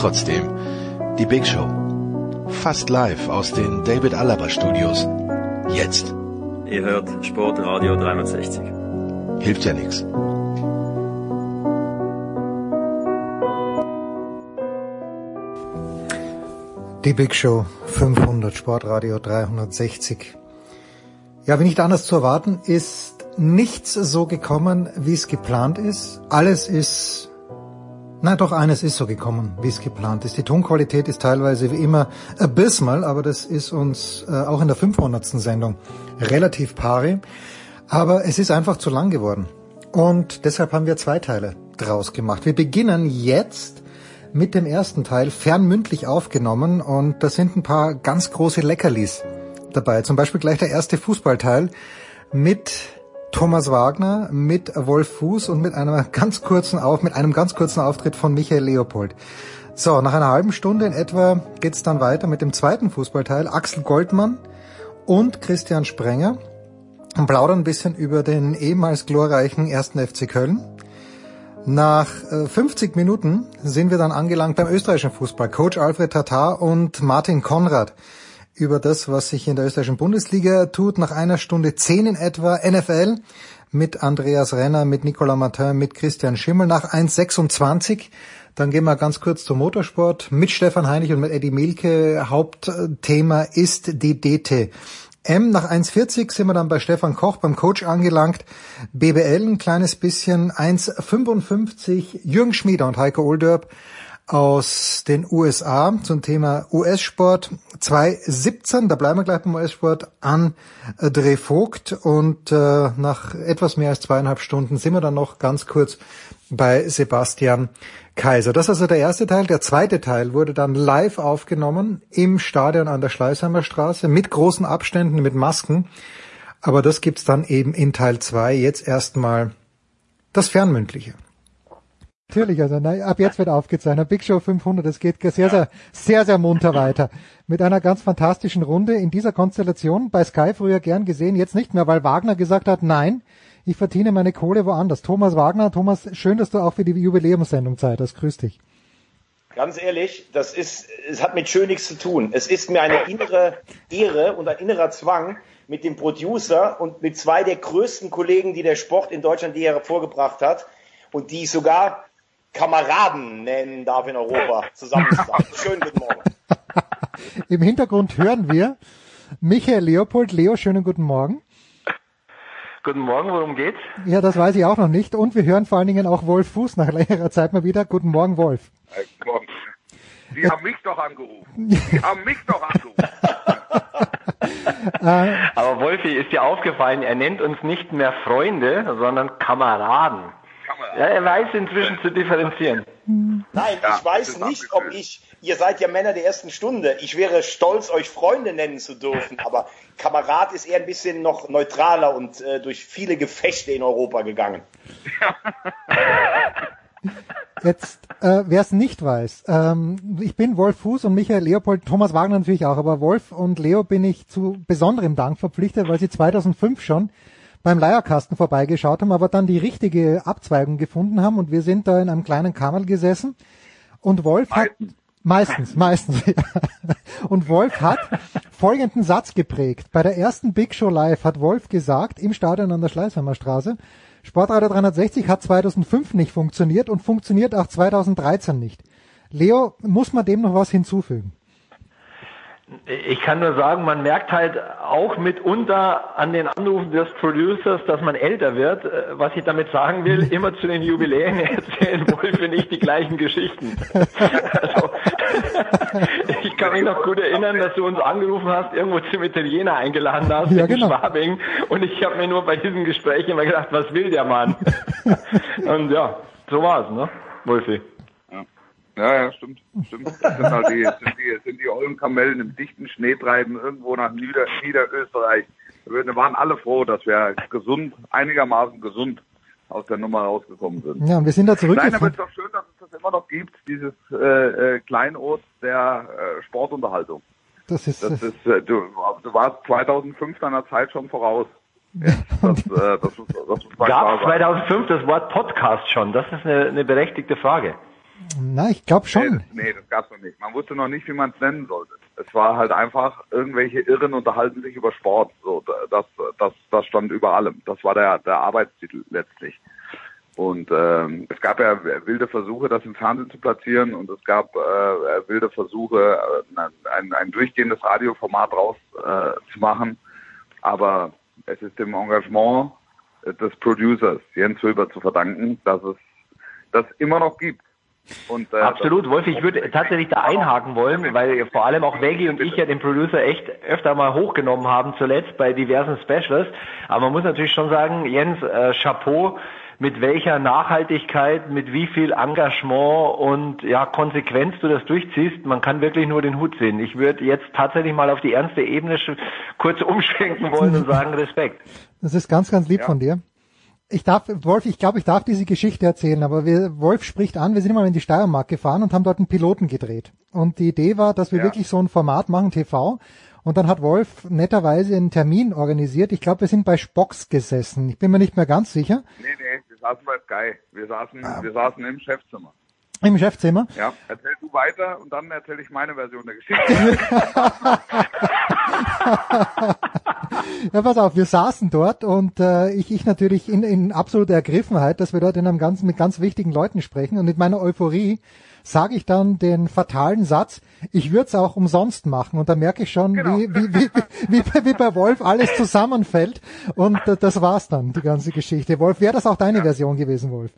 Trotzdem, die Big Show. Fast live aus den David Alaba Studios. Jetzt. Ihr hört Sportradio 360. Hilft ja nichts. Die Big Show 500, Sportradio 360. Ja, wie nicht anders zu erwarten, ist nichts so gekommen, wie es geplant ist. Alles ist, na doch, eines ist so gekommen, wie es geplant ist. Die Tonqualität ist teilweise wie immer abysmal, aber das ist uns äh, auch in der 500. Sendung relativ pari. Aber es ist einfach zu lang geworden. Und deshalb haben wir zwei Teile draus gemacht. Wir beginnen jetzt mit dem ersten Teil fernmündlich aufgenommen und da sind ein paar ganz große Leckerlis dabei. Zum Beispiel gleich der erste Fußballteil mit Thomas Wagner, mit Wolf Fuß und mit einem ganz kurzen Auf, mit einem ganz kurzen Auftritt von Michael Leopold. So, nach einer halben Stunde in etwa geht's dann weiter mit dem zweiten Fußballteil. Axel Goldmann und Christian Sprenger und plaudern ein bisschen über den ehemals glorreichen ersten FC Köln. Nach 50 Minuten sind wir dann angelangt beim österreichischen Fußball. Coach Alfred Tatar und Martin Konrad über das, was sich in der österreichischen Bundesliga tut. Nach einer Stunde zehn in etwa NFL mit Andreas Renner, mit Nicolas Martin, mit Christian Schimmel. Nach 1,26 dann gehen wir ganz kurz zum Motorsport mit Stefan Heinrich und mit Eddie Milke. Hauptthema ist die DT. M nach 1,40 sind wir dann bei Stefan Koch beim Coach angelangt. BBL ein kleines bisschen. 1,55 Jürgen Schmieder und Heiko Olderb aus den USA zum Thema US-Sport. 2,17, da bleiben wir gleich beim US-Sport, an Dreh Vogt. Und äh, nach etwas mehr als zweieinhalb Stunden sind wir dann noch ganz kurz bei Sebastian Kaiser. Das ist also der erste Teil. Der zweite Teil wurde dann live aufgenommen im Stadion an der Schleißheimer Straße mit großen Abständen, mit Masken. Aber das gibt's dann eben in Teil zwei. Jetzt erstmal das Fernmündliche. Natürlich, also na, ab jetzt wird aufgezeichnet. Big Show 500, es geht sehr, sehr, sehr, sehr munter weiter. Mit einer ganz fantastischen Runde in dieser Konstellation. Bei Sky früher gern gesehen, jetzt nicht mehr, weil Wagner gesagt hat, nein, ich verdiene meine Kohle woanders. Thomas Wagner, Thomas, schön, dass du auch für die Jubiläumssendung Zeit hast. Grüß dich. Ganz ehrlich, das ist, es hat mit schön nichts zu tun. Es ist mir eine innere Ehre und ein innerer Zwang, mit dem Producer und mit zwei der größten Kollegen, die der Sport in Deutschland je hervorgebracht hat und die sogar Kameraden nennen darf in Europa, zusammen zu sein. Schönen guten Morgen. Im Hintergrund hören wir Michael Leopold. Leo, schönen guten Morgen. Guten Morgen, worum geht's? Ja, das weiß ich auch noch nicht. Und wir hören vor allen Dingen auch Wolf Fuß nach längerer Zeit mal wieder. Guten Morgen, Wolf. Guten Morgen. Sie haben mich doch angerufen. Sie haben mich doch angerufen. Aber Wolfi, ist dir aufgefallen, er nennt uns nicht mehr Freunde, sondern Kameraden. Ja, er weiß inzwischen zu differenzieren. Nein, ich weiß nicht, ob ich, ihr seid ja Männer der ersten Stunde, ich wäre stolz, euch Freunde nennen zu dürfen, aber Kamerad ist eher ein bisschen noch neutraler und äh, durch viele Gefechte in Europa gegangen. Jetzt, äh, wer es nicht weiß, ähm, ich bin Wolf Fuß und Michael Leopold, Thomas Wagner natürlich auch, aber Wolf und Leo bin ich zu besonderem Dank verpflichtet, weil sie 2005 schon beim Leierkasten vorbeigeschaut haben, aber dann die richtige Abzweigung gefunden haben und wir sind da in einem kleinen Kammerl gesessen und Wolf hat meistens, meistens, ja. und Wolf hat folgenden Satz geprägt. Bei der ersten Big Show Live hat Wolf gesagt, im Stadion an der Schleißheimer Straße, Sportradio 360 hat 2005 nicht funktioniert und funktioniert auch 2013 nicht. Leo, muss man dem noch was hinzufügen? Ich kann nur sagen, man merkt halt auch mitunter an den Anrufen des Producers, dass man älter wird. Äh, was ich damit sagen will, immer zu den Jubiläen erzählen Wolf nicht die gleichen Geschichten. Also, ich kann mich noch gut erinnern, dass du uns angerufen hast, irgendwo zum Italiener eingeladen hast Ja, in genau. Schwabing und ich habe mir nur bei diesem Gespräch immer gedacht, was will der Mann? und ja, so war's, ne, Wolfi? Ja, ja, stimmt. Stimmt. Das sind halt die, sind die, sind die ollen Kamellen im dichten Schneetreiben irgendwo nach Nieder, Niederösterreich. Wir waren alle froh, dass wir gesund, einigermaßen gesund aus der Nummer rausgekommen sind. Ja, und wir sind da Nein, aber es zurückgekommen. ist doch schön, dass es das immer noch gibt, dieses äh, äh, Kleinod der äh, Sportunterhaltung. Das ist, Das ist, äh, du, du warst 2005 deiner Zeit schon voraus. Ja, das, äh, das, das klar Gab sein. 2005 das Wort Podcast schon? Das ist eine, eine berechtigte Frage. Na, ich glaube Nee, schon. das, nee, das gab's noch nicht. Man wusste noch nicht, wie man es nennen sollte. Es war halt einfach, irgendwelche Irren unterhalten sich über Sport. So, das, das, das stand über allem. Das war der, der Arbeitstitel letztlich. Und ähm, es gab ja wilde Versuche, das im Fernsehen zu platzieren und es gab äh, wilde Versuche, äh, ein, ein durchgehendes Radioformat draus äh. Aber es ist dem Engagement des Producers, Jens Wilber, zu verdanken, dass es das immer noch gibt. Und, äh, Absolut, Wolf, ich würde tatsächlich da einhaken wollen, weil vor allem auch Veggie und ich ja den Producer echt öfter mal hochgenommen haben zuletzt bei diversen Specials. Aber man muss natürlich schon sagen, Jens, äh, Chapeau, mit welcher Nachhaltigkeit, mit wie viel Engagement und ja, Konsequenz du das durchziehst. Man kann wirklich nur den Hut sehen. Ich würde jetzt tatsächlich mal auf die ernste Ebene kurz umschwenken wollen und sagen Respekt. Das ist ganz, ganz lieb Ja. von dir. Ich darf, Wolf, ich glaube, ich darf diese Geschichte erzählen, aber wir, Wolf spricht an, wir sind mal in die Steiermark gefahren und haben dort einen Piloten gedreht. Und die Idee war, dass wir Ja. wirklich so ein Format machen, TV. Und dann hat Wolf netterweise einen Termin organisiert. Ich glaube, wir sind bei Spocks gesessen. Ich bin mir nicht mehr ganz sicher. Nee, nee, wir saßen bei Sky. Wir saßen, wir saßen im Chefzimmer. Im Chefzimmer. Ja, erzähl du weiter und dann erzähle ich meine Version der Geschichte. Ja, pass auf, wir saßen dort und äh, ich, ich natürlich in, in absoluter Ergriffenheit, dass wir dort in einem ganz, mit ganz wichtigen Leuten sprechen und mit meiner Euphorie sage ich dann den fatalen Satz, ich würde es auch umsonst machen und da merke ich schon, Genau. wie, wie, wie, wie, bei- wie bei Wolf alles zusammenfällt und äh, das war's dann, die ganze Geschichte. Wolf, wäre das auch deine Version gewesen, Wolf?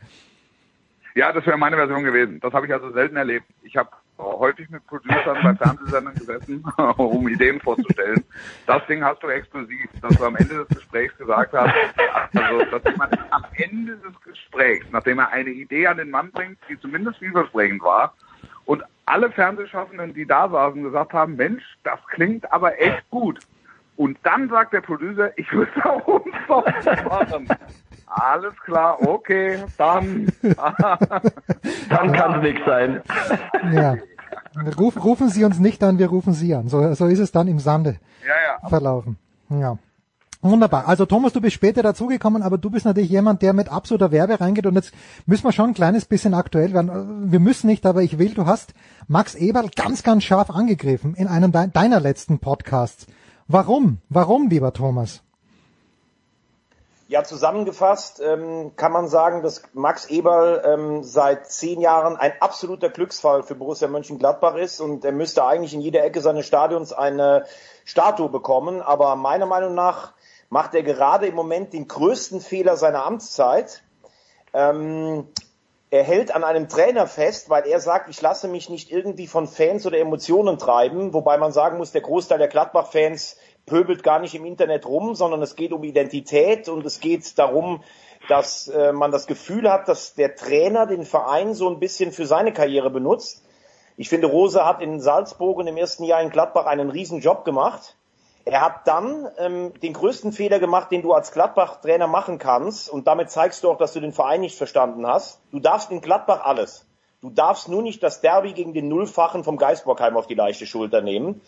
Ja, das wäre meine Version gewesen. Das habe ich also selten erlebt. Ich habe häufig mit Producern bei Fernsehsendern gesessen, um Ideen vorzustellen. Das Ding hast du exklusiv, dass du am Ende des Gesprächs gesagt hast, also dass jemand am Ende des Gesprächs, nachdem er eine Idee an den Mann bringt, die zumindest vielversprechend war, und alle Fernsehschaffenden, die da saßen, gesagt haben, Mensch, das klingt aber echt gut. Und dann sagt der Producer, ich würde da machen. Alles klar, okay, dann. Dann kann es nichts sein. Ja. Ruf, rufen Sie uns nicht an, wir rufen Sie an. So, so ist es dann im Sande ja, ja. verlaufen. Ja. Wunderbar. Also Thomas, du bist später dazugekommen, aber du bist natürlich jemand, der mit absoluter Werbe reingeht und jetzt müssen wir schon ein kleines bisschen aktuell werden. Wir müssen nicht, aber ich will, du hast Max Eberl ganz, ganz scharf angegriffen in einem de deiner letzten Podcasts. Warum? Warum, lieber Thomas? Ja, zusammengefasst ähm, kann man sagen, dass Max Eberl ähm, seit zehn Jahren ein absoluter Glücksfall für Borussia Mönchengladbach ist und er müsste eigentlich in jeder Ecke seines Stadions eine Statue bekommen. Aber meiner Meinung nach macht er gerade im Moment den größten Fehler seiner Amtszeit. Ähm, er hält an einem Trainer fest, weil er sagt, ich lasse mich nicht irgendwie von Fans oder Emotionen treiben, wobei man sagen muss, der Großteil der Gladbach-Fans pöbelt gar nicht im Internet rum, sondern es geht um Identität und es geht darum, dass äh, man das Gefühl hat, dass der Trainer den Verein so ein bisschen für seine Karriere benutzt. Ich finde, Rose hat in Salzburg und im ersten Jahr in Gladbach einen riesen Job gemacht. Er hat dann ähm, den größten Fehler gemacht, den du als Gladbach-Trainer machen kannst. Und damit zeigst du auch, dass du den Verein nicht verstanden hast. Du darfst in Gladbach alles. Du darfst nur nicht das Derby gegen den Nullfachen vom Geisbockheim auf die leichte Schulter nehmen.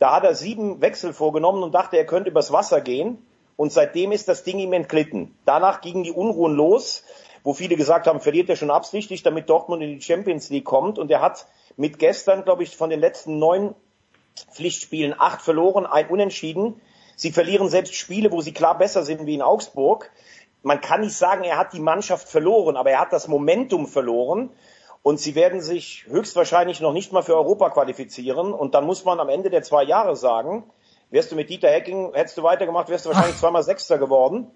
Da hat er sieben Wechsel vorgenommen und dachte, er könnte übers Wasser gehen. Und seitdem ist das Ding ihm entglitten. Danach gingen die Unruhen los, wo viele gesagt haben, verliert er schon absichtlich, damit Dortmund in die Champions League kommt. Und er hat mit gestern, glaube ich, von den letzten neun Pflichtspielen acht verloren, ein Unentschieden. Sie verlieren selbst Spiele, wo sie klar besser sind wie in Augsburg. Man kann nicht sagen, er hat die Mannschaft verloren, aber er hat das Momentum verloren. Und sie werden sich höchstwahrscheinlich noch nicht mal für Europa qualifizieren. Und dann muss man am Ende der zwei Jahre sagen, wärst du mit Dieter Hecking, hättest du weitergemacht, wärst du wahrscheinlich zweimal Sechster geworden.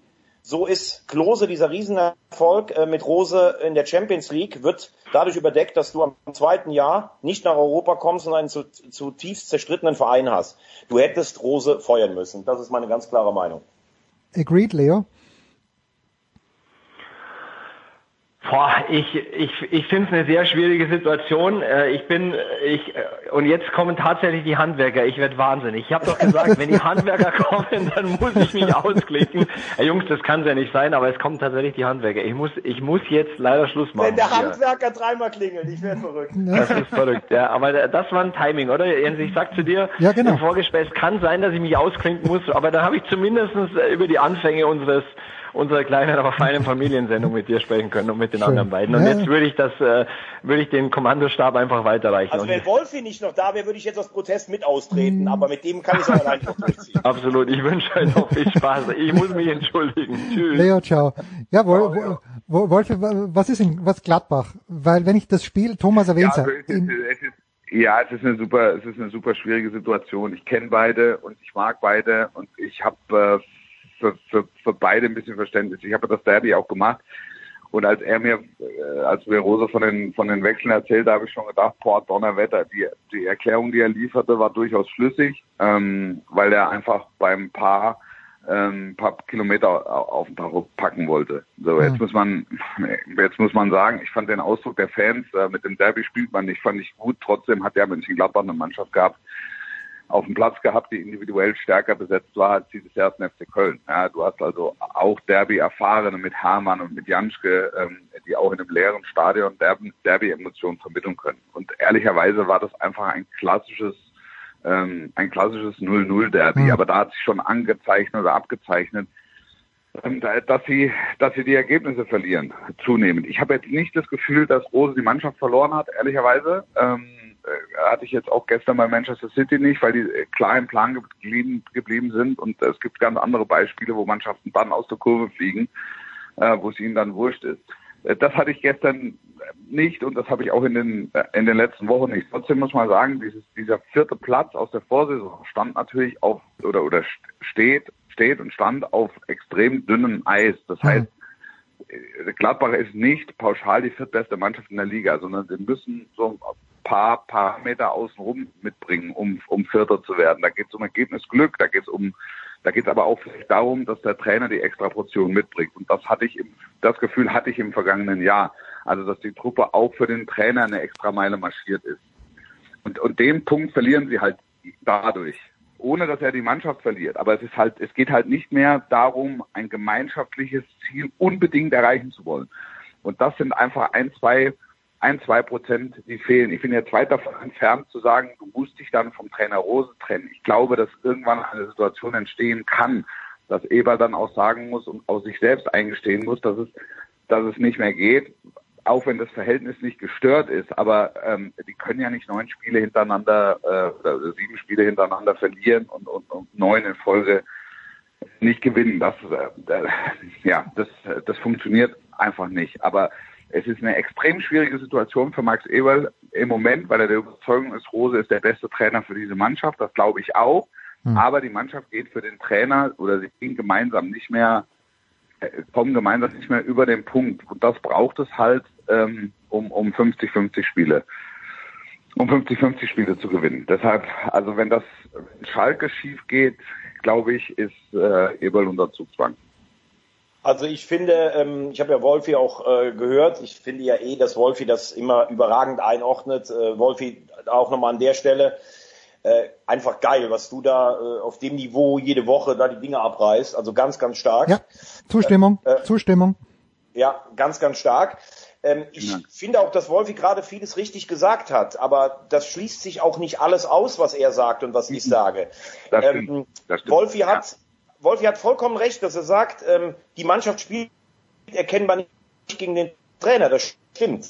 So ist Klose, dieser Riesenerfolg äh, mit Rose in der Champions League, wird dadurch überdeckt, dass du am zweiten Jahr nicht nach Europa kommst und einen zu, zutiefst zerstrittenen Verein hast. Du hättest Rose feuern müssen. Das ist meine ganz klare Meinung. Agreed, Leo? Boah, ich, ich, ich finde es eine sehr schwierige Situation. Äh, ich bin, ich, und jetzt kommen tatsächlich die Handwerker. Ich werde wahnsinnig. Ich habe doch gesagt, wenn die Handwerker kommen, dann muss ich mich ausklicken. Hey, Jungs, das kann ja nicht sein, aber es kommen tatsächlich die Handwerker. Ich muss, ich muss jetzt leider Schluss machen. Wenn der Handwerker dreimal klingelt, ich werde verrückt. Das ist verrückt, ja. Aber das war ein Timing, oder? Jens, ich sag zu dir ja, genau. im Vorgespräch, es kann sein, dass ich mich ausklinken muss, aber dann habe ich zumindest über die Anfänge unseres unserer kleinen, aber feinen Familiensendung mit dir sprechen können und mit den Schön. anderen beiden. Und ja. jetzt würde ich das, äh, würde ich den Kommandostab einfach weiterreichen. Also wenn Wolfi nicht noch da wäre, würde ich jetzt aus Protest mit austreten, mhm. aber mit dem kann ich es allein nicht durchziehen. Absolut. Ich wünsche euch noch viel Spaß. Ich muss mich entschuldigen. Tschüss. Leo, ciao. Ja, Wol Wol Wolfi, was ist in, was Gladbach? Weil wenn ich das Spiel, Thomas erwähnt ja, also ist, ja, es ist eine super, es ist eine super schwierige Situation. Ich kenne beide und ich mag beide und ich habe äh, für, für, für beide ein bisschen Verständnis. Ich habe das Derby auch gemacht. Und als er mir, äh, als mir Rose von den, von den Wechseln erzählt, habe ich schon gedacht, boah, Donnerwetter, die, die Erklärung, die er lieferte, war durchaus schlüssig, ähm, weil er einfach beim Paar ähm, paar Kilometer auf den Tacho packen wollte. So, jetzt muss man, jetzt muss man sagen, ich fand den Ausdruck der Fans, äh, mit dem Derby spielt man nicht, fand ich gut. Trotzdem hat ja Mönchengladbach eine Mannschaft gehabt, auf dem Platz gehabt, die individuell stärker besetzt war als dieses ersten FC Köln. Ja, du hast also auch Derby-Erfahrene mit Hamann und mit Janschke, ähm, die auch in einem leeren Stadion Derby-Emotionen vermitteln können. Und ehrlicherweise war das einfach ein klassisches ähm, ein klassisches 0-0-Derby. Mhm. Aber da hat sich schon angezeichnet oder abgezeichnet, ähm, dass sie, dass sie die Ergebnisse verlieren, zunehmend. Ich habe jetzt nicht das Gefühl, dass Rose die Mannschaft verloren hat, ehrlicherweise. Ähm, äh, hatte ich jetzt auch gestern bei Manchester City nicht, weil die äh, klar im Plan geblieben, geblieben sind und es gibt ganz andere Beispiele, wo Mannschaften dann aus der Kurve fliegen, äh, wo es ihnen dann wurscht ist. Äh, das hatte ich gestern nicht und das habe ich auch in den in den letzten Wochen nicht. Trotzdem muss man sagen, dieses, dieser vierte Platz aus der Vorsaison stand natürlich auf oder oder steht steht und stand auf extrem dünnem Eis. Das mhm. heißt, Gladbach ist nicht pauschal die viertbeste Mannschaft in der Liga, sondern sie müssen so paar Parameter außenrum mitbringen, um, um Vierter zu werden. Da geht es um Ergebnisglück, da geht es um, da geht es aber auch darum, dass der Trainer die extra Portion mitbringt. Und das hatte ich, im, das Gefühl hatte ich im vergangenen Jahr. Also, dass die Truppe auch für den Trainer eine extra Meile marschiert ist. Und, und den Punkt verlieren sie halt dadurch ohne dass er die Mannschaft verliert. Aber es ist halt, es geht halt nicht mehr darum, ein gemeinschaftliches Ziel unbedingt erreichen zu wollen. Und das sind einfach ein, zwei ein, zwei Prozent, die fehlen. Ich bin jetzt weit davon entfernt zu sagen, du musst dich dann vom Trainer Rose trennen. Ich glaube, dass irgendwann eine Situation entstehen kann, dass Eber dann auch sagen muss und aus sich selbst eingestehen muss, dass es, dass es nicht mehr geht, auch wenn das Verhältnis nicht gestört ist. Aber ähm, die können ja nicht neun Spiele hintereinander, äh, oder sieben Spiele hintereinander verlieren und, und, und neun in Folge nicht gewinnen. Das, äh, ja, das, das funktioniert einfach nicht. Aber es ist eine extrem schwierige Situation für Max Eberl im Moment, weil er der Überzeugung ist, Rose ist der beste Trainer für diese Mannschaft. Das glaube ich auch. Hm. Aber die Mannschaft geht für den Trainer oder sie gehen gemeinsam nicht mehr, äh, kommen gemeinsam nicht mehr über den Punkt. Und das braucht es halt, ähm, um, um 50-50 Spiele um 50-50 Spiele zu gewinnen. Deshalb, also wenn das Schalke schief geht, glaube ich, ist äh, Eberl unter Zugzwang. Also ich finde, ähm, ich habe ja Wolfi auch äh, gehört, ich finde ja eh, dass Wolfi das immer überragend einordnet. Äh, Wolfi auch nochmal an der Stelle. Äh, einfach geil, was du da äh, auf dem Niveau jede Woche da die Dinge abreißt. Also ganz, ganz stark. Ja, Zustimmung, äh, äh Zustimmung. Ja, ganz, ganz stark. Ähm, ich ja. finde auch, dass Wolfi gerade vieles richtig gesagt hat, aber das schließt sich auch nicht alles aus, was er sagt und was ich sage. Das ähm, das stimmt. Wolfi hat ja Wolfi hat vollkommen recht, dass er sagt, ähm, die Mannschaft spielt erkennbar nicht gegen den Trainer. Das stimmt.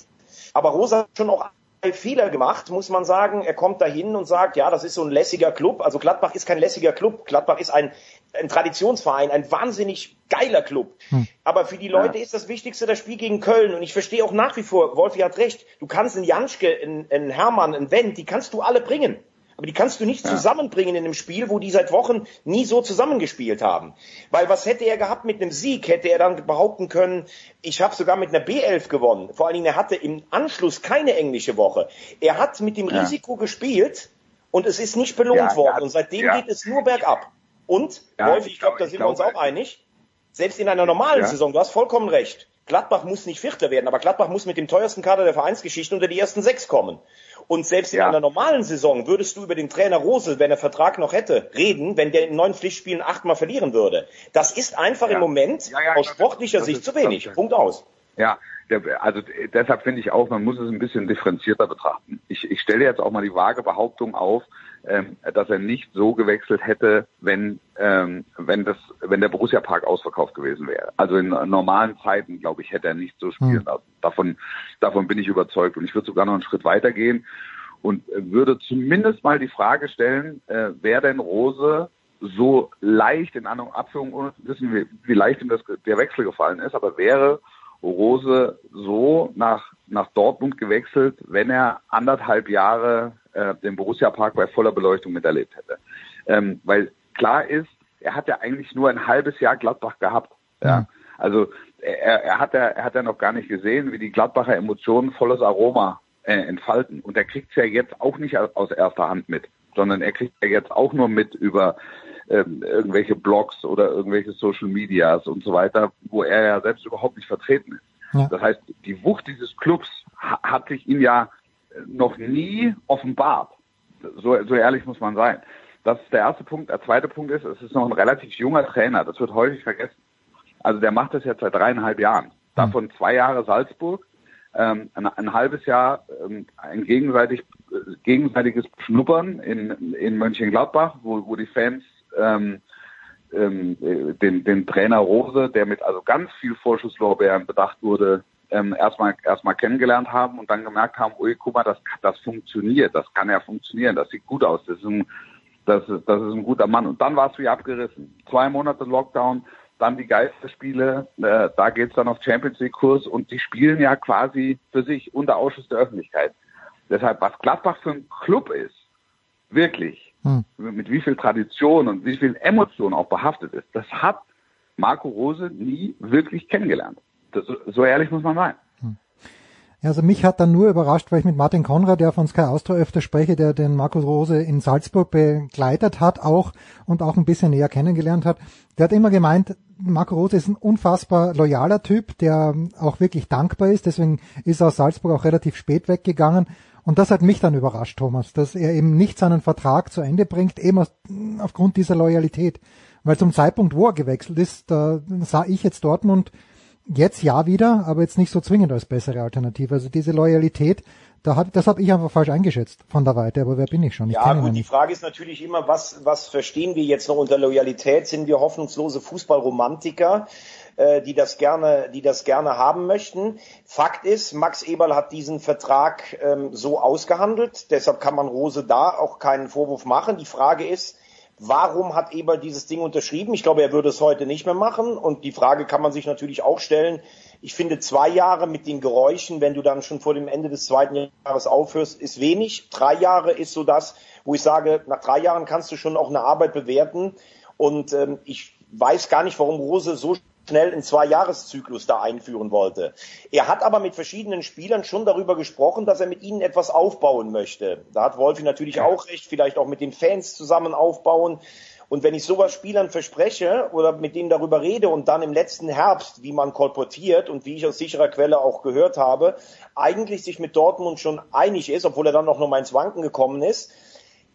Aber Rosa hat schon auch einen Fehler gemacht, muss man sagen. Er kommt dahin und sagt, ja, das ist so ein lässiger Club. Also Gladbach ist kein lässiger Club. Gladbach ist ein ein Traditionsverein, ein wahnsinnig geiler Club. Hm. Aber für die Leute ja. ist das Wichtigste das Spiel gegen Köln. Und ich verstehe auch nach wie vor, Wolfi hat recht, du kannst einen Janschke, einen, einen Hermann, einen Wendt, die kannst du alle bringen. Aber die kannst du nicht ja. zusammenbringen in einem Spiel, wo die seit Wochen nie so zusammengespielt haben. Weil was hätte er gehabt mit einem Sieg? Hätte er dann behaupten können, ich habe sogar mit einer B11 gewonnen. Vor allen Dingen, er hatte im Anschluss keine englische Woche. Er hat mit dem ja. Risiko gespielt und es ist nicht belohnt ja, worden. Und seitdem geht es nur bergab. Und, Wolf, ich glaube, da sind wir uns auch einig, selbst in einer normalen Saison, du hast vollkommen recht, Gladbach muss nicht Vierter werden, aber Gladbach muss mit dem teuersten Kader der Vereinsgeschichte unter die ersten sechs kommen. Und selbst in ja. einer normalen Saison würdest du über den Trainer Rosel, wenn er Vertrag noch hätte, reden, wenn der in neun Pflichtspielen achtmal verlieren würde. Das ist einfach ja. im Moment ja, aus sportlicher Sicht zu wenig. Punkt aus. Ja, also deshalb finde ich auch, man muss es ein bisschen differenzierter betrachten. Ich, ich stelle jetzt auch mal die vage Behauptung auf, ähm, dass er nicht so gewechselt hätte, wenn ähm, wenn das wenn der Borussia Park ausverkauft gewesen wäre. Also in normalen Zeiten, glaube ich, hätte er nicht so spielen hm. lassen. Davon davon bin ich überzeugt und ich würde sogar noch einen Schritt weiter gehen und würde zumindest mal die Frage stellen, äh, wer denn Rose so leicht in Ahnung Abführung wissen wir, wie leicht ihm das der Wechsel gefallen ist, aber wäre Rose so nach, nach Dortmund gewechselt, wenn er anderthalb Jahre äh, den Borussia Park bei voller Beleuchtung miterlebt hätte. Ähm, weil klar ist, er hat ja eigentlich nur ein halbes Jahr Gladbach gehabt. Ja. Mhm. Also er, er hat ja, er hat ja noch gar nicht gesehen, wie die Gladbacher Emotionen volles Aroma äh, entfalten. Und er kriegt es ja jetzt auch nicht aus erster Hand mit, sondern er kriegt ja jetzt auch nur mit über ähm, irgendwelche Blogs oder irgendwelche Social Medias und so weiter, wo er ja selbst überhaupt nicht vertreten ist. Ja. Das heißt, die Wucht dieses Clubs hat sich ihm ja noch nie offenbart. So, so ehrlich muss man sein. Das ist der erste Punkt. Der zweite Punkt ist, es ist noch ein relativ junger Trainer. Das wird häufig vergessen. Also der macht das jetzt seit dreieinhalb Jahren. Davon zwei Jahre Salzburg, ähm, ein, ein halbes Jahr ähm, ein gegenseitig, äh, gegenseitiges Schnuppern in, in Mönchengladbach, wo, wo die Fans ähm, ähm, den, den Trainer Rose, der mit also ganz viel Vorschusslorbeeren bedacht wurde, ähm, erstmal erstmal kennengelernt haben und dann gemerkt haben, ui, guck mal, das, das funktioniert, das kann ja funktionieren, das sieht gut aus, das ist ein, das ist, das ist ein guter Mann. Und dann war es wie abgerissen. Zwei Monate Lockdown, dann die Geisterspiele, äh, da geht's dann auf Champions League Kurs und die spielen ja quasi für sich unter Ausschuss der Öffentlichkeit. Deshalb, was Gladbach für ein Club ist, wirklich, hm. mit wie viel Tradition und wie viel Emotion auch behaftet ist, das hat Marco Rose nie wirklich kennengelernt. So ehrlich muss man sein. Hm. Also mich hat dann nur überrascht, weil ich mit Martin Konrad, der von Sky Austria öfter spreche, der den Markus Rose in Salzburg begleitet hat auch und auch ein bisschen näher kennengelernt hat. Der hat immer gemeint, Marco Rose ist ein unfassbar loyaler Typ, der auch wirklich dankbar ist. Deswegen ist er aus Salzburg auch relativ spät weggegangen. Und das hat mich dann überrascht, Thomas, dass er eben nicht seinen Vertrag zu Ende bringt, eben aus, aufgrund dieser Loyalität. Weil zum Zeitpunkt, wo er gewechselt ist, da sah ich jetzt Dortmund jetzt ja wieder, aber jetzt nicht so zwingend als bessere Alternative. Also diese Loyalität, da hab, das habe ich einfach falsch eingeschätzt von der Weite, aber wer bin ich schon? Ich ja gut, die Frage ist natürlich immer, was, was verstehen wir jetzt noch unter Loyalität? Sind wir hoffnungslose Fußballromantiker? Äh, die das gerne, die das gerne haben möchten. Fakt ist, Max Eberl hat diesen Vertrag ähm, so ausgehandelt. Deshalb kann man Rose da auch keinen Vorwurf machen. Die Frage ist, Warum hat Eberl dieses Ding unterschrieben? Ich glaube, er würde es heute nicht mehr machen. Und die Frage kann man sich natürlich auch stellen. Ich finde, zwei Jahre mit den Geräuschen, wenn du dann schon vor dem Ende des zweiten Jahres aufhörst, ist wenig. Drei Jahre ist so das, wo ich sage, nach drei Jahren kannst du schon auch eine Arbeit bewerten. Und ähm, ich weiß gar nicht, warum Rose so schnell einen Zwei-Jahres-Zyklus da einführen wollte. Er hat aber mit verschiedenen Spielern schon darüber gesprochen, dass er mit ihnen etwas aufbauen möchte. Da hat Wolfi natürlich auch recht, vielleicht auch mit den Fans zusammen aufbauen. Und wenn ich sowas Spielern verspreche oder mit denen darüber rede und dann im letzten Herbst, wie man kolportiert und wie ich aus sicherer Quelle auch gehört habe, eigentlich sich mit Dortmund schon einig ist, obwohl er dann noch nur mal ins Wanken gekommen ist,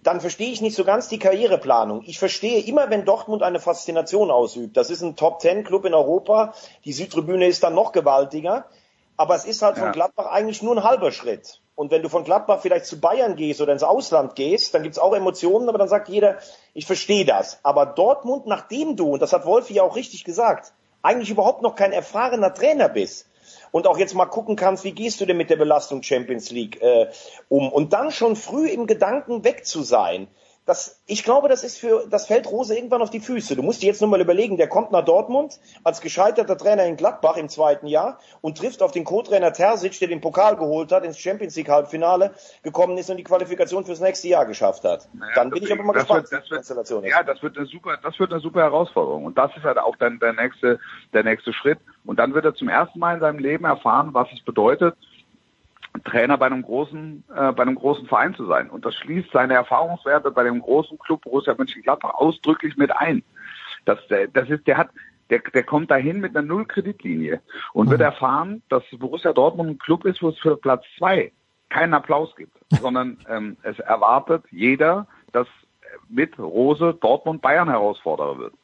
dann verstehe ich nicht so ganz die Karriereplanung. Ich verstehe immer, wenn Dortmund eine Faszination ausübt. Das ist ein Top-Ten-Club in Europa. Die Südtribüne ist dann noch gewaltiger. Aber es ist halt ja. von Gladbach eigentlich nur ein halber Schritt. Und wenn du von Gladbach vielleicht zu Bayern gehst oder ins Ausland gehst, dann gibt's auch Emotionen, aber dann sagt jeder, ich verstehe das. Aber Dortmund, nachdem du, und das hat Wolfi ja auch richtig gesagt, eigentlich überhaupt noch kein erfahrener Trainer bist, und auch jetzt mal gucken kannst, wie gehst du denn mit der Belastung Champions League äh, um und dann schon früh im Gedanken weg zu sein. Das, ich glaube, das ist für, das fällt Rose irgendwann auf die Füße. Du musst dir jetzt nur mal überlegen, der kommt nach Dortmund als gescheiterter Trainer in Gladbach im zweiten Jahr und trifft auf den Co-Trainer Terzic, der den Pokal geholt hat, ins Champions League Halbfinale gekommen ist und die Qualifikation fürs nächste Jahr geschafft hat. Naja, Dann bin ich aber mal gespannt, wird, das wird, Ja, das wird eine super, das wird eine super Herausforderung. Und das ist halt auch dann der nächste, der nächste Schritt. Und dann wird er zum ersten Mal in seinem Leben erfahren, was es bedeutet, Trainer bei einem großen, äh, bei einem großen Verein zu sein. Und das schließt seine Erfahrungswerte bei dem großen Club Borussia Mönchengladbach ausdrücklich mit ein. Das, das ist, der hat, der, der kommt dahin mit einer Null-Kreditlinie und mhm. wird erfahren, dass Borussia Dortmund ein Club ist, wo es für Platz zwei keinen Applaus gibt, sondern ähm, es erwartet jeder, dass mit Rose Dortmund Bayern Herausforderer wird.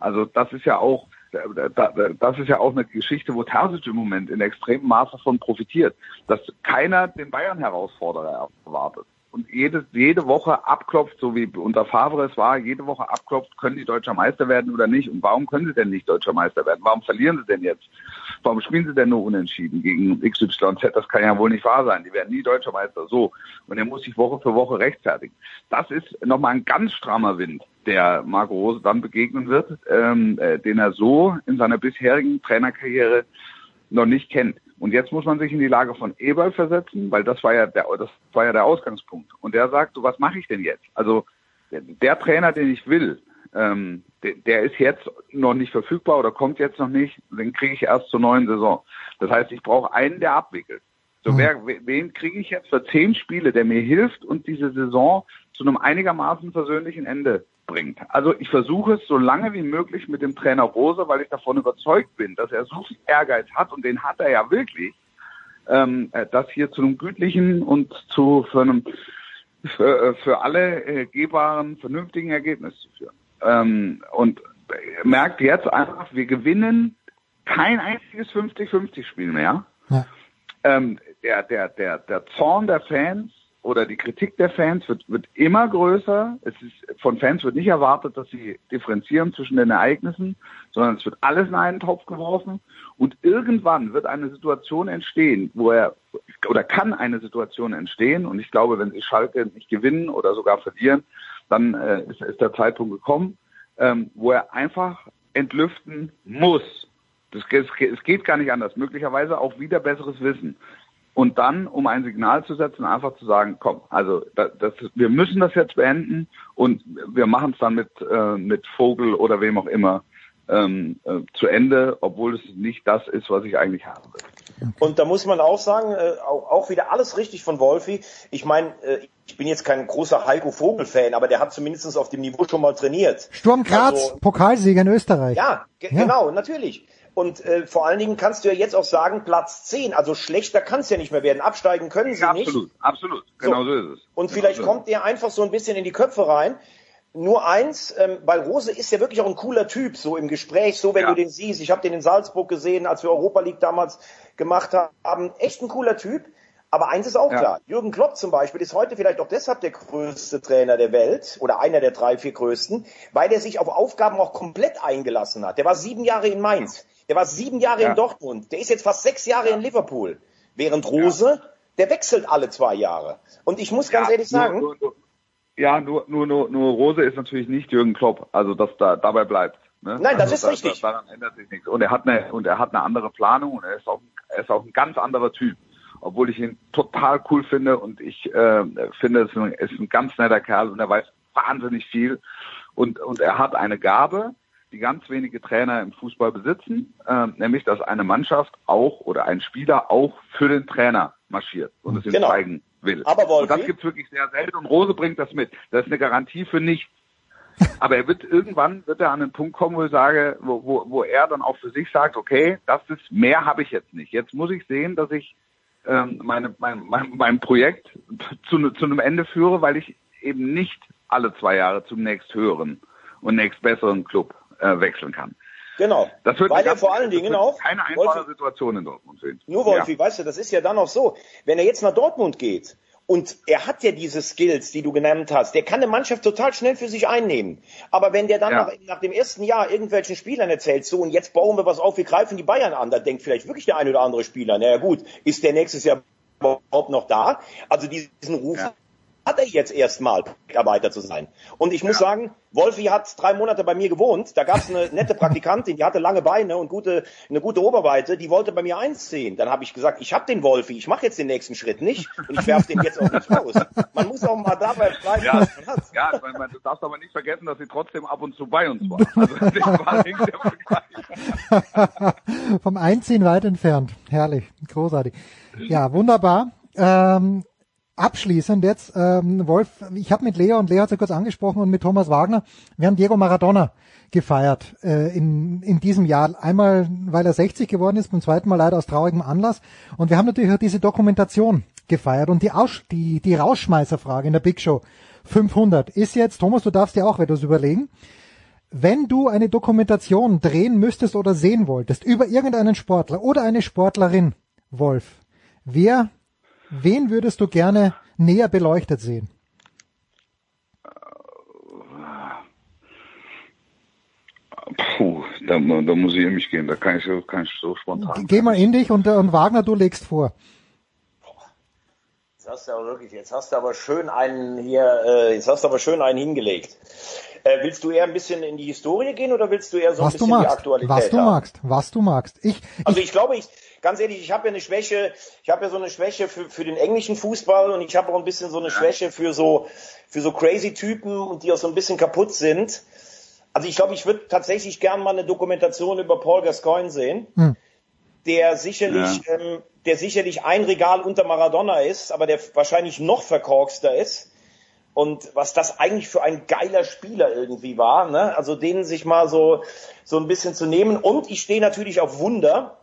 Also das ist ja auch das ist ja auch eine Geschichte, wo Terzic im Moment in extremem Maße davon profitiert, dass keiner den Bayern-Herausforderer erwartet und jede, jede Woche abklopft, so wie unter Favre es war, jede Woche abklopft, können die deutscher Meister werden oder nicht? Und warum können sie denn nicht deutscher Meister werden? Warum verlieren sie denn jetzt? Warum spielen sie denn nur unentschieden gegen XYZ? Das kann ja wohl nicht wahr sein. Die werden nie deutscher Meister. So. Und er muss sich Woche für Woche rechtfertigen. Das ist nochmal ein ganz strammer Wind, der Marco Rose dann begegnen wird, ähm, äh, den er so in seiner bisherigen Trainerkarriere noch nicht kennt. Und jetzt muss man sich in die Lage von Eberl versetzen, weil das war ja der, das war ja der Ausgangspunkt. Und der sagt, so was mache ich denn jetzt? Also der, Trainer, den ich will, ähm, der, der ist jetzt noch nicht verfügbar oder kommt jetzt noch nicht, den kriege ich erst zur neuen Saison. Das heißt, ich brauche einen, der abwickelt. So, mhm. wer, wen kriege ich jetzt für zehn Spiele, der mir hilft und diese Saison zu einem einigermaßen versöhnlichen Ende bringt. Also ich versuche es so lange wie möglich mit dem Trainer Rose, weil ich davon überzeugt bin, dass er so viel Ehrgeiz hat und den hat er ja wirklich, ähm, äh, das hier zu einem gütlichen und zu für einem für, äh, für alle äh, gehbaren, vernünftigen Ergebnis zu führen. Ähm, und merkt jetzt einfach, wir gewinnen kein einziges 50-50-Spiel mehr. Ja. Ähm, der, der, der, der Zorn der Fans oder die Kritik der Fans wird, wird immer größer. Es ist, von Fans wird nicht erwartet, dass sie differenzieren zwischen den Ereignissen, sondern es wird alles in einen Topf geworfen. Und irgendwann wird eine Situation entstehen, wo er, oder kann eine Situation entstehen. Und ich glaube, wenn sie Schalke nicht gewinnen oder sogar verlieren, dann äh, ist, ist der Zeitpunkt gekommen, ähm, wo er einfach entlüften muss. Das, es, es geht gar nicht anders. Möglicherweise auch wieder besseres Wissen und dann, um ein Signal zu setzen, einfach zu sagen, komm, also das, das, wir müssen das jetzt beenden und wir machen es dann mit, äh, mit Vogel oder wem auch immer ähm, äh, zu Ende, obwohl es nicht das ist, was ich eigentlich habe. Und da muss man auch sagen, äh, auch, auch wieder alles richtig von Wolfi. Ich meine, äh, ich bin jetzt kein großer Heiko Vogel-Fan, aber der hat zumindest auf dem Niveau schon mal trainiert. Sturm Graz, also, Pokalsieger in Österreich. Ja, ja, genau, natürlich. Und äh, vor allen Dingen kannst du ja jetzt auch sagen, Platz 10, also schlechter kann es ja nicht mehr werden. Absteigen können sie ja, nicht. Absolut, absolut. Genau so, so ist es. Und vielleicht genau kommt der einfach so ein bisschen in die Köpfe rein. Nur eins, ähm, weil Rose ist ja wirklich auch ein cooler Typ, so im Gespräch, so wenn ja. du den siehst. Ich habe den in Salzburg gesehen, als wir Europa League damals gemacht haben. Echt ein cooler Typ. Aber eins ist auch ja. klar, Jürgen Klopp zum Beispiel ist heute vielleicht auch deshalb der größte Trainer der Welt oder einer der drei, vier größten, weil er sich auf Aufgaben auch komplett eingelassen hat. Der war sieben Jahre in Mainz. Der war sieben Jahre ja. in Dortmund. Der ist jetzt fast sechs Jahre ja. in Liverpool. Während Rose, ja. der wechselt alle zwei Jahre. Und ich muss ganz ehrlich sagen. Nur, nur, ja, nur, nur, nur, nur Rose ist natürlich nicht Jürgen Klopp. Also, dass da dabei bleibt. Ne? Nein, das also, ist da, richtig. Da, daran ändert sich nichts. Und er hat eine, und er hat eine andere Planung und er ist auch, er ist auch ein ganz anderer Typ. Obwohl ich ihn total cool finde und ich äh, finde, er ist ein ganz netter Kerl und er weiß wahnsinnig viel. Und, und er hat eine Gabe, die ganz wenige Trainer im Fußball besitzen, äh, nämlich dass eine Mannschaft auch oder ein Spieler auch für den Trainer marschiert und es ihm genau. zeigen will. Aber Wolfi, und das gibt's wirklich sehr selten und Rose bringt das mit. Das ist eine Garantie für nichts. Aber er wird irgendwann wird er an den Punkt kommen, wo ich sage, wo, wo, wo er dann auch für sich sagt, okay, das ist mehr habe ich jetzt nicht. Jetzt muss ich sehen, dass ich ähm, meine, mein, mein, mein Projekt zu, zu einem Ende führe, weil ich eben nicht alle zwei Jahre zum nächst höheren und nächst besseren Club äh, wechseln kann. Genau. Das wird Weil er vor allen Dingen auch keine einfache Wolfi, Situation in Dortmund sehen. Nur Wolfi, ja. weißt du, das ist ja dann auch so, wenn er jetzt nach Dortmund geht und er hat ja diese Skills, die du genannt hast, der kann eine Mannschaft total schnell für sich einnehmen. Aber wenn der dann ja. nach, nach, dem ersten Jahr irgendwelchen Spielern erzählt, so und jetzt bauen wir was auf, wir greifen die Bayern an, da denkt vielleicht wirklich der eine oder andere Spieler, naja gut, ist der nächstes Jahr überhaupt noch da? Also diesen Ruf ja hat er jetzt erstmal Mitarbeiter zu sein. Und ich muss sagen, Wolfi hat drei Monate bei mir gewohnt. Da gab es eine nette Praktikantin, die hatte lange Beine und gute, eine gute Oberweite. Die wollte bei mir einziehen. Dann habe ich gesagt, ich habe den Wolfi, ich mache jetzt den nächsten Schritt nicht und ich werfe den jetzt auch nicht raus. Man muss auch mal dabei bleiben, Ja, was man hat. ja man, man, du darfst aber nicht vergessen, dass sie trotzdem ab und zu bei uns war. Also das war. Vom Einziehen weit entfernt. Herrlich, großartig. Ja, wunderbar. Ähm, abschließend jetzt, ähm, Wolf, ich habe mit Leo und Leo hat es ja kurz angesprochen und mit Thomas Wagner, wir haben Diego Maradona gefeiert äh, in, in diesem Jahr. Einmal, weil er 60 geworden ist, beim zweiten Mal leider aus traurigem Anlass. Und wir haben natürlich auch diese Dokumentation gefeiert. Und die, Aus die, die Rausschmeißerfrage in der Big Show 500 ist jetzt, Thomas, du darfst dir auch etwas überlegen. Wenn du eine Dokumentation drehen müsstest oder sehen wolltest über irgendeinen Sportler oder eine Sportlerin, Wolf, wer, wen würdest du gerne näher beleuchtet sehen? Puh, da, da muss ich in mich gehen. Da kann ich so, kann ich so spontan. Geh mal in dich und, und Wagner, du legst vor. Jetzt hast du aber wirklich, jetzt hast du aber schön einen hier, äh, jetzt hast du aber schön einen hingelegt. Äh, willst du eher ein bisschen in die Historie gehen oder willst du eher so Was ein du bisschen die magst, Aktualität was du haben? magst, was du magst. Ich, Also ich ich glaube, ich ganz ehrlich, ich habe ja eine Schwäche, ich habe ja so eine Schwäche für, für den englischen Fußball und ich habe auch ein bisschen so eine Schwäche für so für so crazy Typen und die auch so ein bisschen kaputt sind. Also ich glaube, ich würde tatsächlich gern mal eine Dokumentation über Paul Gascoigne sehen, Hm. der sicherlich ähm, der sicherlich ein Regal unter Maradona ist, aber der wahrscheinlich noch verkorkster ist. Und was das eigentlich für ein geiler Spieler irgendwie war, ne? Also den sich mal so so ein bisschen zu nehmen. Und ich stehe natürlich auf Wunder.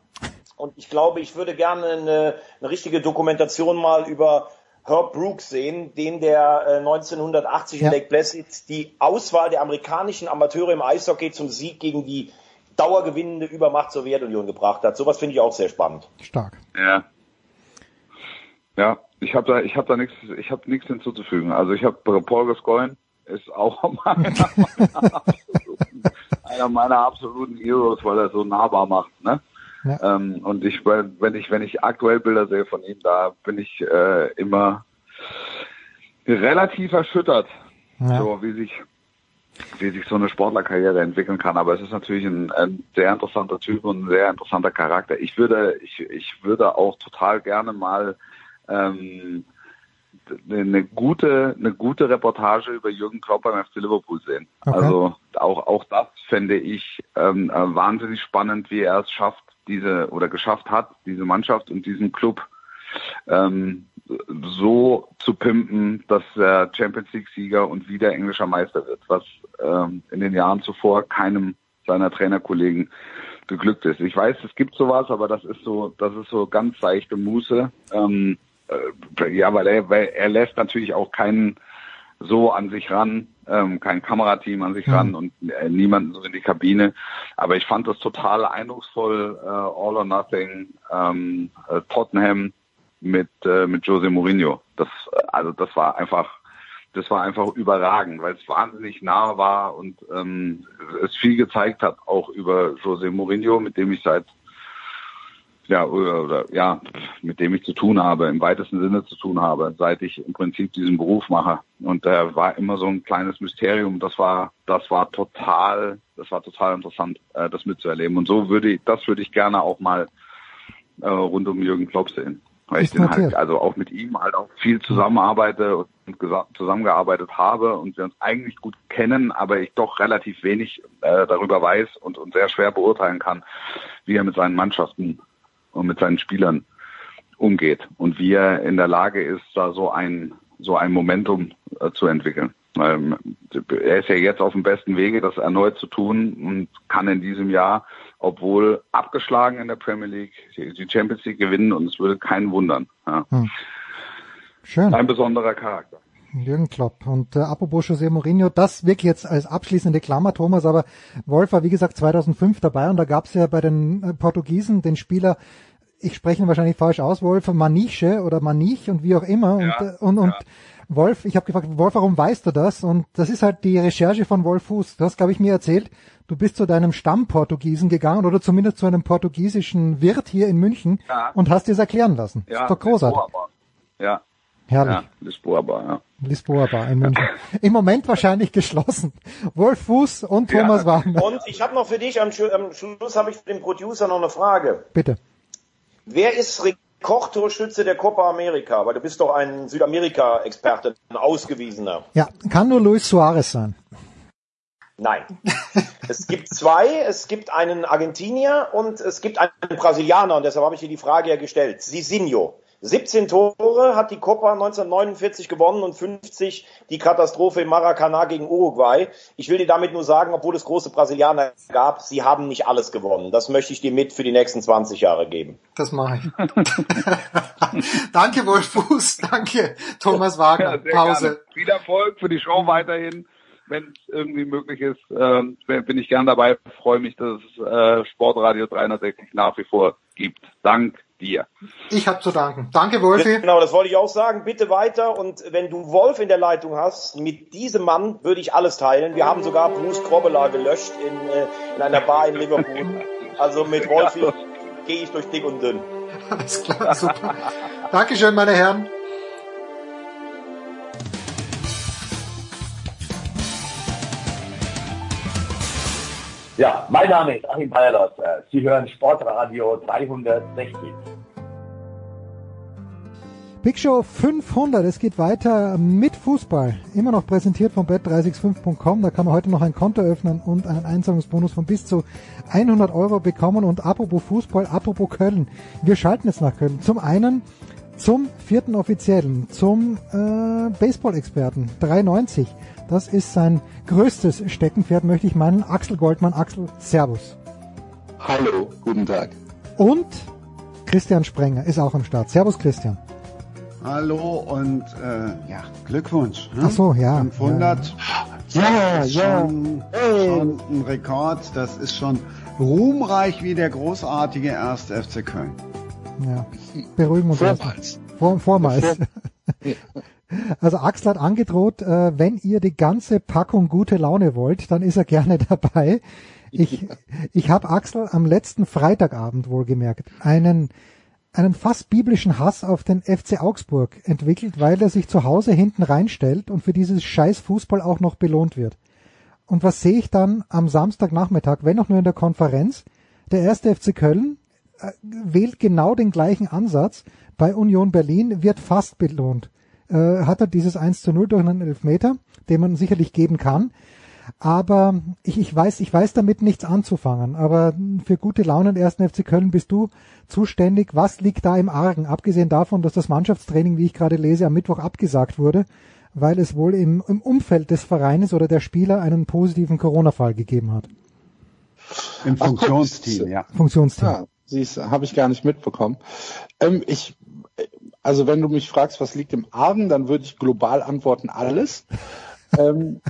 Und ich glaube, ich würde gerne eine, eine richtige Dokumentation mal über Herb Brooks sehen, den der äh, 1980 Ja. in Lake Placid die Auswahl der amerikanischen Amateure im Eishockey zum Sieg gegen die dauergewinnende Übermacht Sowjetunion gebracht hat. Sowas finde ich auch sehr spannend. stark. Ja. Ja, ich habe da, ich habe da nichts, ich habe nichts hinzuzufügen. Also ich habe Paul Gascoigne ist auch meiner, absoluten- einer meiner absoluten Heroes, weil er so nahbar macht, ne? Ja. Ähm, und ich, wenn ich, wenn ich aktuell Bilder sehe von ihm, da bin ich äh, immer relativ erschüttert, Ja. so wie sich wie sich so eine Sportlerkarriere entwickeln kann. Aber es ist natürlich ein, ein sehr interessanter Typ und ein sehr interessanter Charakter. Ich würde, ich, ich würde auch total gerne mal ähm, eine gute, eine gute Reportage über Jürgen Klopp beim FC Liverpool sehen. Okay. Also auch, auch das fände ich ähm, äh, wahnsinnig spannend, wie er es schafft, diese oder geschafft hat, diese Mannschaft und diesen Club ähm, so zu pimpen, dass er Champions League Sieger und wieder englischer Meister wird, was ähm, in den Jahren zuvor keinem seiner Trainerkollegen geglückt ist. Ich weiß, es gibt sowas, aber das ist so, das ist so ganz seichte Muße. Ähm, äh, ja, weil er, weil er lässt natürlich auch keinen so an sich ran, ähm, kein Kamerateam an sich Mhm. ran und äh, niemanden so in die Kabine. Aber ich fand das total eindrucksvoll, äh, All or Nothing, ähm, äh, Tottenham mit äh, mit Jose Mourinho. Das äh, also das war einfach das war einfach überragend, weil es wahnsinnig nah war und ähm, es viel gezeigt hat auch über Jose Mourinho, mit dem ich seit ja oder, oder ja mit dem ich zu tun habe, im weitesten Sinne zu tun habe, seit ich im Prinzip diesen Beruf mache. Und der war immer so ein kleines Mysterium. Das war das war total das war total interessant, äh, das mitzuerleben. Und so würde ich das würde ich gerne auch mal äh, rund um Jürgen Klopp sehen. Weil ich Ist den halt, also auch mit ihm halt auch viel zusammenarbeite und zusammengearbeitet habe und wir uns eigentlich gut kennen, aber ich doch relativ wenig äh, darüber weiß und, und sehr schwer beurteilen kann, wie er mit seinen Mannschaften und mit seinen Spielern umgeht und wie er in der Lage ist, da so ein so ein Momentum äh, zu entwickeln. Ähm, er ist ja jetzt auf dem besten Wege, das erneut zu tun und kann in diesem Jahr, obwohl abgeschlagen in der Premier League, die Champions League gewinnen und es würde keinen wundern. Ja. Schön. Ein besonderer Charakter. Jürgen Klopp. Und äh, apropos José Mourinho, das wirklich jetzt als abschließende Klammer, Thomas, aber Wolf war wie gesagt 2005 dabei und da gab es ja bei den äh, Portugiesen den Spieler, ich spreche ihn wahrscheinlich falsch aus, Wolf Maniche oder Manich und wie auch immer. Und, Ja, äh, und, und ja. Wolf, ich habe gefragt, Wolf, warum weißt du das? Und das ist halt die Recherche von Wolf Fuß. Du hast, glaube ich, mir erzählt, du bist zu deinem Stammportugiesen gegangen oder zumindest zu einem portugiesischen Wirt hier in München Ja. und hast dir es erklären lassen. Ja, ist doch großartig. Ja. Herrlich. Ja, Lisboa Bar, ja. Lisboa Bar in München. Im Moment wahrscheinlich geschlossen. Wolf Fuß und Thomas Ja. Wagner. Und ich habe noch für dich, am, am Schluss habe ich für den Producer noch eine Frage. Bitte. Wer ist Rekordtorschütze der Copa America? Weil du bist doch ein Südamerika-Experte, ein ausgewiesener. Ja, kann nur Luis Suarez sein. Nein. es gibt zwei, es gibt einen Argentinier und es gibt einen Brasilianer und deshalb habe ich dir die Frage ja gestellt. Sisinho. 17 Tore hat die Copa 1949 gewonnen und 50 die Katastrophe im Maracanã gegen Uruguay. Ich will dir damit nur sagen, obwohl es große Brasilianer gab, sie haben nicht alles gewonnen. Das möchte ich dir mit für die nächsten 20 Jahre geben. Das mache ich. danke, Wolf Fuß. Danke, Thomas Wagner. Ja, Pause. Gerne. Viel Erfolg für die Show weiterhin. Wenn es irgendwie möglich ist, ähm, bin ich gern dabei. Freue mich, dass es äh, Sportradio 360 nach wie vor gibt. Dank dir. Ich habe zu danken. Danke, Wolfi. Genau, das wollte ich auch sagen. Bitte weiter. Und wenn du Wolf in der Leitung hast, mit diesem Mann würde ich alles teilen. Wir haben sogar Bruce Grobbelaar gelöscht in, äh, in einer Bar in Liverpool. Also mit Wolfi gehe ich durch dick und dünn. Alles klar, super. Dankeschön, meine Herren. Ja, mein Name ist Achim Bayerlos. Äh, Sie hören Sportradio 360. Big Show 500, es geht weiter mit Fußball. Immer noch präsentiert von bet365.com. Da kann man heute noch ein Konto öffnen und einen Einzahlungsbonus von bis zu 100 Euro bekommen. Und apropos Fußball, apropos Köln. Wir schalten jetzt nach Köln. Zum einen zum vierten Offiziellen, zum äh, Baseball-Experten 390. Das ist sein größtes Steckenpferd, möchte ich meinen. Axel Goldmann. Axel, Servus. Hallo, guten Tag. Und Christian Sprenger ist auch am Start. Servus, Christian. Hallo und äh, ja, Glückwunsch. Ne? Ach so, ja, 500. Ja, ja. Schon, schon ein Rekord. Das ist schon ruhmreich wie der großartige erste FC Köln. Ja, beruhigen wir uns. Vormals. Vor, vormals. Also Axel hat angedroht, äh, wenn ihr die ganze Packung gute Laune wollt, dann ist er gerne dabei. Ich, ich habe Axel am letzten Freitagabend wohlgemerkt einen, einen fast biblischen Hass auf den FC Augsburg entwickelt, weil er sich zu Hause hinten reinstellt und für dieses scheiß Fußball auch noch belohnt wird. Und was sehe ich dann am Samstagnachmittag, wenn auch nur in der Konferenz? Der erste FC Köln äh, wählt genau den gleichen Ansatz bei Union Berlin, wird fast belohnt. Äh, hat er dieses 1 zu 0 durch einen Elfmeter, den man sicherlich geben kann. Aber ich, ich weiß, ich weiß damit nichts anzufangen. Aber für gute Laune im ersten FC Köln bist du zuständig. Was liegt da im Argen? Abgesehen davon, dass das Mannschaftstraining, wie ich gerade lese, am Mittwoch abgesagt wurde, weil es wohl im, im Umfeld des Vereines oder der Spieler einen positiven Corona-Fall gegeben hat. Im Funktionsteam, ja. Funktionsteam. Ja, habe ich gar nicht mitbekommen. Ähm, ich, also wenn du mich fragst, was liegt im Argen, dann würde ich global antworten alles. ähm,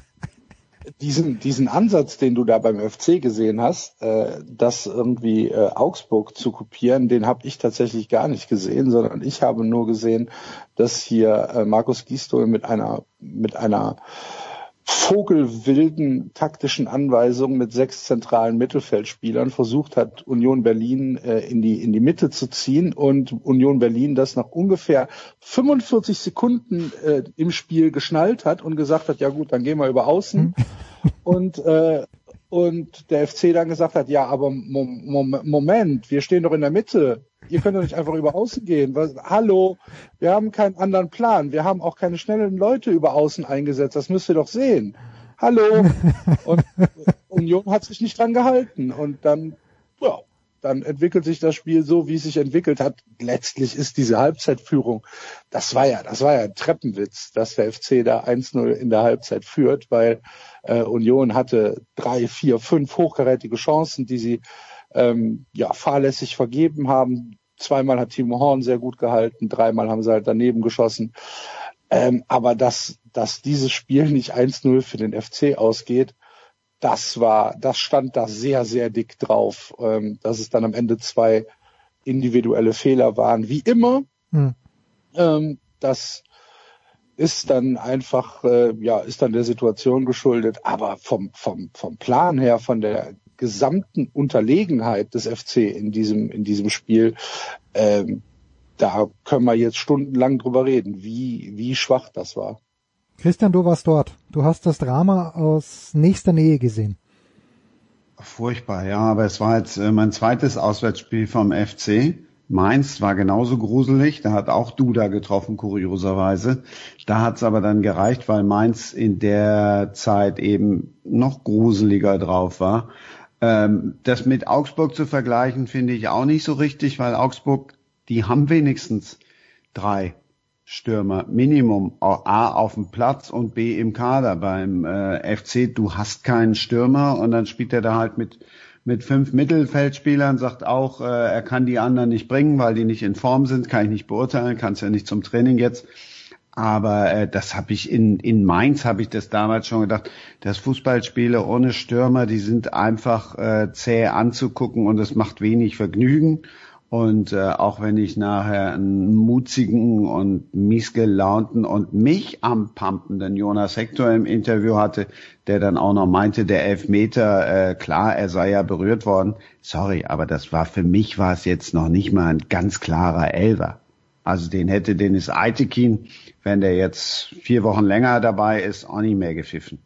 diesen, diesen Ansatz, den du da beim FC gesehen hast, äh, das irgendwie äh, Augsburg zu kopieren, den habe ich tatsächlich gar nicht gesehen, sondern ich habe nur gesehen, dass hier äh, Markus Gisdol mit einer mit einer vogelwilden taktischen Anweisungen mit sechs zentralen Mittelfeldspielern versucht hat, Union Berlin äh, in die in die Mitte zu ziehen und Union Berlin das nach ungefähr 45 Sekunden äh, im Spiel geschnallt hat und gesagt hat, ja gut, dann gehen wir über Außen. Und äh, und der FC dann gesagt hat, ja, aber Mom Mom Moment, wir stehen doch in der Mitte. Ihr könnt doch nicht einfach über Außen gehen. Was, hallo, wir haben keinen anderen Plan. Wir haben auch keine schnellen Leute über Außen eingesetzt. Das müsst ihr doch sehen. Hallo. Und Union hat sich nicht dran gehalten. Und dann, ja, dann entwickelt sich das Spiel so, wie es sich entwickelt hat. Letztlich ist diese Halbzeitführung, das war ja, das war ja ein Treppenwitz, dass der FC da 1-0 in der Halbzeit führt, weil äh, Union hatte drei, vier, fünf hochkarätige Chancen, die sie ähm, ja fahrlässig vergeben haben. Zweimal hat Timo Horn sehr gut gehalten, dreimal haben sie halt daneben geschossen. Ähm, aber dass, dass dieses Spiel nicht 1-0 für den FC ausgeht, das war, das stand da sehr, sehr dick drauf, ähm, dass es dann am Ende zwei individuelle Fehler waren. Wie immer, Hm. ähm, das ist dann einfach, äh, ja, ist dann der Situation geschuldet. Aber vom, vom, vom Plan her, von der gesamten Unterlegenheit des FC in diesem, in diesem Spiel, ähm, da können wir jetzt stundenlang drüber reden, wie, wie schwach das war. Christian, du warst dort. Du hast das Drama aus nächster Nähe gesehen. Furchtbar, ja, aber es war jetzt äh, mein zweites Auswärtsspiel vom FC. Mainz war genauso gruselig, da hat auch Duda getroffen, kurioserweise. Da hat es aber dann gereicht, weil Mainz in der Zeit eben noch gruseliger drauf war. Ähm, das mit Augsburg zu vergleichen, finde ich auch nicht so richtig, weil Augsburg, die haben wenigstens drei Stürmer Minimum A auf dem Platz und B im Kader. Beim äh, FC, du hast keinen Stürmer und dann spielt er da halt mit mit fünf Mittelfeldspielern, sagt auch, äh, er kann die anderen nicht bringen, weil die nicht in Form sind, kann ich nicht beurteilen, kann es ja nicht zum Training jetzt. Aber äh, das habe ich in, in Mainz, habe ich das damals schon gedacht, dass Fußballspiele ohne Stürmer, die sind einfach äh, zäh anzugucken und es macht wenig Vergnügen. Und äh, auch wenn ich nachher einen mutigen und miesgelaunten und mich am pumpenden Jonas Hector im Interview hatte, der dann auch noch meinte, der Elfmeter, äh, klar, er sei ja berührt worden. Sorry, aber das war für mich war es jetzt noch nicht mal ein ganz klarer Elver. Also den hätte Dennis Eitekin, wenn der jetzt vier Wochen länger dabei ist, auch nicht mehr gepfiffen.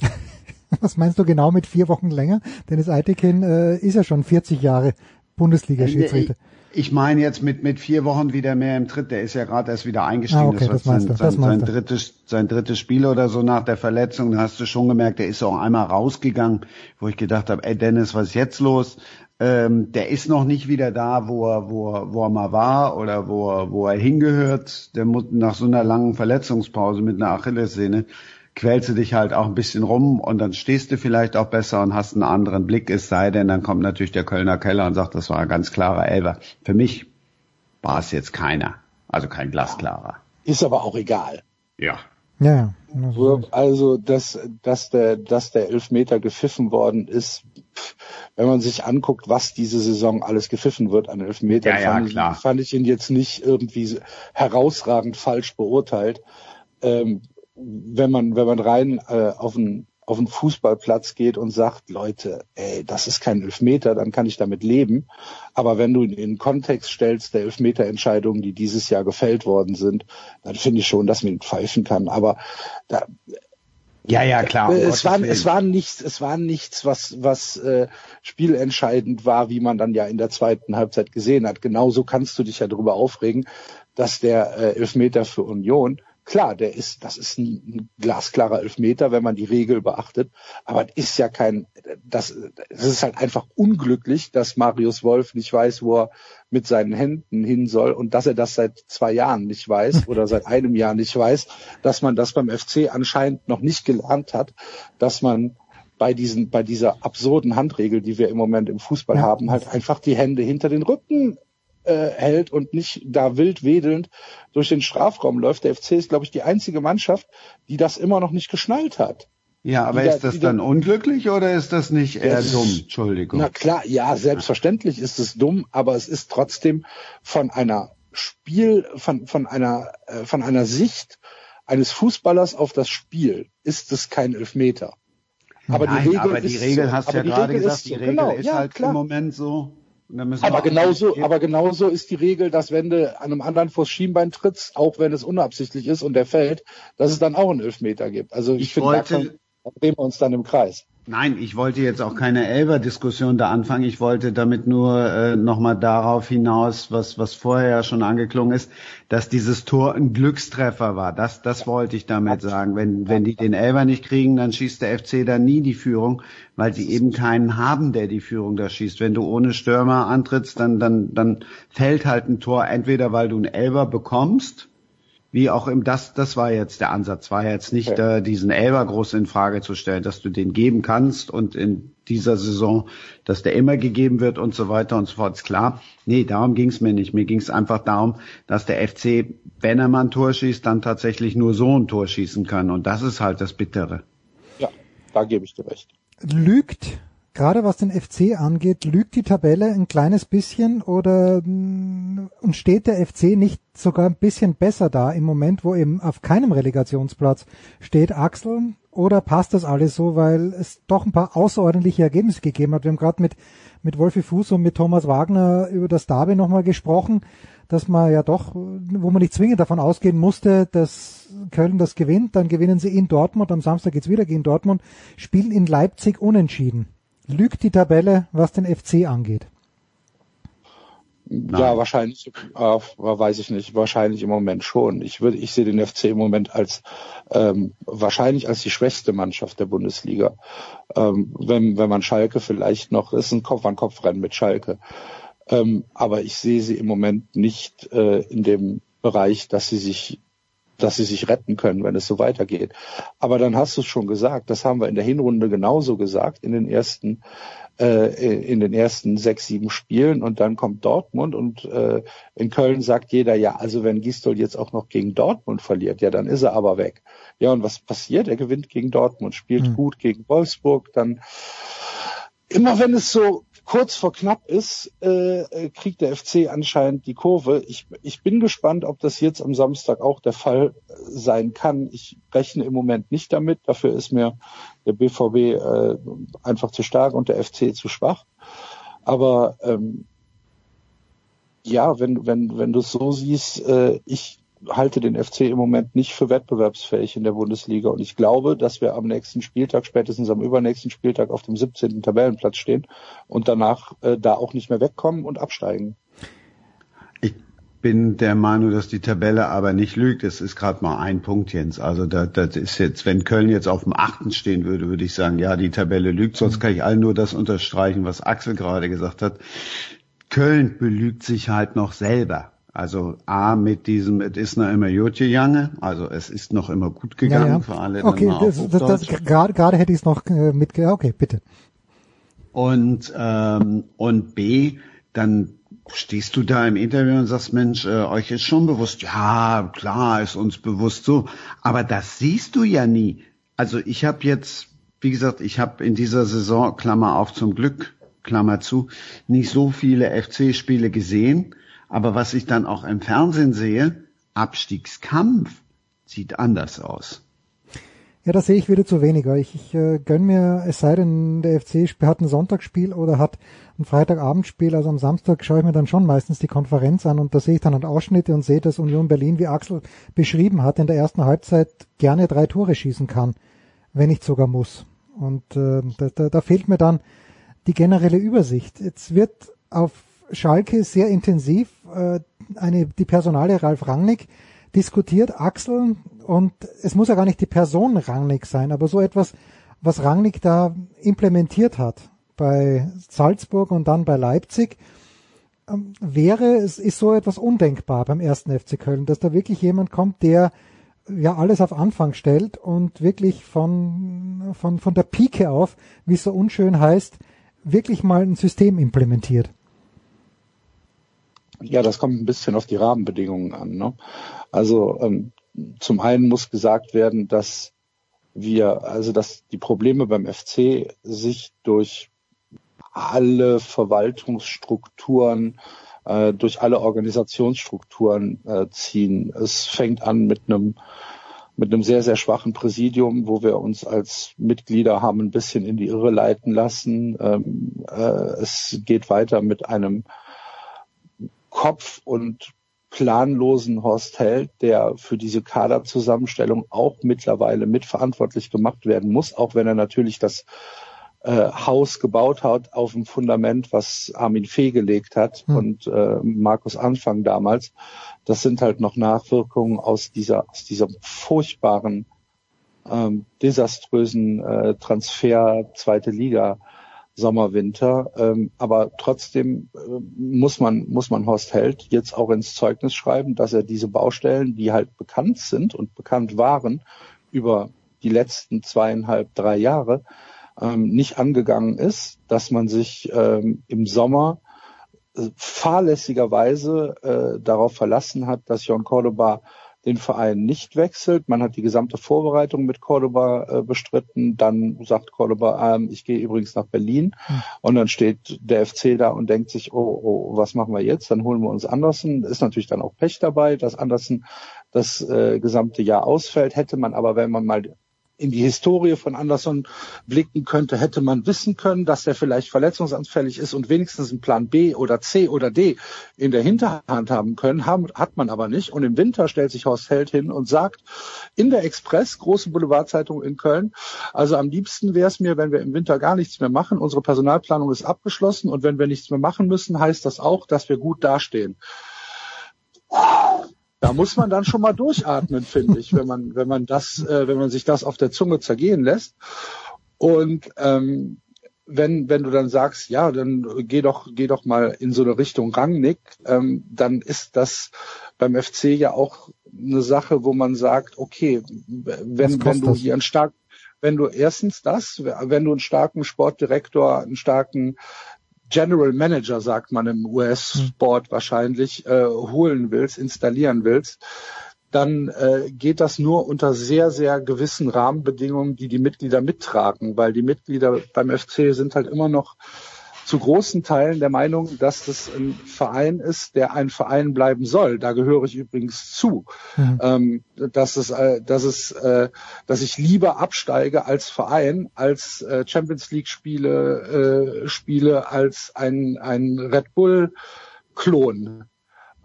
Was meinst du genau mit vier Wochen länger? Dennis Eitekin äh, ist ja schon 40 Jahre Bundesliga-Schiedsrichter. Ich meine jetzt mit, mit vier Wochen wieder mehr im Tritt. Der ist ja gerade erst wieder eingestiegen. Ah, okay, das, das sein, sein, sein, drittes, sein drittes Spiel oder so nach der Verletzung. Da hast du schon gemerkt, der ist auch einmal rausgegangen, wo ich gedacht habe, ey Dennis, was ist jetzt los? Ähm, der ist noch nicht wieder da, wo er, wo er, wo er mal war oder wo er, wo er hingehört. Der muss nach so einer langen Verletzungspause mit einer Achillessehne quälst du dich halt auch ein bisschen rum und dann stehst du vielleicht auch besser und hast einen anderen Blick, es sei denn, dann kommt natürlich der Kölner Keller und sagt, das war ein ganz klarer Elber. Für mich war es jetzt keiner, also kein glasklarer. Ist aber auch egal. Ja. Ja. Also, dass, dass der, dass der Elfmeter gepfiffen worden ist, wenn man sich anguckt, was diese Saison alles gepfiffen wird an Elfmetern, ja, ja, fand, klar. Fand ich ihn jetzt nicht irgendwie herausragend falsch beurteilt. Ähm, wenn man, wenn man rein äh, auf einen auf den Fußballplatz geht und sagt, Leute, ey, das ist kein Elfmeter, dann kann ich damit leben. Aber wenn du in den Kontext stellst der Elfmeterentscheidungen, die dieses Jahr gefällt worden sind, dann finde ich schon, dass man ihn pfeifen kann. Aber da, ja, ja, klar. es war, es war nichts, es war nichts, was, was äh, spielentscheidend war, wie man dann ja in der zweiten Halbzeit gesehen hat. Genauso kannst du dich ja darüber aufregen, dass der äh, Elfmeter für Union Klar, der ist, das ist ein glasklarer Elfmeter, wenn man die Regel beachtet. Aber es ist ja kein, das, es ist halt einfach unglücklich, dass Marius Wolf nicht weiß, wo er mit seinen Händen hin soll und dass er das seit zwei Jahren nicht weiß oder seit einem Jahr nicht weiß, dass man das beim FC anscheinend noch nicht gelernt hat, dass man bei diesen, bei dieser absurden Handregel, die wir im Moment im Fußball ja. haben, halt einfach die Hände hinter den Rücken äh, hält und nicht da wild wedelnd durch den Strafraum läuft. Der FC ist, glaube ich, die einzige Mannschaft, die das immer noch nicht geschnallt hat. Ja, aber ist das dann unglücklich oder ist das nicht eher das, dumm? Entschuldigung. Na klar, ja, selbstverständlich ist es dumm, aber es ist trotzdem von einer Spiel, von, von einer, äh, von einer Sicht eines Fußballers auf das Spiel ist es kein Elfmeter. Aber Nein, die Regel, aber die Regel so, hast du ja gerade gesagt, die Regel genau, ist ja, halt klar. im Moment so aber genauso, aber genauso ist die Regel, dass wenn du an einem anderen vors Schienbein trittst, auch wenn es unabsichtlich ist und der fällt, dass es dann auch einen Elfmeter gibt. Also ich, ich finde, da drehen wir uns dann im Kreis. Nein, ich wollte jetzt auch keine Elber-Diskussion da anfangen. Ich wollte damit nur äh, nochmal darauf hinaus, was, was vorher ja schon angeklungen ist, dass dieses Tor ein Glückstreffer war. Das, das wollte ich damit sagen. Wenn, wenn die den Elber nicht kriegen, dann schießt der FC da nie die Führung, weil sie eben keinen haben, der die Führung da schießt. Wenn du ohne Stürmer antrittst, dann, dann, dann fällt halt ein Tor entweder, weil du einen Elber bekommst, wie auch im das das war jetzt der Ansatz war jetzt nicht äh, diesen Elber groß in Frage zu stellen, dass du den geben kannst und in dieser Saison, dass der immer gegeben wird und so weiter und so fort, ist klar. Nee, darum ging es mir nicht. Mir ging es einfach darum, dass der FC, wenn er mal ein Tor schießt, dann tatsächlich nur so ein Tor schießen kann und das ist halt das Bittere. Ja, da gebe ich dir recht. Lügt gerade was den FC angeht, lügt die Tabelle ein kleines bisschen oder mm, und steht der FC nicht sogar ein bisschen besser da im Moment, wo eben auf keinem Relegationsplatz steht Axel? Oder passt das alles so, weil es doch ein paar außerordentliche Ergebnisse gegeben hat? Wir haben gerade mit, mit Wolfi Fuß und mit Thomas Wagner über das Derby nochmal gesprochen, dass man ja doch, wo man nicht zwingend davon ausgehen musste, dass Köln das gewinnt, dann gewinnen sie in Dortmund, am Samstag geht's wieder gegen Dortmund, spielen in Leipzig unentschieden. Lügt die Tabelle, was den FC angeht? Nein. Ja, wahrscheinlich, äh, weiß ich nicht, wahrscheinlich im Moment schon. Ich würde, ich sehe den FC im Moment als ähm, wahrscheinlich als die schwächste Mannschaft der Bundesliga. Ähm, wenn, wenn man Schalke vielleicht noch, ist ein Kopf-an-Kopf-Rennen mit Schalke. Ähm, aber ich sehe sie im Moment nicht äh, in dem Bereich, dass sie sich dass sie sich retten können, wenn es so weitergeht. Aber dann hast du es schon gesagt, das haben wir in der Hinrunde genauso gesagt, in den ersten äh, in den ersten sechs, sieben Spielen und dann kommt Dortmund und äh, in Köln sagt jeder, ja, also wenn Gistol jetzt auch noch gegen Dortmund verliert, ja, dann ist er aber weg. Ja, und was passiert? Er gewinnt gegen Dortmund, spielt mhm. gut gegen Wolfsburg, dann immer wenn es so kurz vor knapp ist, äh, kriegt der FC anscheinend die Kurve. Ich, ich bin gespannt, ob das jetzt am Samstag auch der Fall sein kann. Ich rechne im Moment nicht damit. Dafür ist mir der BVB äh, einfach zu stark und der FC zu schwach. Aber ähm, ja, wenn, wenn, wenn du es so siehst, äh, ich halte den FC im Moment nicht für wettbewerbsfähig in der Bundesliga und ich glaube, dass wir am nächsten Spieltag, spätestens am übernächsten Spieltag auf dem 17. Tabellenplatz stehen und danach äh, da auch nicht mehr wegkommen und absteigen. Ich bin der Meinung, dass die Tabelle aber nicht lügt. Es ist gerade mal ein Punkt, Jens. Also das, das ist jetzt, wenn Köln jetzt auf dem achten stehen würde, würde ich sagen, ja, die Tabelle lügt. Sonst kann ich allen nur das unterstreichen, was Axel gerade gesagt hat. Köln belügt sich halt noch selber. Also A mit diesem, es ist noch immer Jotje Jange, also es ist noch immer gut gegangen ja, ja. für alle. Okay, das, das, das, gerade, gerade hätte ich es noch äh, mit, okay, bitte. Und, ähm, und B, dann stehst du da im Interview und sagst, Mensch, äh, euch ist schon bewusst, ja, klar, ist uns bewusst so, aber das siehst du ja nie. Also ich habe jetzt, wie gesagt, ich habe in dieser Saison, Klammer auf zum Glück, Klammer zu, nicht so viele FC-Spiele gesehen aber was ich dann auch im Fernsehen sehe, Abstiegskampf sieht anders aus. Ja, da sehe ich wieder zu weniger. Ich, ich äh, gönn mir, es sei denn, der FC hat ein Sonntagsspiel oder hat ein Freitagabendspiel, also am Samstag schaue ich mir dann schon meistens die Konferenz an und da sehe ich dann halt Ausschnitte und sehe, dass Union Berlin, wie Axel beschrieben hat, in der ersten Halbzeit gerne drei Tore schießen kann, wenn nicht sogar muss. Und äh, da, da, da fehlt mir dann die generelle Übersicht. Jetzt wird auf Schalke sehr intensiv äh, eine, die Personale Ralf Rangnick diskutiert, Axel, und es muss ja gar nicht die Person Rangnick sein, aber so etwas, was Rangnick da implementiert hat bei Salzburg und dann bei Leipzig, ähm, wäre, es ist so etwas undenkbar beim ersten FC Köln, dass da wirklich jemand kommt, der ja alles auf Anfang stellt und wirklich von, von, von der Pike auf, wie es so unschön heißt, wirklich mal ein System implementiert. Ja, das kommt ein bisschen auf die Rahmenbedingungen an. Ne? Also ähm, zum einen muss gesagt werden, dass wir, also dass die Probleme beim FC sich durch alle Verwaltungsstrukturen, äh, durch alle Organisationsstrukturen äh, ziehen. Es fängt an mit einem mit einem sehr, sehr schwachen Präsidium, wo wir uns als Mitglieder haben ein bisschen in die Irre leiten lassen. Ähm, äh, es geht weiter mit einem Kopf und planlosen Horst Held, der für diese Kaderzusammenstellung auch mittlerweile mitverantwortlich gemacht werden muss, auch wenn er natürlich das äh, Haus gebaut hat auf dem Fundament, was Armin Fee gelegt hat hm. und äh, Markus Anfang damals. Das sind halt noch Nachwirkungen aus dieser aus dieser furchtbaren ähm, desaströsen äh, Transfer zweite Liga Sommer, Winter. Ähm, aber trotzdem äh, muss man, muss man Horst Held jetzt auch ins Zeugnis schreiben, dass er diese Baustellen, die halt bekannt sind und bekannt waren über die letzten zweieinhalb, drei Jahre, ähm, nicht angegangen ist, dass man sich ähm, im Sommer äh, fahrlässigerweise äh, darauf verlassen hat, dass John Cordoba den Verein nicht wechselt. Man hat die gesamte Vorbereitung mit Cordoba äh, bestritten. Dann sagt Cordoba, ähm, ich gehe übrigens nach Berlin. Mhm. Und dann steht der FC da und denkt sich, oh, oh, was machen wir jetzt? Dann holen wir uns Andersen. Ist natürlich dann auch Pech dabei, dass Andersen das äh, gesamte Jahr ausfällt. Hätte man aber, wenn man mal in die Historie von Anderson blicken könnte, hätte man wissen können, dass er vielleicht verletzungsanfällig ist und wenigstens einen Plan B oder C oder D in der Hinterhand haben können, haben, hat man aber nicht. Und im Winter stellt sich Horst Held hin und sagt in der Express, große Boulevardzeitung in Köln, also am liebsten wäre es mir, wenn wir im Winter gar nichts mehr machen. Unsere Personalplanung ist abgeschlossen und wenn wir nichts mehr machen müssen, heißt das auch, dass wir gut dastehen. Da muss man dann schon mal durchatmen, finde ich, wenn man, wenn man das, äh, wenn man sich das auf der Zunge zergehen lässt. Und ähm, wenn, wenn du dann sagst, ja, dann geh doch, geh doch mal in so eine Richtung Rangnick, ähm, dann ist das beim FC ja auch eine Sache, wo man sagt, okay, wenn, wenn du hier einen stark, wenn du erstens das, wenn du einen starken Sportdirektor, einen starken General Manager, sagt man im US-Sport wahrscheinlich, äh, holen willst, installieren willst, dann äh, geht das nur unter sehr, sehr gewissen Rahmenbedingungen, die die Mitglieder mittragen, weil die Mitglieder beim FC sind halt immer noch zu großen Teilen der Meinung, dass das ein Verein ist, der ein Verein bleiben soll. Da gehöre ich übrigens zu. Mhm. Ähm, dass es, äh, dass es, äh, dass ich lieber absteige als Verein, als äh, Champions League Spiele spiele, als ein ein Red Bull Klon.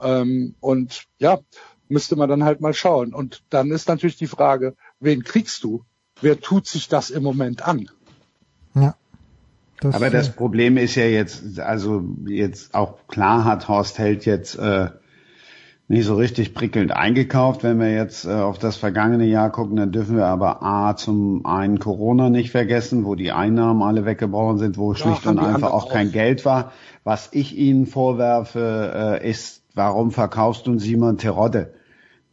Ähm, und ja, müsste man dann halt mal schauen. Und dann ist natürlich die Frage, wen kriegst du? Wer tut sich das im Moment an? Ja. Das Aber das Problem ist ja jetzt, also jetzt auch klar hat Horst Held jetzt äh, nicht so richtig prickelnd eingekauft. Wenn wir jetzt äh, auf das vergangene Jahr gucken, dann dürfen wir aber A zum einen Corona nicht vergessen, wo die Einnahmen alle weggebrochen sind, wo ja, schlicht und einfach auch kein Geld war. Was ich Ihnen vorwerfe, äh, ist, warum verkaufst du Simon Terodde?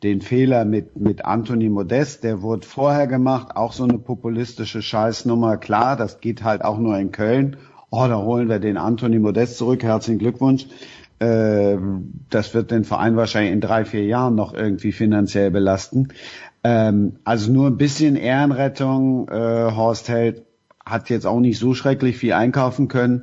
Den Fehler mit, mit Anthony Modest, der wurde vorher gemacht, auch so eine populistische Scheißnummer. Klar, das geht halt auch nur in Köln. Oh, da holen wir den Anthony Modest zurück. Herzlichen Glückwunsch. Äh, das wird den Verein wahrscheinlich in drei, vier Jahren noch irgendwie finanziell belasten. Ähm, also nur ein bisschen Ehrenrettung. Äh, Horst Held hat jetzt auch nicht so schrecklich viel einkaufen können,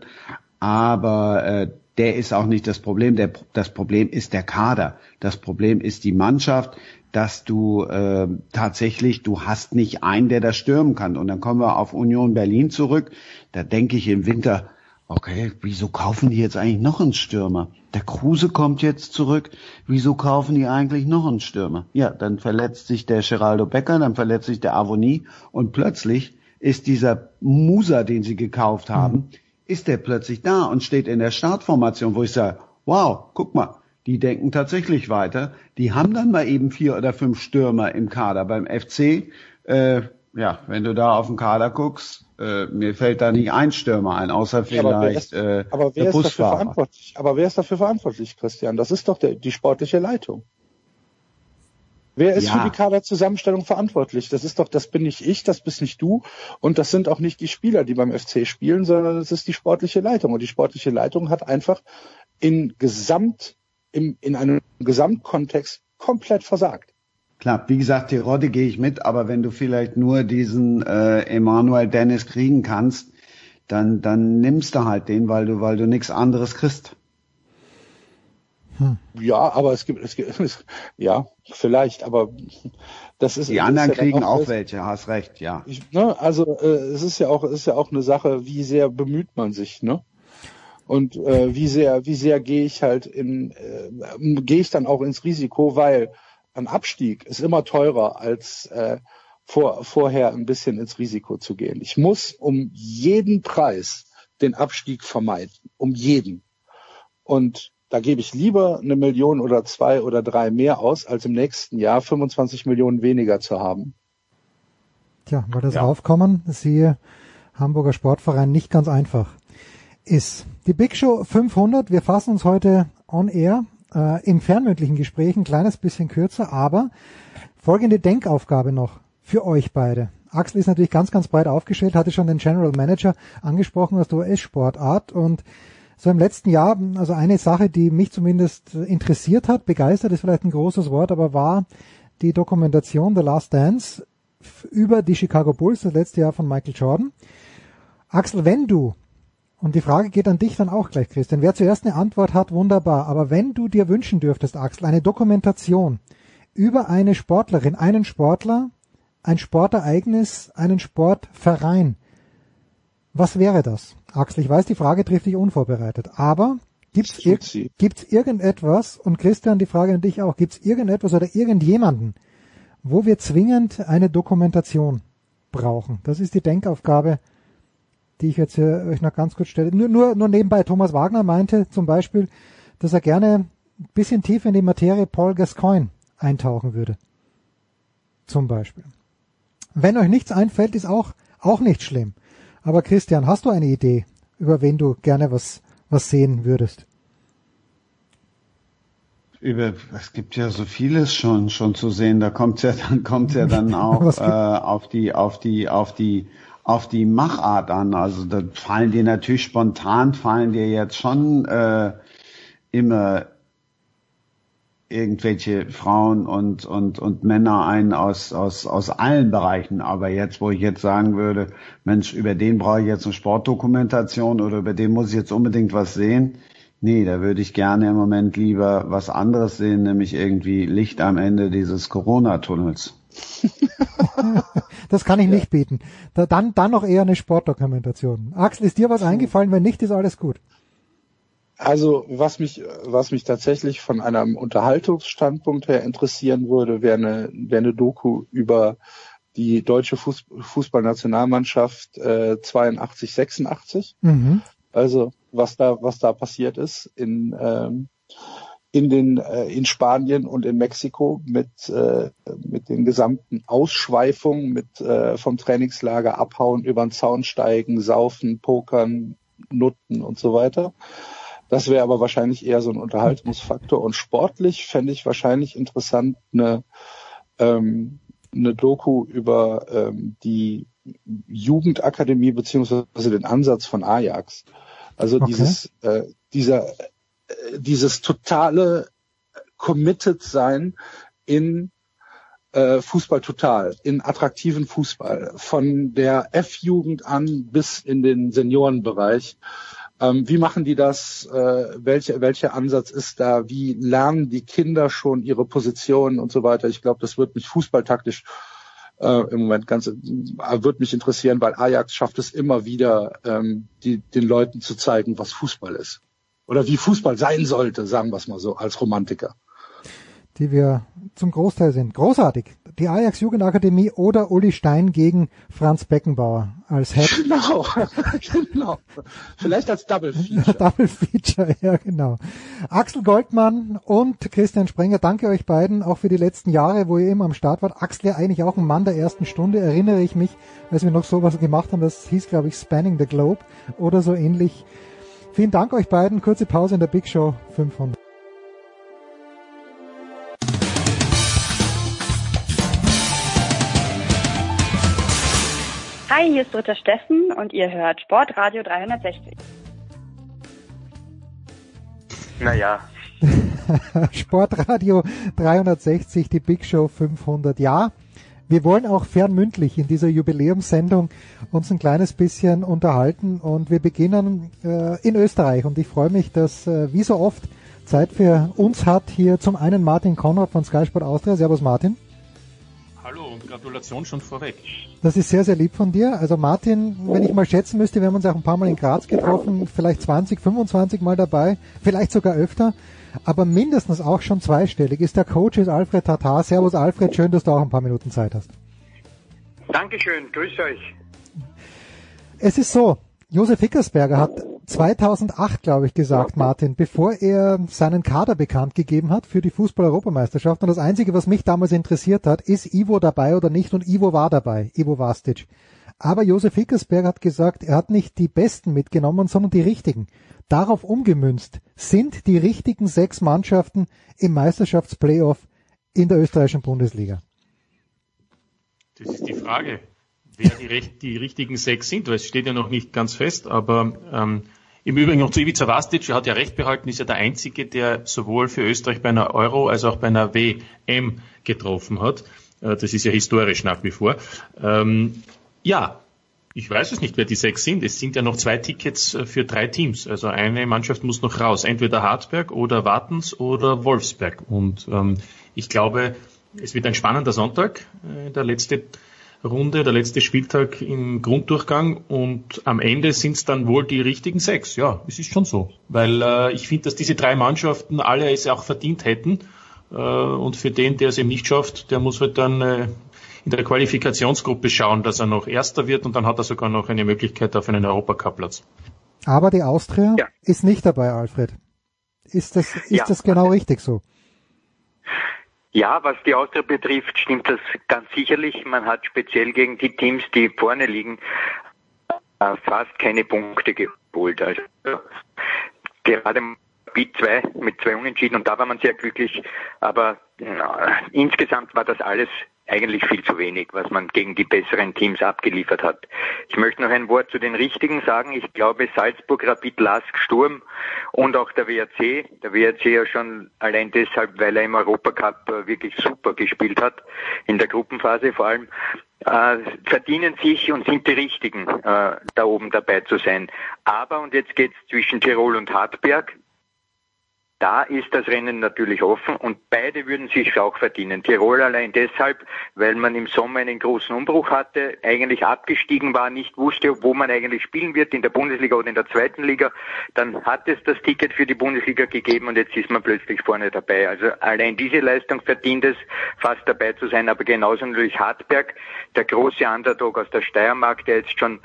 aber äh, der ist auch nicht das Problem. Der, das Problem ist der Kader. Das Problem ist die Mannschaft, dass du äh, tatsächlich, du hast nicht einen, der das stürmen kann. Und dann kommen wir auf Union Berlin zurück. Da denke ich im Winter, okay, wieso kaufen die jetzt eigentlich noch einen Stürmer? Der Kruse kommt jetzt zurück. Wieso kaufen die eigentlich noch einen Stürmer? Ja, dann verletzt sich der Geraldo Becker, dann verletzt sich der Avonie und plötzlich ist dieser Musa, den sie gekauft haben, mhm ist der plötzlich da und steht in der Startformation, wo ich sage, wow, guck mal, die denken tatsächlich weiter. Die haben dann mal eben vier oder fünf Stürmer im Kader. Beim FC, äh, ja, wenn du da auf den Kader guckst, äh, mir fällt da nicht ein Stürmer ein, außer vielleicht aber wer ist, äh, aber wer ist dafür verantwortlich? Aber wer ist dafür verantwortlich, Christian? Das ist doch der, die sportliche Leitung. Wer ist ja. für die Kaderzusammenstellung verantwortlich? Das ist doch, das bin nicht ich, das bist nicht du und das sind auch nicht die Spieler, die beim FC spielen, sondern das ist die sportliche Leitung. Und die sportliche Leitung hat einfach in Gesamt, im, in einem Gesamtkontext komplett versagt. Klar, wie gesagt, die Rodde gehe ich mit, aber wenn du vielleicht nur diesen äh, Emanuel Dennis kriegen kannst, dann, dann nimmst du halt den, weil du, weil du nichts anderes kriegst. Hm. Ja, aber es gibt, es gibt, es, ja, vielleicht, aber das ist. Die anderen ja kriegen auch, auch welche, hast recht, ja. Ich, ne, also äh, es ist ja auch, es ist ja auch eine Sache, wie sehr bemüht man sich, ne? Und äh, wie sehr, wie sehr gehe ich halt in, äh, gehe ich dann auch ins Risiko, weil ein Abstieg ist immer teurer als äh, vor, vorher ein bisschen ins Risiko zu gehen. Ich muss um jeden Preis den Abstieg vermeiden, um jeden. Und da gebe ich lieber eine Million oder zwei oder drei mehr aus, als im nächsten Jahr 25 Millionen weniger zu haben. Tja, weil das ja. Aufkommen, siehe Hamburger Sportverein, nicht ganz einfach ist. Die Big Show 500, wir fassen uns heute on air äh, im fernmündlichen Gespräch ein kleines bisschen kürzer, aber folgende Denkaufgabe noch für euch beide. Axel ist natürlich ganz, ganz breit aufgestellt, hatte schon den General Manager angesprochen aus der US-Sportart und so im letzten Jahr, also eine Sache, die mich zumindest interessiert hat, begeistert ist vielleicht ein großes Wort, aber war die Dokumentation The Last Dance über die Chicago Bulls, das letzte Jahr von Michael Jordan. Axel, wenn du, und die Frage geht an dich dann auch gleich, Christian, wer zuerst eine Antwort hat, wunderbar, aber wenn du dir wünschen dürftest, Axel, eine Dokumentation über eine Sportlerin, einen Sportler, ein Sportereignis, einen Sportverein, was wäre das? Axel, ich weiß, die Frage trifft dich unvorbereitet, aber gibt's, ir gibt's irgendetwas, und Christian, die Frage an dich auch, gibt's irgendetwas oder irgendjemanden, wo wir zwingend eine Dokumentation brauchen? Das ist die Denkaufgabe, die ich jetzt hier euch noch ganz kurz stelle. Nur, nur, nur nebenbei, Thomas Wagner meinte zum Beispiel, dass er gerne ein bisschen tiefer in die Materie Paul Gascoigne eintauchen würde. Zum Beispiel. Wenn euch nichts einfällt, ist auch, auch nicht schlimm. Aber Christian, hast du eine Idee, über wen du gerne was, was sehen würdest? Über, es gibt ja so vieles schon, schon zu sehen. Da kommt ja dann, kommt ja dann auch äh, auf die, auf die, auf die, auf die Machart an. Also da fallen dir natürlich spontan fallen dir jetzt schon äh, immer irgendwelche Frauen und, und, und Männer ein aus, aus, aus allen Bereichen. Aber jetzt, wo ich jetzt sagen würde, Mensch, über den brauche ich jetzt eine Sportdokumentation oder über den muss ich jetzt unbedingt was sehen. Nee, da würde ich gerne im Moment lieber was anderes sehen, nämlich irgendwie Licht am Ende dieses Corona-Tunnels. das kann ich nicht bieten. Da, dann, dann noch eher eine Sportdokumentation. Axel, ist dir was eingefallen? Wenn nicht, ist alles gut. Also was mich, was mich tatsächlich von einem Unterhaltungsstandpunkt her interessieren würde, wäre eine, wäre eine Doku über die deutsche Fuß, Fußballnationalmannschaft äh, 82, 86. Mhm. Also was da, was da passiert ist in ähm, in den äh, in Spanien und in Mexiko mit äh, mit den gesamten Ausschweifungen, mit äh, vom Trainingslager abhauen, über den Zaun steigen, saufen, pokern, nutten und so weiter. Das wäre aber wahrscheinlich eher so ein Unterhaltungsfaktor. Und sportlich fände ich wahrscheinlich interessant eine, ähm, eine Doku über ähm, die Jugendakademie beziehungsweise den Ansatz von Ajax. Also okay. dieses, äh, dieser, äh, dieses totale Committed sein in äh, Fußball total, in attraktiven Fußball, von der F-Jugend an bis in den Seniorenbereich. Ähm, wie machen die das? Äh, welche, welcher Ansatz ist da? Wie lernen die Kinder schon ihre Positionen und so weiter? Ich glaube, das wird mich fußballtaktisch äh, im Moment ganz äh, wird mich interessieren, weil Ajax schafft es immer wieder, ähm, die, den Leuten zu zeigen, was Fußball ist. Oder wie Fußball sein sollte, sagen wir es mal so, als Romantiker die wir zum Großteil sind. Großartig. Die Ajax Jugendakademie oder Uli Stein gegen Franz Beckenbauer als Head. Genau, genau. Vielleicht als Double Feature. Double Feature, ja genau. Axel Goldmann und Christian Sprenger, danke euch beiden auch für die letzten Jahre, wo ihr immer am Start wart. Axel ja eigentlich auch ein Mann der ersten Stunde, erinnere ich mich, als wir noch sowas gemacht haben, das hieß glaube ich Spanning the Globe oder so ähnlich. Vielen Dank euch beiden. Kurze Pause in der Big Show 500. Hi, hier ist Dritter Steffen und ihr hört Sportradio 360. Naja. Sportradio 360, die Big Show 500. Ja, wir wollen auch fernmündlich in dieser Jubiläumssendung uns ein kleines bisschen unterhalten und wir beginnen äh, in Österreich und ich freue mich, dass äh, wie so oft Zeit für uns hat hier zum einen Martin Konrad von Sky Sport Austria. Servus Martin. Hallo und Gratulation schon vorweg. Das ist sehr, sehr lieb von dir. Also Martin, wenn ich mal schätzen müsste, wir haben uns auch ein paar Mal in Graz getroffen, vielleicht 20, 25 Mal dabei, vielleicht sogar öfter, aber mindestens auch schon zweistellig ist der Coach ist Alfred Tatar. Servus Alfred, schön, dass du auch ein paar Minuten Zeit hast. Dankeschön, grüß euch. Es ist so, Josef Hickersberger hat 2008, glaube ich, gesagt, Martin, bevor er seinen Kader bekannt gegeben hat für die Fußball-Europameisterschaft. Und das Einzige, was mich damals interessiert hat, ist Ivo dabei oder nicht? Und Ivo war dabei, Ivo Vastic. Aber Josef Hickersberger hat gesagt, er hat nicht die Besten mitgenommen, sondern die richtigen. Darauf umgemünzt sind die richtigen sechs Mannschaften im Meisterschaftsplayoff in der österreichischen Bundesliga. Das ist die Frage wer die, die richtigen sechs sind, weil es steht ja noch nicht ganz fest, aber ähm, Im Übrigen noch zu Ivica Vastic, er hat ja recht behalten, ist ja der Einzige, der sowohl für Österreich bei einer Euro als auch bei einer WM getroffen hat. Äh, das ist ja historisch nach wie vor. Ähm, ja, ich weiß es nicht, wer die sechs sind. Es sind ja noch zwei Tickets äh, für drei Teams. Also eine Mannschaft muss noch raus. Entweder Hartberg oder Wartens oder Wolfsberg. Und ähm, ich glaube, es wird ein spannender Sonntag, äh, der letzte Runde, der letzte Spieltag im Grunddurchgang und am Ende sind es dann wohl die richtigen sechs. Ja, es ist schon so. Weil äh, ich finde, dass diese drei Mannschaften alle es auch verdient hätten. Äh, und für den, der es eben nicht schafft, der muss halt dann äh, in der Qualifikationsgruppe schauen, dass er noch Erster wird und dann hat er sogar noch eine Möglichkeit auf einen Europacup-Platz. Aber die Austria ja. ist nicht dabei, Alfred. Ist das, ist ja. das genau richtig so? Ja, was die Austria betrifft, stimmt das ganz sicherlich. Man hat speziell gegen die Teams, die vorne liegen, äh, fast keine Punkte geholt. Also gerade B2 mit zwei Unentschieden und da war man sehr glücklich. Aber na, insgesamt war das alles eigentlich viel zu wenig, was man gegen die besseren Teams abgeliefert hat. Ich möchte noch ein Wort zu den Richtigen sagen. Ich glaube, Salzburg, Rapid, Lask, Sturm und auch der WRC, der WRC ja schon allein deshalb, weil er im Europacup äh, wirklich super gespielt hat, in der Gruppenphase vor allem, äh, verdienen sich und sind die Richtigen, äh, da oben dabei zu sein. Aber, und jetzt geht's zwischen Tirol und Hartberg, da ist das Rennen natürlich offen und beide würden sich auch verdienen. Tirol allein deshalb, weil man im Sommer einen großen Umbruch hatte, eigentlich abgestiegen war, nicht wusste, wo man eigentlich spielen wird, in der Bundesliga oder in der zweiten Liga. Dann hat es das Ticket für die Bundesliga gegeben und jetzt ist man plötzlich vorne dabei. Also allein diese Leistung verdient es, fast dabei zu sein, aber genauso natürlich Hartberg, der große Underdog aus der Steiermark, der jetzt schon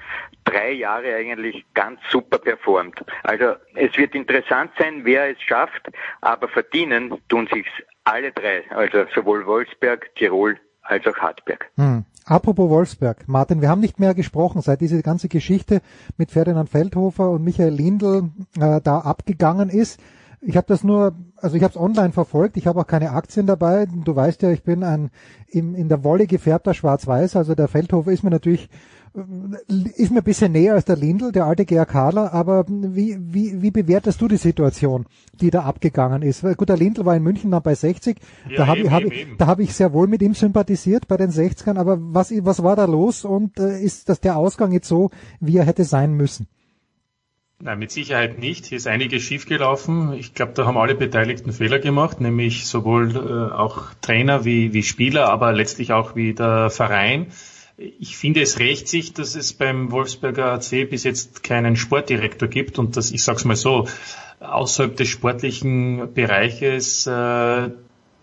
drei Jahre eigentlich ganz super performt. Also es wird interessant sein, wer es schafft, aber verdienen tun sich's alle drei, also sowohl Wolfsberg, Tirol als auch Hartberg. Hm. Apropos Wolfsberg, Martin, wir haben nicht mehr gesprochen, seit diese ganze Geschichte mit Ferdinand Feldhofer und Michael Lindl äh, da abgegangen ist. Ich habe das nur, also ich habe es online verfolgt, ich habe auch keine Aktien dabei. Du weißt ja, ich bin ein im, in der Wolle gefärbter Schwarz-Weiß, also der Feldhofer ist mir natürlich ist mir ein bisschen näher als der Lindl, der alte GRKler, aber wie, wie, wie bewertest du die Situation, die da abgegangen ist? Gut, der Lindl war in München dann bei 60, ja, da habe ich, hab ich, da hab ich sehr wohl mit ihm sympathisiert bei den 60ern, aber was, was war da los und äh, ist das der Ausgang jetzt so, wie er hätte sein müssen? Nein, mit Sicherheit nicht. Hier ist einiges schiefgelaufen. Ich glaube, da haben alle Beteiligten Fehler gemacht, nämlich sowohl äh, auch Trainer wie, wie Spieler, aber letztlich auch wie der Verein. Ich finde, es rächt sich, dass es beim Wolfsberger AC bis jetzt keinen Sportdirektor gibt und dass, ich sag's mal so, außerhalb des sportlichen Bereiches äh,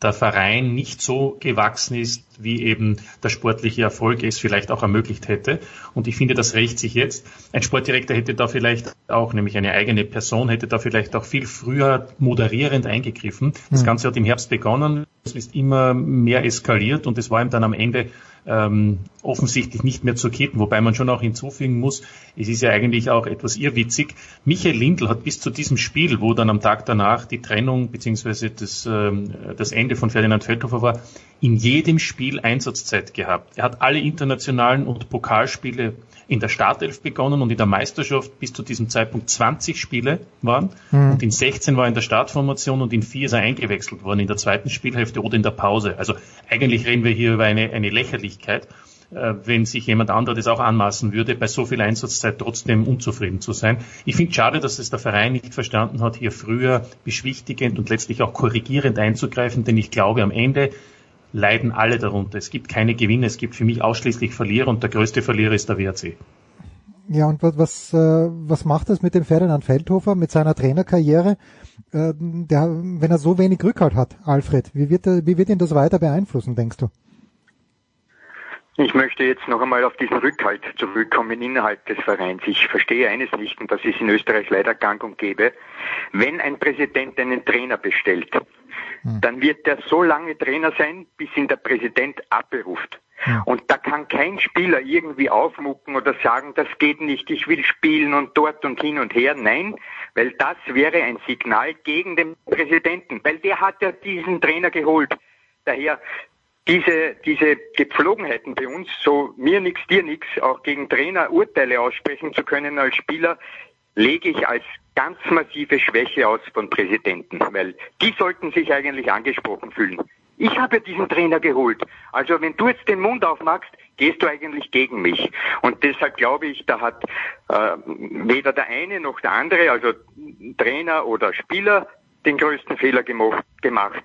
der Verein nicht so gewachsen ist, wie eben der sportliche Erfolg es vielleicht auch ermöglicht hätte. Und ich finde, das rächt sich jetzt. Ein Sportdirektor hätte da vielleicht auch, nämlich eine eigene Person, hätte da vielleicht auch viel früher moderierend eingegriffen. Das hm. Ganze hat im Herbst begonnen, es ist immer mehr eskaliert und es war ihm dann am Ende ähm, offensichtlich nicht mehr zu kitten, wobei man schon auch hinzufügen muss, es ist ja eigentlich auch etwas irrwitzig. Michael Lindl hat bis zu diesem Spiel, wo dann am Tag danach die Trennung beziehungsweise das, ähm, das Ende von Ferdinand Feldhofer war, in jedem Spiel Einsatzzeit gehabt. Er hat alle internationalen und Pokalspiele in der Startelf begonnen und in der Meisterschaft bis zu diesem Zeitpunkt 20 Spiele waren. Mhm. Und in 16 war er in der Startformation und in vier ist er eingewechselt worden, in der zweiten Spielhälfte oder in der Pause. Also eigentlich reden wir hier über eine, eine Lächerlichkeit, äh, wenn sich jemand anderes das auch anmaßen würde, bei so viel Einsatzzeit trotzdem unzufrieden zu sein. Ich finde schade, dass es der Verein nicht verstanden hat, hier früher beschwichtigend und letztlich auch korrigierend einzugreifen, denn ich glaube, am Ende leiden alle darunter. Es gibt keine Gewinne, es gibt für mich ausschließlich Verlierer und der größte Verlierer ist der WRC. Ja, und was, was, äh, was macht das mit dem Ferdinand Feldhofer, mit seiner Trainerkarriere, äh, der, wenn er so wenig Rückhalt hat, Alfred? Wie wird, wie wird ihn das weiter beeinflussen, denkst du? Ich möchte jetzt noch einmal auf diesen Rückhalt zurückkommen innerhalb des Vereins. Ich verstehe eines nicht, und das ist in Österreich leider gang und gäbe. Wenn ein Präsident einen Trainer bestellt, hm. dann wird der so lange Trainer sein, bis ihn der Präsident abberuft. Ja. Und da kann kein Spieler irgendwie aufmucken oder sagen, das geht nicht, ich will spielen und dort und hin und her. Nein, weil das wäre ein Signal gegen den Präsidenten, weil der hat ja diesen Trainer geholt. Daher diese, diese Gepflogenheiten bei uns, so mir nix, dir nix, auch gegen Trainer Urteile aussprechen zu können als Spieler, lege ich als ganz massive Schwäche aus von Präsidenten, weil die sollten sich eigentlich angesprochen fühlen. Ich habe diesen Trainer geholt. Also wenn du jetzt den Mund aufmachst, gehst du eigentlich gegen mich. Und deshalb glaube ich, da hat äh, weder der eine noch der andere, also Trainer oder Spieler, den größten Fehler gemacht.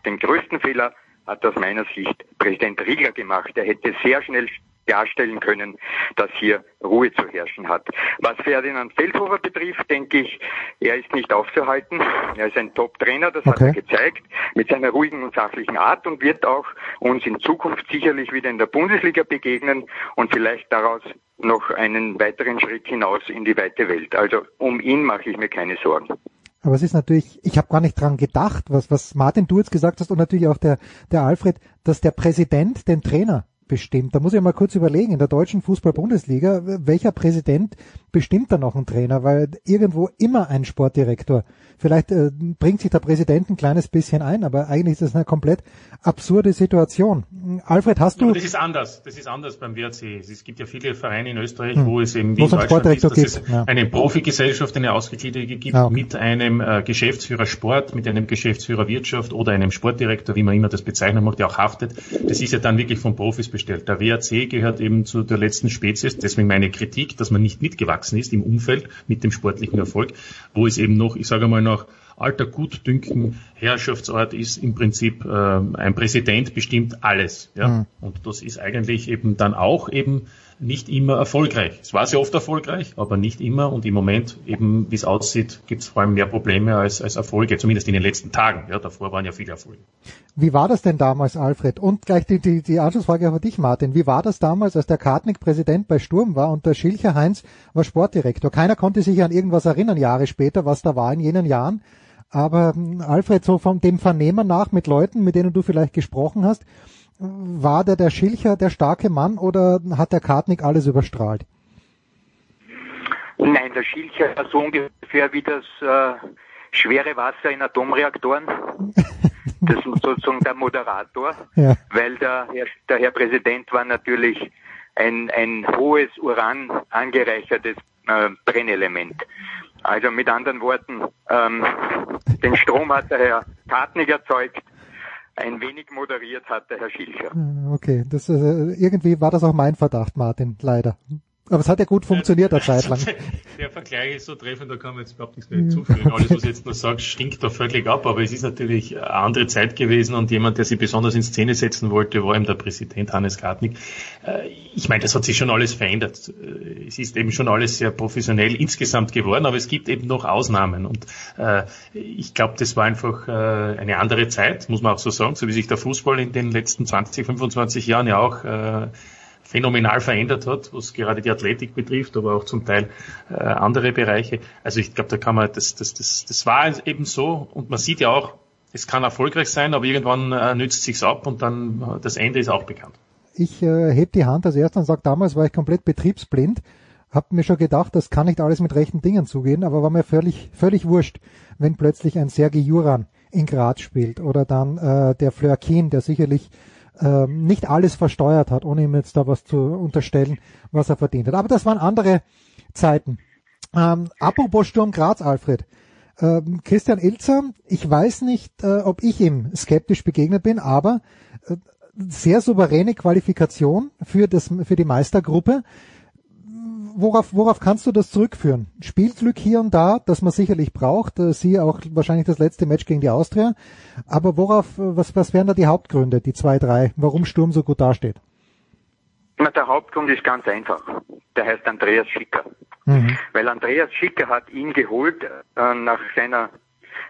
Den größten Fehler hat aus meiner Sicht Präsident Riegler gemacht. Er hätte sehr schnell klarstellen können, dass hier Ruhe zu herrschen hat. Was Ferdinand Feldhofer betrifft, denke ich, er ist nicht aufzuhalten. Er ist ein Top-Trainer, das okay. hat er gezeigt, mit seiner ruhigen und sachlichen Art und wird auch uns in Zukunft sicherlich wieder in der Bundesliga begegnen und vielleicht daraus noch einen weiteren Schritt hinaus in die weite Welt. Also um ihn mache ich mir keine Sorgen. Aber es ist natürlich, ich habe gar nicht dran gedacht, was, was Martin du jetzt gesagt hast und natürlich auch der, der Alfred, dass der Präsident den Trainer bestimmt. Da muss ich mal kurz überlegen, in der deutschen Fußball-Bundesliga, welcher Präsident bestimmt da noch einen Trainer? Weil irgendwo immer ein Sportdirektor. Vielleicht äh, bringt sich der Präsident ein kleines bisschen ein, aber eigentlich ist das eine komplett absurde Situation. Alfred, hast du... Ja, das ist anders. Das ist anders beim WRC. Es gibt ja viele Vereine in Österreich, hm. wo es eben wie in Deutschland ist, dass gibt. es ja. eine Profigesellschaft, eine ausgegliederte gibt, ah, okay. mit einem äh, Geschäftsführer Sport, mit einem Geschäftsführer Wirtschaft oder einem Sportdirektor, wie man immer das bezeichnen mag, der auch haftet. Das ist ja dann wirklich von Profis bestellt. Der WRC gehört eben zu der letzten Spezies, deswegen meine Kritik, dass man nicht mitgewachsen ist im Umfeld mit dem sportlichen Erfolg, wo es eben noch, ich sage mal, nach alter Gutdünken Herrschaftsort ist im Prinzip äh, ein Präsident bestimmt alles. Ja? Mhm. Und das ist eigentlich eben dann auch eben nicht immer erfolgreich. Es war sehr oft erfolgreich, aber nicht immer. Und im Moment, eben wie es aussieht, gibt es vor allem mehr Probleme als, als Erfolge, zumindest in den letzten Tagen. Ja, davor waren ja viele Erfolge. Wie war das denn damals, Alfred? Und gleich die, die, die Anschlussfrage für dich, Martin. Wie war das damals, als der Kartnick Präsident bei Sturm war und der Schilcher Heinz war Sportdirektor? Keiner konnte sich an irgendwas erinnern, Jahre später, was da war in jenen Jahren. Aber hm, Alfred, so von dem Vernehmen nach mit Leuten, mit denen du vielleicht gesprochen hast, war der der Schilcher der starke Mann oder hat der Kartnick alles überstrahlt? Nein, der Schilcher war so ungefähr wie das äh, schwere Wasser in Atomreaktoren. Das ist sozusagen der Moderator, ja. weil der Herr, der Herr Präsident war natürlich ein, ein hohes Uran angereichertes äh, Brennelement. Also mit anderen Worten, ähm, den Strom hat der Herr Kartnick erzeugt, ein wenig moderiert hat der Herr Schilcher. Okay, das, äh, irgendwie war das auch mein Verdacht, Martin, leider. Aber es hat ja gut funktioniert eine Zeit lang. Der Vergleich ist so treffend, da kann man jetzt überhaupt nichts mehr hinzufügen. Alles, was du jetzt noch sagst, stinkt da völlig ab, aber es ist natürlich eine andere Zeit gewesen und jemand, der sich besonders in Szene setzen wollte, war eben der Präsident Hannes Gartnick. Äh, ich meine, das hat sich schon alles verändert. Äh, es ist eben schon alles sehr professionell insgesamt geworden, aber es gibt eben noch Ausnahmen und äh, ich glaube, das war einfach eine andere Zeit, muss man auch so sagen, so wie sich der Fußball in den letzten 20, 25 Jahren ja auch phänomenal verändert hat, was gerade die Athletik betrifft, aber auch zum Teil äh, andere Bereiche. Also ich glaube, da kann man, das, das, das, das war eben so und man sieht ja auch, es kann erfolgreich sein, aber irgendwann äh, nützt sich's ab und dann äh, das Ende ist auch bekannt. Ich äh, heb die Hand als erstes und sage, damals war ich komplett betriebsblind, hab mir schon gedacht, das kann nicht alles mit rechten Dingen zugehen, aber war mir völlig, völlig wurscht, wenn plötzlich ein Sergei Juran in Graz spielt oder dann äh, der Fleur Kien, der sicherlich ähm, nicht alles versteuert hat, ohne ihm jetzt da was zu unterstellen, was er verdient hat. Aber das waren andere Zeiten. Ähm, apropos Sturm Graz, Alfred. Ähm, Christian Ilzer, ich weiß nicht, äh, ob ich ihm skeptisch begegnet bin, aber äh, sehr souveräne Qualifikation für, das, für die Meistergruppe worauf, worauf kannst du das zurückführen? Spielglück hier und da, das man sicherlich braucht, äh, siehe auch wahrscheinlich das letzte Match gegen die Austria. Aber worauf, äh, was, was wären da die Hauptgründe, die zwei, drei, warum Sturm so gut dasteht? Na, der Hauptgrund ist ganz einfach. Der heißt Andreas Schicker. Mhm. Weil Andreas Schicker hat ihn geholt äh, nach seiner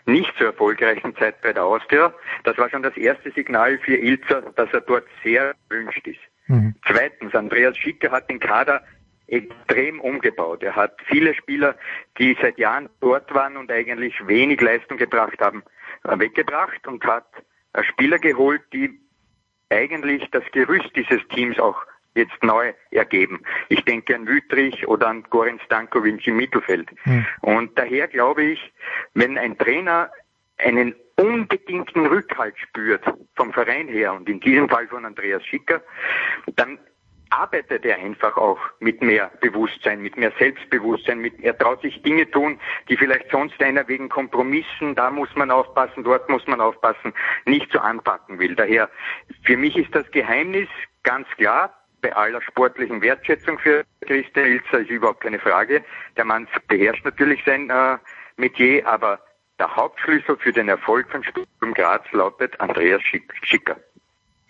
nicht so erfolgreichen Zeit bei der Austria. Das war schon das erste Signal für Ilzer, dass er dort sehr erwünscht ist. Mhm. Zweitens, Andreas Schicker hat den Kader extrem umgebaut. Er hat viele Spieler, die seit Jahren dort waren und eigentlich wenig Leistung gebracht haben, äh, weggebracht und hat äh, Spieler geholt, die eigentlich das Gerüst dieses Teams auch jetzt neu ergeben. Ich denke an Wüttrich oder an Goran Stankovic im Mittelfeld. Mhm. Und daher glaube ich, wenn ein Trainer einen unbedingten Rückhalt spürt vom Verein her und in diesem Fall von Andreas Schicker, dann arbeitet er einfach auch mit mehr Bewusstsein, mit mehr Selbstbewusstsein, mit, er traut sich Dinge tun, die vielleicht sonst einer wegen Kompromissen, da muss man aufpassen, dort muss man aufpassen, nicht so anpacken will. Daher, für mich ist das Geheimnis ganz klar, bei aller sportlichen Wertschätzung für Christian Ilzer ist überhaupt keine Frage. Der Mann beherrscht natürlich sein äh, Metier, aber der Hauptschlüssel für den Erfolg von Sturm Graz lautet Andreas Schicker.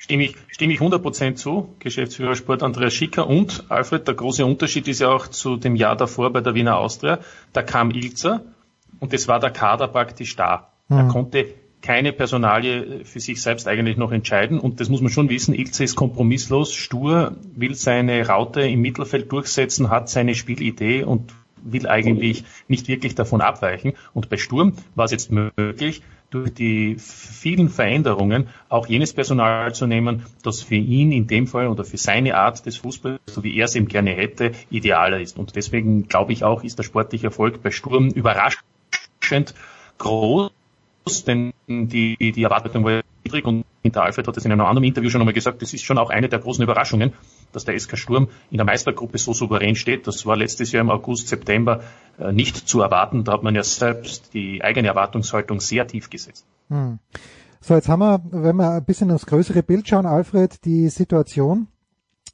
Stimme ich, stimme ich 100% zu, Geschäftsführer Sport Andreas Schicker. Und Alfred, der große Unterschied ist ja auch zu dem Jahr davor bei der Wiener Austria. Da kam Ilzer und es war der Kader praktisch da. Mhm. Er konnte keine Personalie für sich selbst eigentlich noch entscheiden. Und das muss man schon wissen. Ilze ist kompromisslos, stur, will seine Raute im Mittelfeld durchsetzen, hat seine Spielidee und will eigentlich nicht wirklich davon abweichen. Und bei Sturm war es jetzt möglich, durch die vielen Veränderungen auch jenes Personal zu nehmen, das für ihn in dem Fall oder für seine Art des Fußballs, so wie er es eben gerne hätte, idealer ist. Und deswegen glaube ich auch, ist der sportliche Erfolg bei Sturm überraschend groß, denn die, die Erwartung war niedrig und Alfred hat es in einem anderen Interview schon einmal gesagt, das ist schon auch eine der großen Überraschungen, dass der SK Sturm in der Meistergruppe so souverän steht. Das war letztes Jahr im August, September äh, nicht zu erwarten. Da hat man ja selbst die eigene Erwartungshaltung sehr tief gesetzt. Hm. So, jetzt haben wir, wenn wir ein bisschen ins größere Bild schauen, Alfred, die Situation,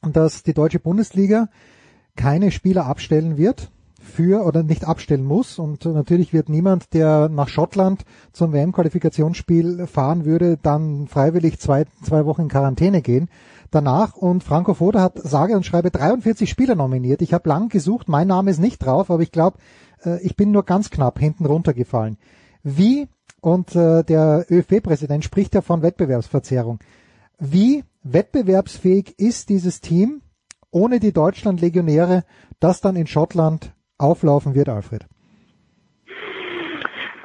dass die deutsche Bundesliga keine Spieler abstellen wird für oder nicht abstellen muss. Und natürlich wird niemand, der nach Schottland zum WM-Qualifikationsspiel fahren würde, dann freiwillig zwei, zwei Wochen in Quarantäne gehen danach. Und Franco Foda hat sage und schreibe 43 Spieler nominiert. Ich habe lang gesucht, mein Name ist nicht drauf, aber ich glaube, äh, ich bin nur ganz knapp hinten runtergefallen. Wie, und äh, der ÖFB-Präsident spricht ja von Wettbewerbsverzerrung, wie wettbewerbsfähig ist dieses Team ohne die Deutschland-Legionäre, das dann in Schottland auflaufen wird, Alfred?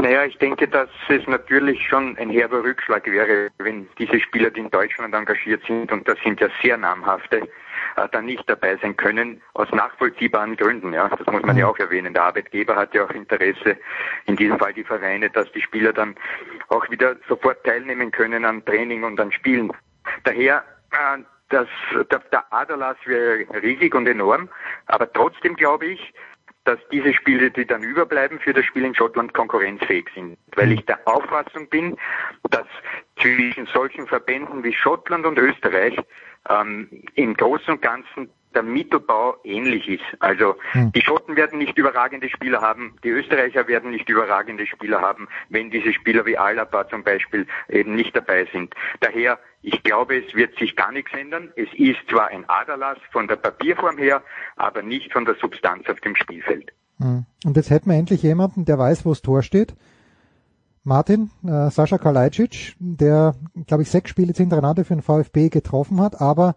Naja, ich denke, dass es natürlich schon ein herber Rückschlag wäre, wenn diese Spieler, die in Deutschland engagiert sind, und das sind ja sehr namhafte, äh, dann nicht dabei sein können, aus nachvollziehbaren Gründen. Ja, das muss man ja mhm. auch erwähnen. Der Arbeitgeber hat ja auch Interesse, in diesem Fall die Vereine, dass die Spieler dann auch wieder sofort teilnehmen können an Training und an Spielen. Daher, äh, das, der, der Aderlass wäre riesig und enorm, aber trotzdem glaube ich, dass diese Spiele, die dann überbleiben, für das Spiel in Schottland konkurrenzfähig sind. Weil ich der Auffassung bin, dass zwischen solchen Verbänden wie Schottland und Österreich ähm, im Großen und Ganzen der Mittelbau ähnlich ist. Also hm. die Schotten werden nicht überragende Spieler haben, die Österreicher werden nicht überragende Spieler haben, wenn diese Spieler wie Alaba zum Beispiel eben nicht dabei sind. Daher ich glaube, es wird sich gar nichts ändern. Es ist zwar ein Aderlass von der Papierform her, aber nicht von der Substanz auf dem Spielfeld. Hm. Und jetzt hätten wir endlich jemanden, der weiß, wo das Tor steht. Martin, äh, Sascha Kalajdzic, der, glaube ich, sechs Spiele hintereinander für den VfB getroffen hat, aber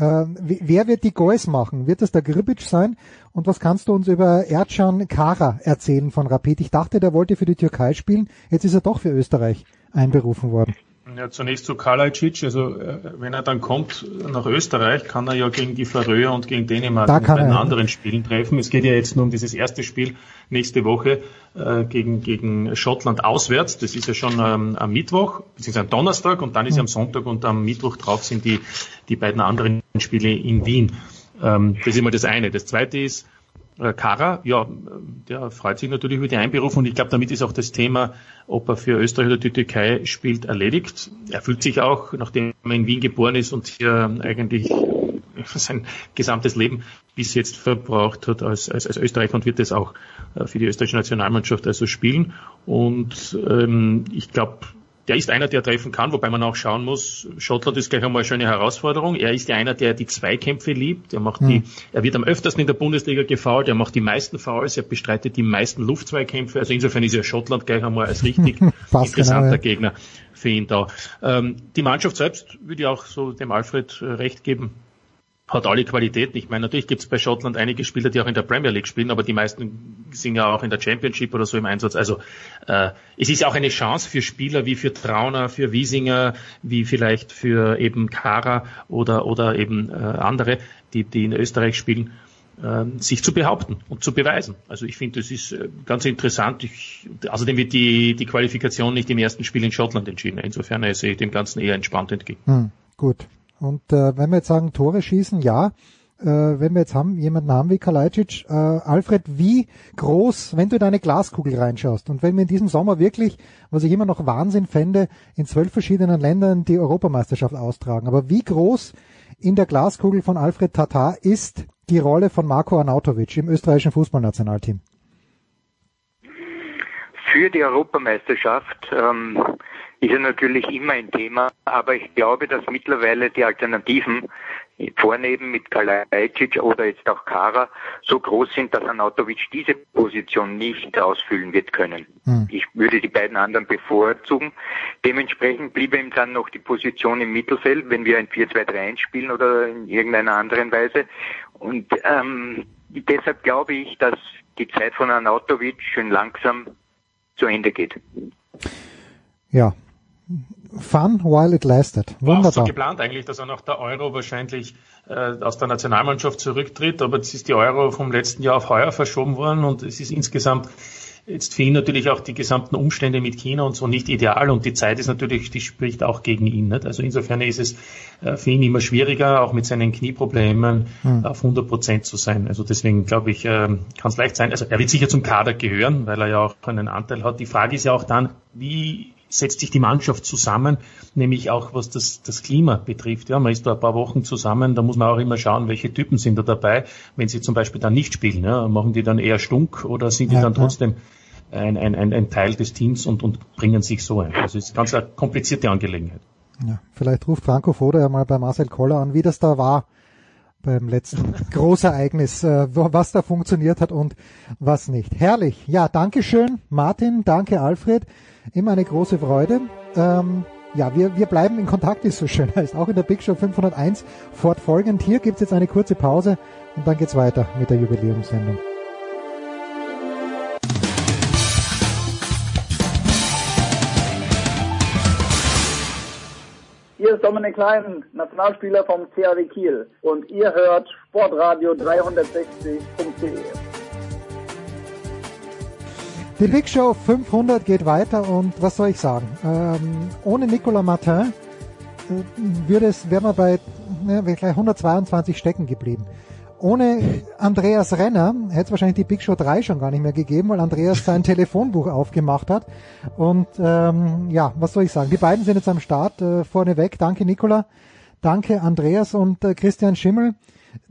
wer wird die Goals machen? Wird es der Gribic sein? Und was kannst du uns über Ercan Kara erzählen von Rapid? Ich dachte, der wollte für die Türkei spielen, jetzt ist er doch für Österreich einberufen worden. Ja, zunächst zu Kalajdzic. Also äh, wenn er dann kommt nach Österreich, kann er ja gegen die Färöer und gegen Dänemark da bei den anderen Spielen treffen. Es geht ja jetzt nur um dieses erste Spiel nächste Woche äh, gegen, gegen Schottland auswärts. Das ist ja schon ähm, am Mittwoch, beziehungsweise am Donnerstag und dann ist ja am Sonntag und am Mittwoch drauf sind die, die beiden anderen Spiele in Wien. Ähm, das ist immer das eine. Das zweite ist, Kara, ja, der freut sich natürlich über die Einberufung und ich glaube, damit ist auch das Thema, ob er für Österreich oder die Türkei spielt, erledigt. Er fühlt sich auch, nachdem er in Wien geboren ist und hier eigentlich sein gesamtes Leben bis jetzt verbraucht hat als, als, als Österreicher und wird das auch äh, für die österreichische Nationalmannschaft also spielen. Und ähm, ich glaube, der ist einer, der treffen kann, wobei man auch schauen muss, Schottland ist gleich einmal eine schöne Herausforderung. Er ist ja einer, der die Zweikämpfe liebt. Er macht die, hm. er wird am öftersten in der Bundesliga gefault, er macht die meisten Fouls, er bestreitet die meisten Luftzweikämpfe. Also insofern ist ja Schottland gleich einmal als richtig interessanter genau, ja. Gegner für ihn da. Ähm, die Mannschaft selbst würde ich auch so dem Alfred äh, recht geben hat alle Qualitäten. Ich meine, natürlich gibt es bei Schottland einige Spieler, die auch in der Premier League spielen, aber die meisten sind ja auch in der Championship oder so im Einsatz. Also äh, es ist auch eine Chance für Spieler wie für Trauner, für Wiesinger, wie vielleicht für eben Kara oder oder eben äh, andere, die, die in Österreich spielen, äh, sich zu behaupten und zu beweisen. Also ich finde, das ist äh, ganz interessant. Ich, außerdem wird die, die Qualifikation nicht im ersten Spiel in Schottland entschieden. Insofern sehe ich dem Ganzen eher entspannt entgegen. Hm, gut, und äh, wenn wir jetzt sagen, Tore schießen, ja, äh, wenn wir jetzt haben, jemanden haben wie Kalajdzic, äh, Alfred, wie groß, wenn du in deine Glaskugel reinschaust und wenn wir in diesem Sommer wirklich, was ich immer noch Wahnsinn fände, in zwölf verschiedenen Ländern die Europameisterschaft austragen, aber wie groß in der Glaskugel von Alfred Tatar ist die Rolle von Marco Arnautovic im österreichischen Fußballnationalteam? Für die Europameisterschaft ähm, ist er natürlich immer ein Thema, aber ich glaube, dass mittlerweile die Alternativen vorne eben mit Kalajdzic oder jetzt auch Kara so groß sind, dass Anatovic diese Position nicht ausfüllen wird können. Hm. Ich würde die beiden anderen bevorzugen. Dementsprechend bliebe ihm dann noch die Position im Mittelfeld, wenn wir ein 4-2-3-1 spielen oder in irgendeiner anderen Weise. Und ähm, deshalb glaube ich, dass die Zeit von Anatovic schön langsam zu Ende geht. Ja, Fun while it lasted. Wunderbar. War auch so geplant eigentlich, dass er nach der Euro wahrscheinlich äh, aus der Nationalmannschaft zurücktritt, aber jetzt ist die Euro vom letzten Jahr auf heuer verschoben worden und es ist insgesamt jetzt für ihn natürlich auch die gesamten Umstände mit China und so nicht ideal und die Zeit ist natürlich, die spricht auch gegen ihn. Nicht? Also insofern ist es äh, für ihn immer schwieriger, auch mit seinen Knieproblemen hm. auf 100 Prozent zu sein. Also deswegen glaube ich, äh, kann es leicht sein. Also er wird sicher zum Kader gehören, weil er ja auch einen Anteil hat. Die Frage ist ja auch dann, wie setzt sich die Mannschaft zusammen, nämlich auch was das, das Klima betrifft. Ja, man ist da ein paar Wochen zusammen, da muss man auch immer schauen, welche Typen sind da dabei. Wenn sie zum Beispiel dann nicht spielen, ja, machen die dann eher stunk oder sind die ja, dann trotzdem ein, ein, ein, ein Teil des Teams und, und bringen sich so ein. Also es ist ganz eine komplizierte Angelegenheit. Ja, vielleicht ruft Franco Foda ja mal bei Marcel Koller an, wie das da war beim letzten Großereignis, äh, was da funktioniert hat und was nicht. Herrlich. Ja, danke schön, Martin, danke Alfred. Immer eine große Freude. Ähm, ja, wir, wir bleiben in Kontakt, ist so schön heißt. Auch in der Big Show 501 fortfolgend. Hier gibt's jetzt eine kurze Pause und dann geht's weiter mit der Jubiläumssendung. Hier ist Dominik Klein, Nationalspieler vom CAW Kiel und ihr hört Sportradio 360.de. Die Big Show 500 geht weiter und was soll ich sagen? Ähm, ohne Nicolas Martin äh, würde es, wären wir bei ne, gleich 122 stecken geblieben. Ohne Andreas Renner hätte es wahrscheinlich die Big Show 3 schon gar nicht mehr gegeben, weil Andreas sein Telefonbuch aufgemacht hat. Und ähm, ja, was soll ich sagen? Die beiden sind jetzt am Start äh, vorneweg. Danke Nicola, danke Andreas und äh, Christian Schimmel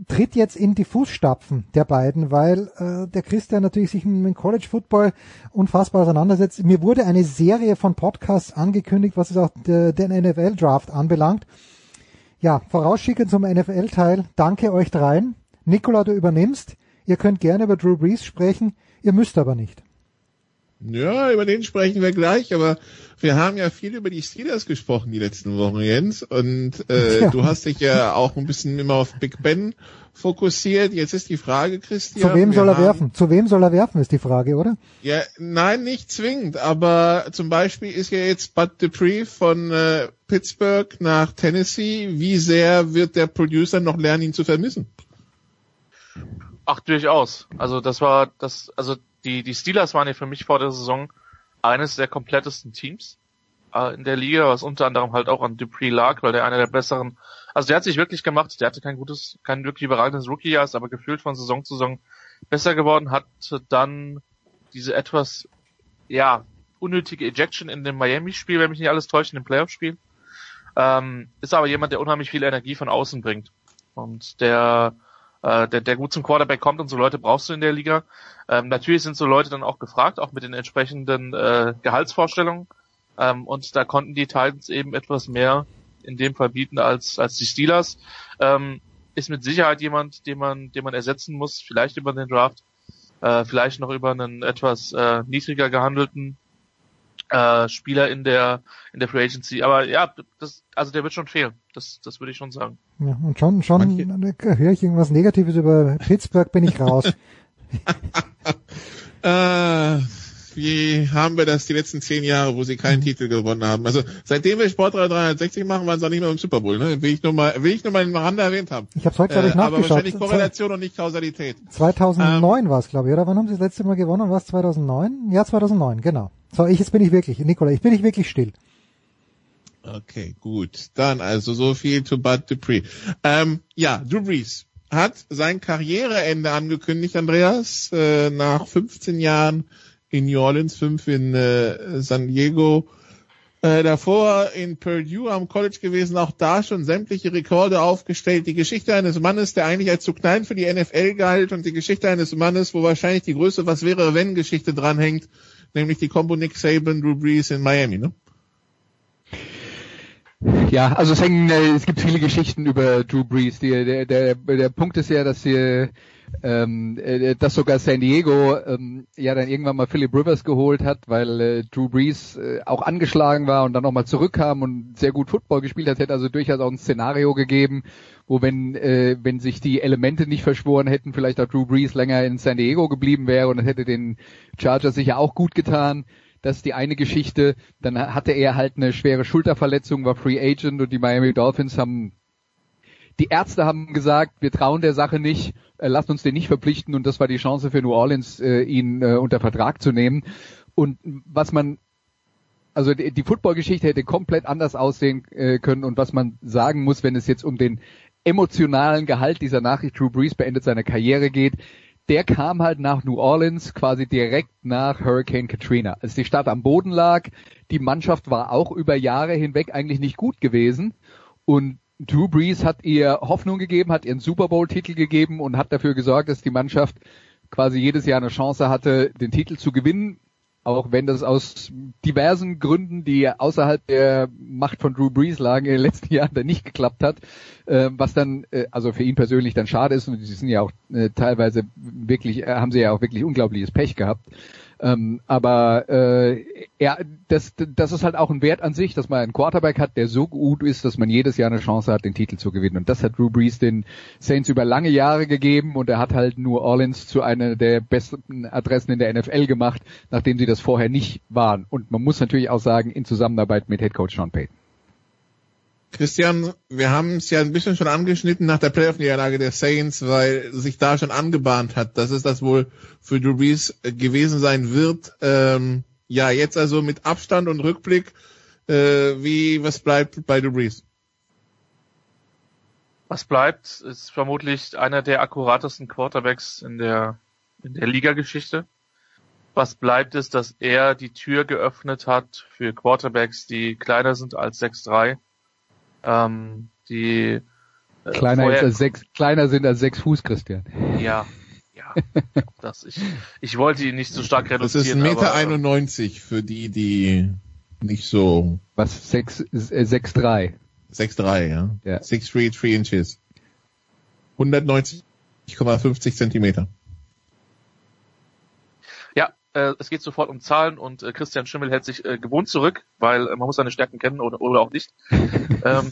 tritt jetzt in die Fußstapfen der beiden, weil äh, der Christian natürlich sich mit College Football unfassbar auseinandersetzt. Mir wurde eine Serie von Podcasts angekündigt, was es auch de, den NFL Draft anbelangt. Ja, vorausschickend zum NFL-Teil. Danke euch dreien. Nicola, du übernimmst. Ihr könnt gerne über Drew Brees sprechen. Ihr müsst aber nicht. Ja, über den sprechen wir gleich, aber wir haben ja viel über die Steelers gesprochen die letzten Wochen, Jens. Und äh, ja. du hast dich ja auch ein bisschen immer auf Big Ben fokussiert. Jetzt ist die Frage, Christian. Zu wem soll er haben, werfen? Zu wem soll er werfen, ist die Frage, oder? Ja, nein, nicht zwingend. Aber zum Beispiel ist ja jetzt Bud Dupree von äh, Pittsburgh nach Tennessee. Wie sehr wird der Producer noch lernen, ihn zu vermissen? Ach, durchaus. Also das war das, also die, die Steelers waren ja für mich vor der Saison eines der komplettesten Teams äh, in der Liga, was unter anderem halt auch an Dupree lag, weil der einer der besseren, also der hat sich wirklich gemacht, der hatte kein gutes, kein wirklich überragendes Rookie-Jahr, ist aber gefühlt von Saison zu Saison besser geworden, hat dann diese etwas, ja, unnötige Ejection in dem Miami-Spiel, wenn mich nicht alles täuscht, in dem Playoff-Spiel. Ähm, ist aber jemand, der unheimlich viel Energie von außen bringt. Und der äh, der, der gut zum Quarterback kommt und so Leute brauchst du in der Liga. Ähm, natürlich sind so Leute dann auch gefragt, auch mit den entsprechenden äh, Gehaltsvorstellungen. Ähm, und da konnten die Titans eben etwas mehr in dem Fall bieten als, als die Steelers. Ähm, ist mit Sicherheit jemand, den man, den man ersetzen muss, vielleicht über den Draft, äh, vielleicht noch über einen etwas äh, niedriger gehandelten äh, Spieler in der in der Free Agency. Aber ja, das, also der wird schon fehlen. Das, das würde ich schon sagen. Ja, und schon, schon höre ich irgendwas Negatives über Pittsburgh, bin ich raus. äh, wie haben wir das die letzten zehn Jahre, wo sie keinen Titel gewonnen haben? Also seitdem wir Sportreihe 360 machen, waren sie auch nicht mehr im Super Bowl. Ne? Will ich nur mal, will ich nur mal im Rande erwähnt haben. Ich habe heute glaube ich äh, nachgeschaut. Aber wahrscheinlich Korrelation und nicht Kausalität. 2009 ähm, war es, glaube ich, oder? Wann haben sie das letzte Mal gewonnen? War es 2009? Ja, 2009, genau. So, ich, jetzt bin ich wirklich, Nikola, ich bin ich wirklich still. Okay, gut. Dann also so viel zu Bud Dupree. Ähm, ja, Drew Brees. hat sein Karriereende angekündigt, Andreas, äh, nach 15 Jahren in New Orleans, 5 in äh, San Diego, äh, davor in Purdue am College gewesen, auch da schon sämtliche Rekorde aufgestellt. Die Geschichte eines Mannes, der eigentlich als zu klein für die NFL galt und die Geschichte eines Mannes, wo wahrscheinlich die größte Was wäre wenn Geschichte dranhängt, nämlich die Combo Nick Saban, Drew Brees in Miami, ne? Ja, also es hängen, äh, es gibt viele Geschichten über Drew Brees. Die, der, der, der Punkt ist ja, dass sie ähm, äh, dass sogar San Diego ähm, ja dann irgendwann mal Philip Rivers geholt hat, weil äh, Drew Brees äh, auch angeschlagen war und dann nochmal zurückkam und sehr gut Football gespielt hat, hätte also durchaus auch ein Szenario gegeben, wo wenn äh, wenn sich die Elemente nicht verschworen hätten, vielleicht auch Drew Brees länger in San Diego geblieben wäre und das hätte den Chargers sicher auch gut getan. Das ist die eine Geschichte. Dann hatte er halt eine schwere Schulterverletzung, war Free Agent und die Miami Dolphins haben die Ärzte haben gesagt, wir trauen der Sache nicht, äh, lasst uns den nicht verpflichten und das war die Chance für New Orleans, äh, ihn äh, unter Vertrag zu nehmen. Und was man also die, Football-Geschichte hätte komplett anders aussehen können und was man sagen muss, wenn es jetzt um den emotionalen Gehalt dieser Nachricht, Drew Brees beendet seine Karriere geht, der kam halt nach New Orleans quasi direkt nach Hurricane Katrina. Als die Stadt am Boden lag, die Mannschaft war auch über Jahre hinweg eigentlich nicht gut gewesen und Drew Brees hat ihr Hoffnung gegeben, hat ihren Super Bowl-Titel gegeben und hat dafür gesorgt, dass die Mannschaft quasi jedes Jahr eine Chance hatte, den Titel zu gewinnen, auch wenn das aus diversen Gründen, die außerhalb der Macht von Drew Brees lagen, in den letzten Jahren dann nicht geklappt hat, äh, was dann, äh, also für ihn persönlich dann schade ist und sie sind ja auch äh, teilweise wirklich, äh, haben sie ja auch wirklich unglaubliches Pech gehabt. Ähm, aber äh, ja, das, das ist halt auch ein Wert an sich, dass man einen Quarterback hat, der so gut ist, dass man jedes Jahr eine Chance hat, den Titel zu gewinnen. Und das hat Drew Brees den Saints über lange Jahre gegeben und er hat halt New Orleans zu einer der besten Adressen in der NFL gemacht, nachdem sie das vorher nicht waren. Und man muss natürlich auch sagen, in Zusammenarbeit mit Head Coach Sean Payton. Christian, wir haben es ja ein bisschen schon angeschnitten nach der Playoff-Niederlage der Saints, weil sich da schon angebahnt hat, dass es das wohl für Drew Brees äh, gewesen sein wird. Ähm, ja, jetzt also mit Abstand und Rückblick, äh, wie, was bleibt bei Drew Brees? Was bleibt, ist vermutlich einer der akkuratesten Quarterbacks in der, in der Liga-Geschichte. Was bleibt ist, dass er die Tür geöffnet hat für Quarterbacks, die kleiner sind als 6'3 ähm, die äh, kleiner, vorher, als sechs, kleiner sind als sechs Fuß, Christian. Ja, ja. das, ich, ich wollte ihn nicht so stark reduzieren. Das ist 1,91 Meter 91 für die, die nicht so. Was? 6, äh, 6,3. 6,3, ja. ja. 6 3 3 inches. 190,50 Zentimeter äh, es geht sofort um Zahlen und äh, Christian Schimmel hält sich äh, gewohnt zurück, weil äh, man muss seine Stärken kennen oder, oder auch nicht. ähm,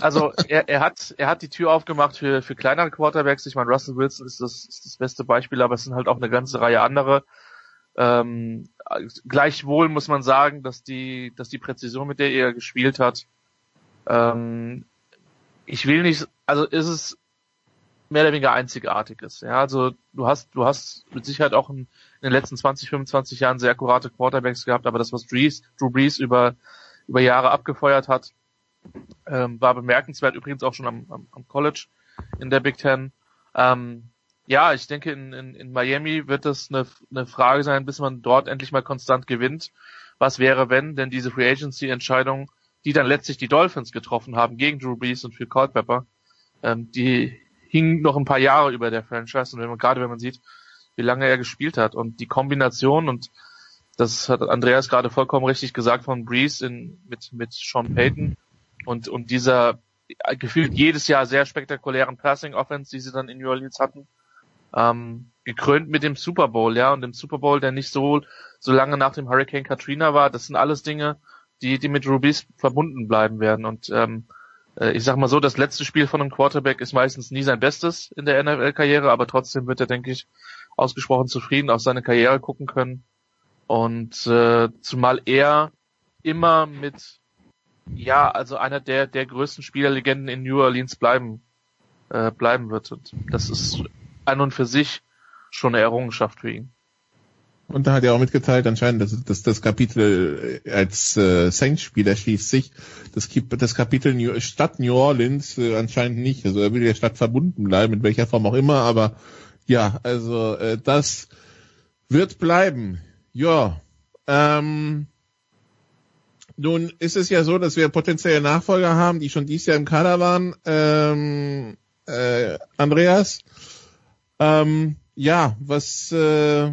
also er, er hat er hat die Tür aufgemacht für für kleinere Quarterbacks. Ich meine, Russell Wilson ist das ist das beste Beispiel, aber es sind halt auch eine ganze Reihe andere. Ähm, gleichwohl muss man sagen, dass die dass die Präzision, mit der er gespielt hat, ähm, ich will nicht, also ist es mehr oder weniger einzigartig ist. Ja, also du hast, du hast mit Sicherheit auch in, in den letzten 20, 25 Jahren sehr akkurate Quarterbacks gehabt, aber das, was Drees, Drew Brees über, über Jahre abgefeuert hat, ähm, war bemerkenswert, übrigens auch schon am, am, am College in der Big Ten. Ähm, ja, ich denke, in, in, in Miami wird das eine, eine Frage sein, bis man dort endlich mal konstant gewinnt. Was wäre, wenn denn diese Free Agency Entscheidung, die dann letztlich die Dolphins getroffen haben gegen Drew Brees und Phil Culpepper, ähm, die hing noch ein paar Jahre über der Franchise. Und wenn man, gerade wenn man sieht, wie lange er gespielt hat und die Kombination und das hat Andreas gerade vollkommen richtig gesagt von Breeze in, mit, mit Sean Payton und, und dieser gefühlt jedes Jahr sehr spektakulären Passing Offense, die sie dann in New Orleans hatten, ähm, gekrönt mit dem Super Bowl, ja, und dem Super Bowl, der nicht so, so lange nach dem Hurricane Katrina war, das sind alles Dinge, die, die mit Rubies verbunden bleiben werden. Und, ähm, äh, ich sag mal so, das letzte Spiel von einem Quarterback ist meistens nie sein Bestes in der NFL-Karriere, aber trotzdem wird er, denke ich, ausgesprochen zufrieden auf seine Karriere gucken können. Und äh, zumal er immer mit, ja, also einer der, der größten Spielerlegenden in New Orleans bleiben, äh, bleiben wird. Und das ist an und für sich schon eine Errungenschaft für ihn. Und da hat er auch mitgeteilt, anscheinend, dass, dass das Kapitel äh, als äh, Saints-Spieler schließt sich. Das, das Kapitel New, Stadt New Orleans äh, anscheinend nicht. Also er will der Stadt verbunden bleiben, in welcher Form auch immer. Aber ja, also äh, das wird bleiben. Ja. Ähm, nun ist es ja so, dass wir potenzielle Nachfolger haben, die schon dieses Jahr im Kader waren. Ähm, äh, Andreas, ähm, ja, was, äh,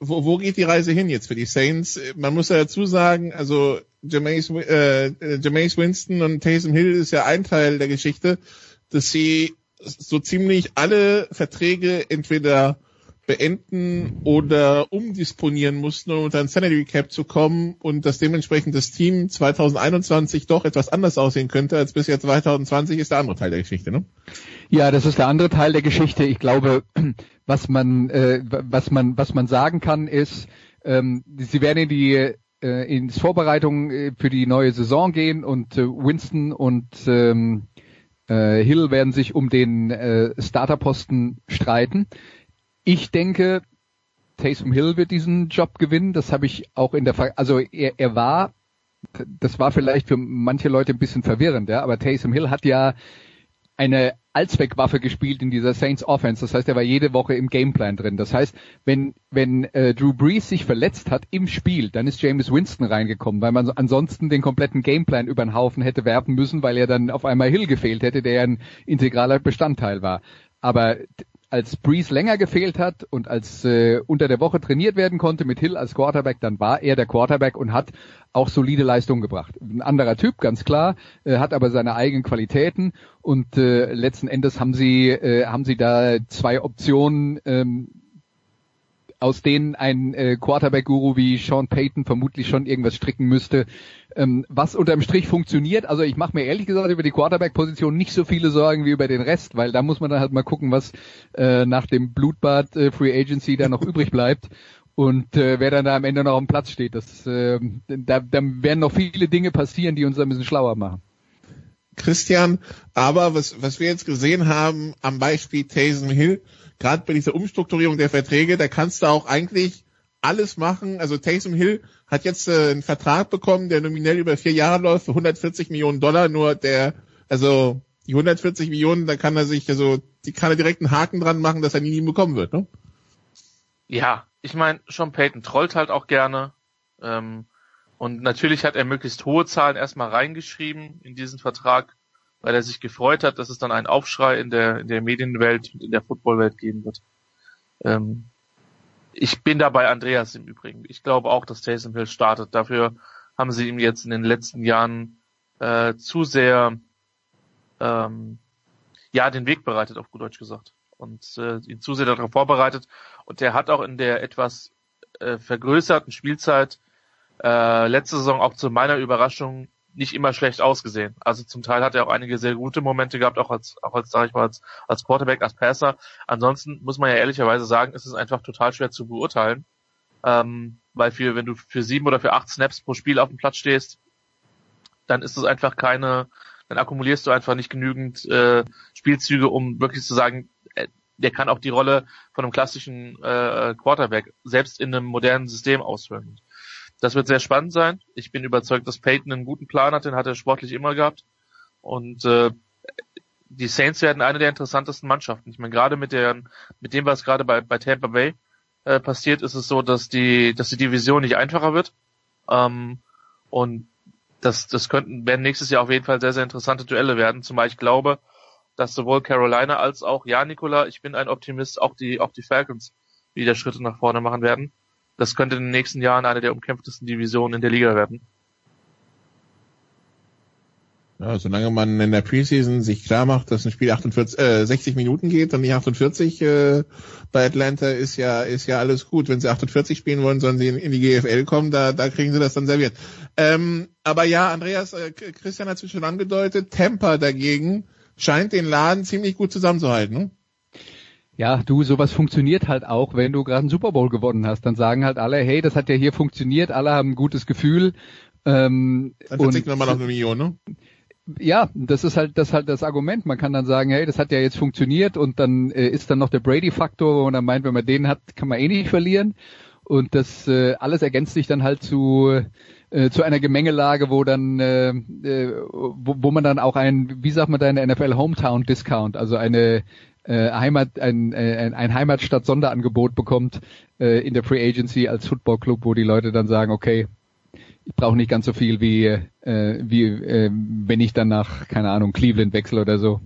wo, wo geht die Reise hin jetzt für die Saints? Man muss ja dazu sagen, also Jameis, äh, Jameis Winston und Taysom Hill ist ja ein Teil der Geschichte, dass sie so ziemlich alle Verträge entweder beenden oder umdisponieren mussten, um unter ein Sanity Cap zu kommen und dass dementsprechend das Team 2021 doch etwas anders aussehen könnte als bisher 2020 ist der andere Teil der Geschichte, ne? Ja, das ist der andere Teil der Geschichte. Ich glaube, was man, äh, was man, was man sagen kann, ist, ähm, sie werden in die äh, ins Vorbereitung äh, für die neue Saison gehen und äh, Winston und ähm, äh, Hill werden sich um den äh, Starterposten streiten. Ich denke, Taysom Hill wird diesen Job gewinnen. Das habe ich auch in der, Ver also er, er war, das war vielleicht für manche Leute ein bisschen verwirrend, ja, aber Taysom Hill hat ja eine Allzweckwaffe gespielt in dieser Saints Offense. Das heißt, er war jede Woche im Gameplan drin. Das heißt, wenn wenn äh, Drew Brees sich verletzt hat im Spiel, dann ist James Winston reingekommen, weil man ansonsten den kompletten Gameplan über den Haufen hätte werfen müssen, weil er dann auf einmal Hill gefehlt hätte, der ja ein integraler Bestandteil war. Aber als Breeze länger gefehlt hat und als äh, unter der Woche trainiert werden konnte mit Hill als Quarterback, dann war er der Quarterback und hat auch solide Leistung gebracht. Ein anderer Typ, ganz klar, äh, hat aber seine eigenen Qualitäten und äh, letzten Endes haben sie äh, haben sie da zwei Optionen ähm, aus denen ein äh, Quarterback-Guru wie Sean Payton vermutlich schon irgendwas stricken müsste, ähm, was unterm Strich funktioniert. Also ich mache mir ehrlich gesagt über die Quarterback-Position nicht so viele Sorgen wie über den Rest, weil da muss man dann halt mal gucken, was äh, nach dem Blutbad äh, Free Agency da noch übrig bleibt und äh, wer dann da am Ende noch am Platz steht. Das, äh, da, da werden noch viele Dinge passieren, die uns ein bisschen schlauer machen. Christian, aber was, was wir jetzt gesehen haben am Beispiel Taysom Hill, gerade bei dieser Umstrukturierung der Verträge, da kannst du auch eigentlich alles machen. Also Taysom Hill hat jetzt äh, einen Vertrag bekommen, der nominell über vier Jahre läuft für 140 Millionen Dollar. Nur der, also die 140 Millionen, da kann er sich, also die kann er direkt einen Haken dran machen, dass er nie bekommen wird, ne? Ja, ich meine, Sean Payton trollt halt auch gerne. Ähm, und natürlich hat er möglichst hohe Zahlen erstmal reingeschrieben in diesen Vertrag, weil er sich gefreut hat, dass es dann einen Aufschrei in der, in der Medienwelt und in der Footballwelt geben wird. Ähm, ich bin dabei Andreas im Übrigen. Ich glaube auch, dass Taysom Hill startet. Dafür haben sie ihm jetzt in den letzten Jahren äh, zu sehr ähm, ja den Weg bereitet, auf gut Deutsch gesagt. Und äh, ihn zu sehr darauf vorbereitet. Und er hat auch in der etwas äh, vergrößerten Spielzeit äh, letzte Saison auch zu meiner Überraschung nicht immer schlecht ausgesehen. Also zum Teil hat er auch einige sehr gute Momente gehabt, auch als, auch als, sag ich mal, als, als Quarterback, als Passer. Ansonsten muss man ja ehrlicherweise sagen, ist es einfach total schwer zu beurteilen. Ähm, weil für, wenn du für sieben oder für acht Snaps pro Spiel auf dem Platz stehst, dann ist es einfach keine, dann akkumulierst du einfach nicht genügend äh, Spielzüge, um wirklich zu sagen, äh, der kann auch die Rolle von einem klassischen äh, Quarterback selbst in einem modernen System ausfüllen. Das wird sehr spannend sein. Ich bin überzeugt, dass Peyton einen guten Plan hat, den hat er sportlich immer gehabt. Und äh, die Saints werden eine der interessantesten Mannschaften. Ich meine, gerade mit der, mit dem, was gerade bei, bei Tampa Bay äh, passiert, ist es so, dass die, dass die Division nicht einfacher wird. Ähm, und das, das könnten, werden nächstes Jahr auf jeden Fall sehr, sehr interessante Duelle werden. Zumal ich glaube, dass sowohl Carolina als auch, ja, Nicola, ich bin ein Optimist, auch die, auch die Falcons wieder Schritte nach vorne machen werden das könnte in den nächsten Jahren eine der umkämpftesten Divisionen in der Liga werden. Ja, solange man in der Preseason sich klar macht, dass ein Spiel 48, äh, 60 Minuten geht und nicht 48 äh, bei Atlanta, ist ja ist ja alles gut. Wenn sie 48 spielen wollen, sollen sie in, in die GFL kommen, da, da kriegen sie das dann serviert. Ähm, aber ja, Andreas, äh, Christian hat es schon angedeutet, Tampa dagegen scheint den Laden ziemlich gut zusammenzuhalten. Ja, du, sowas funktioniert halt auch, wenn du gerade einen Super Bowl gewonnen hast. Dann sagen halt alle, hey, das hat ja hier funktioniert, alle haben ein gutes Gefühl. Ähm, dann verzichten wir mal auf eine Million, ne? Ja, das ist halt das ist halt das Argument. Man kann dann sagen, hey, das hat ja jetzt funktioniert und dann äh, ist dann noch der Brady-Faktor, wo man dann meint, wenn man den hat, kann man eh nicht verlieren. Und das äh, alles ergänzt sich dann halt zu äh, zu einer Gemengelage, wo dann äh, äh, wo, wo man dann auch ein, wie sagt man da in der NFL Hometown Discount, also eine äh, Heimat, ein, äh, ein, ein Heimatstadt-Sonderangebot bekommt äh, in der Free Agency als Football Club, wo die Leute dann sagen, okay, ich brauche nicht ganz so viel wie äh, wie äh, wenn ich dann nach keine Ahnung Cleveland wechsle oder so.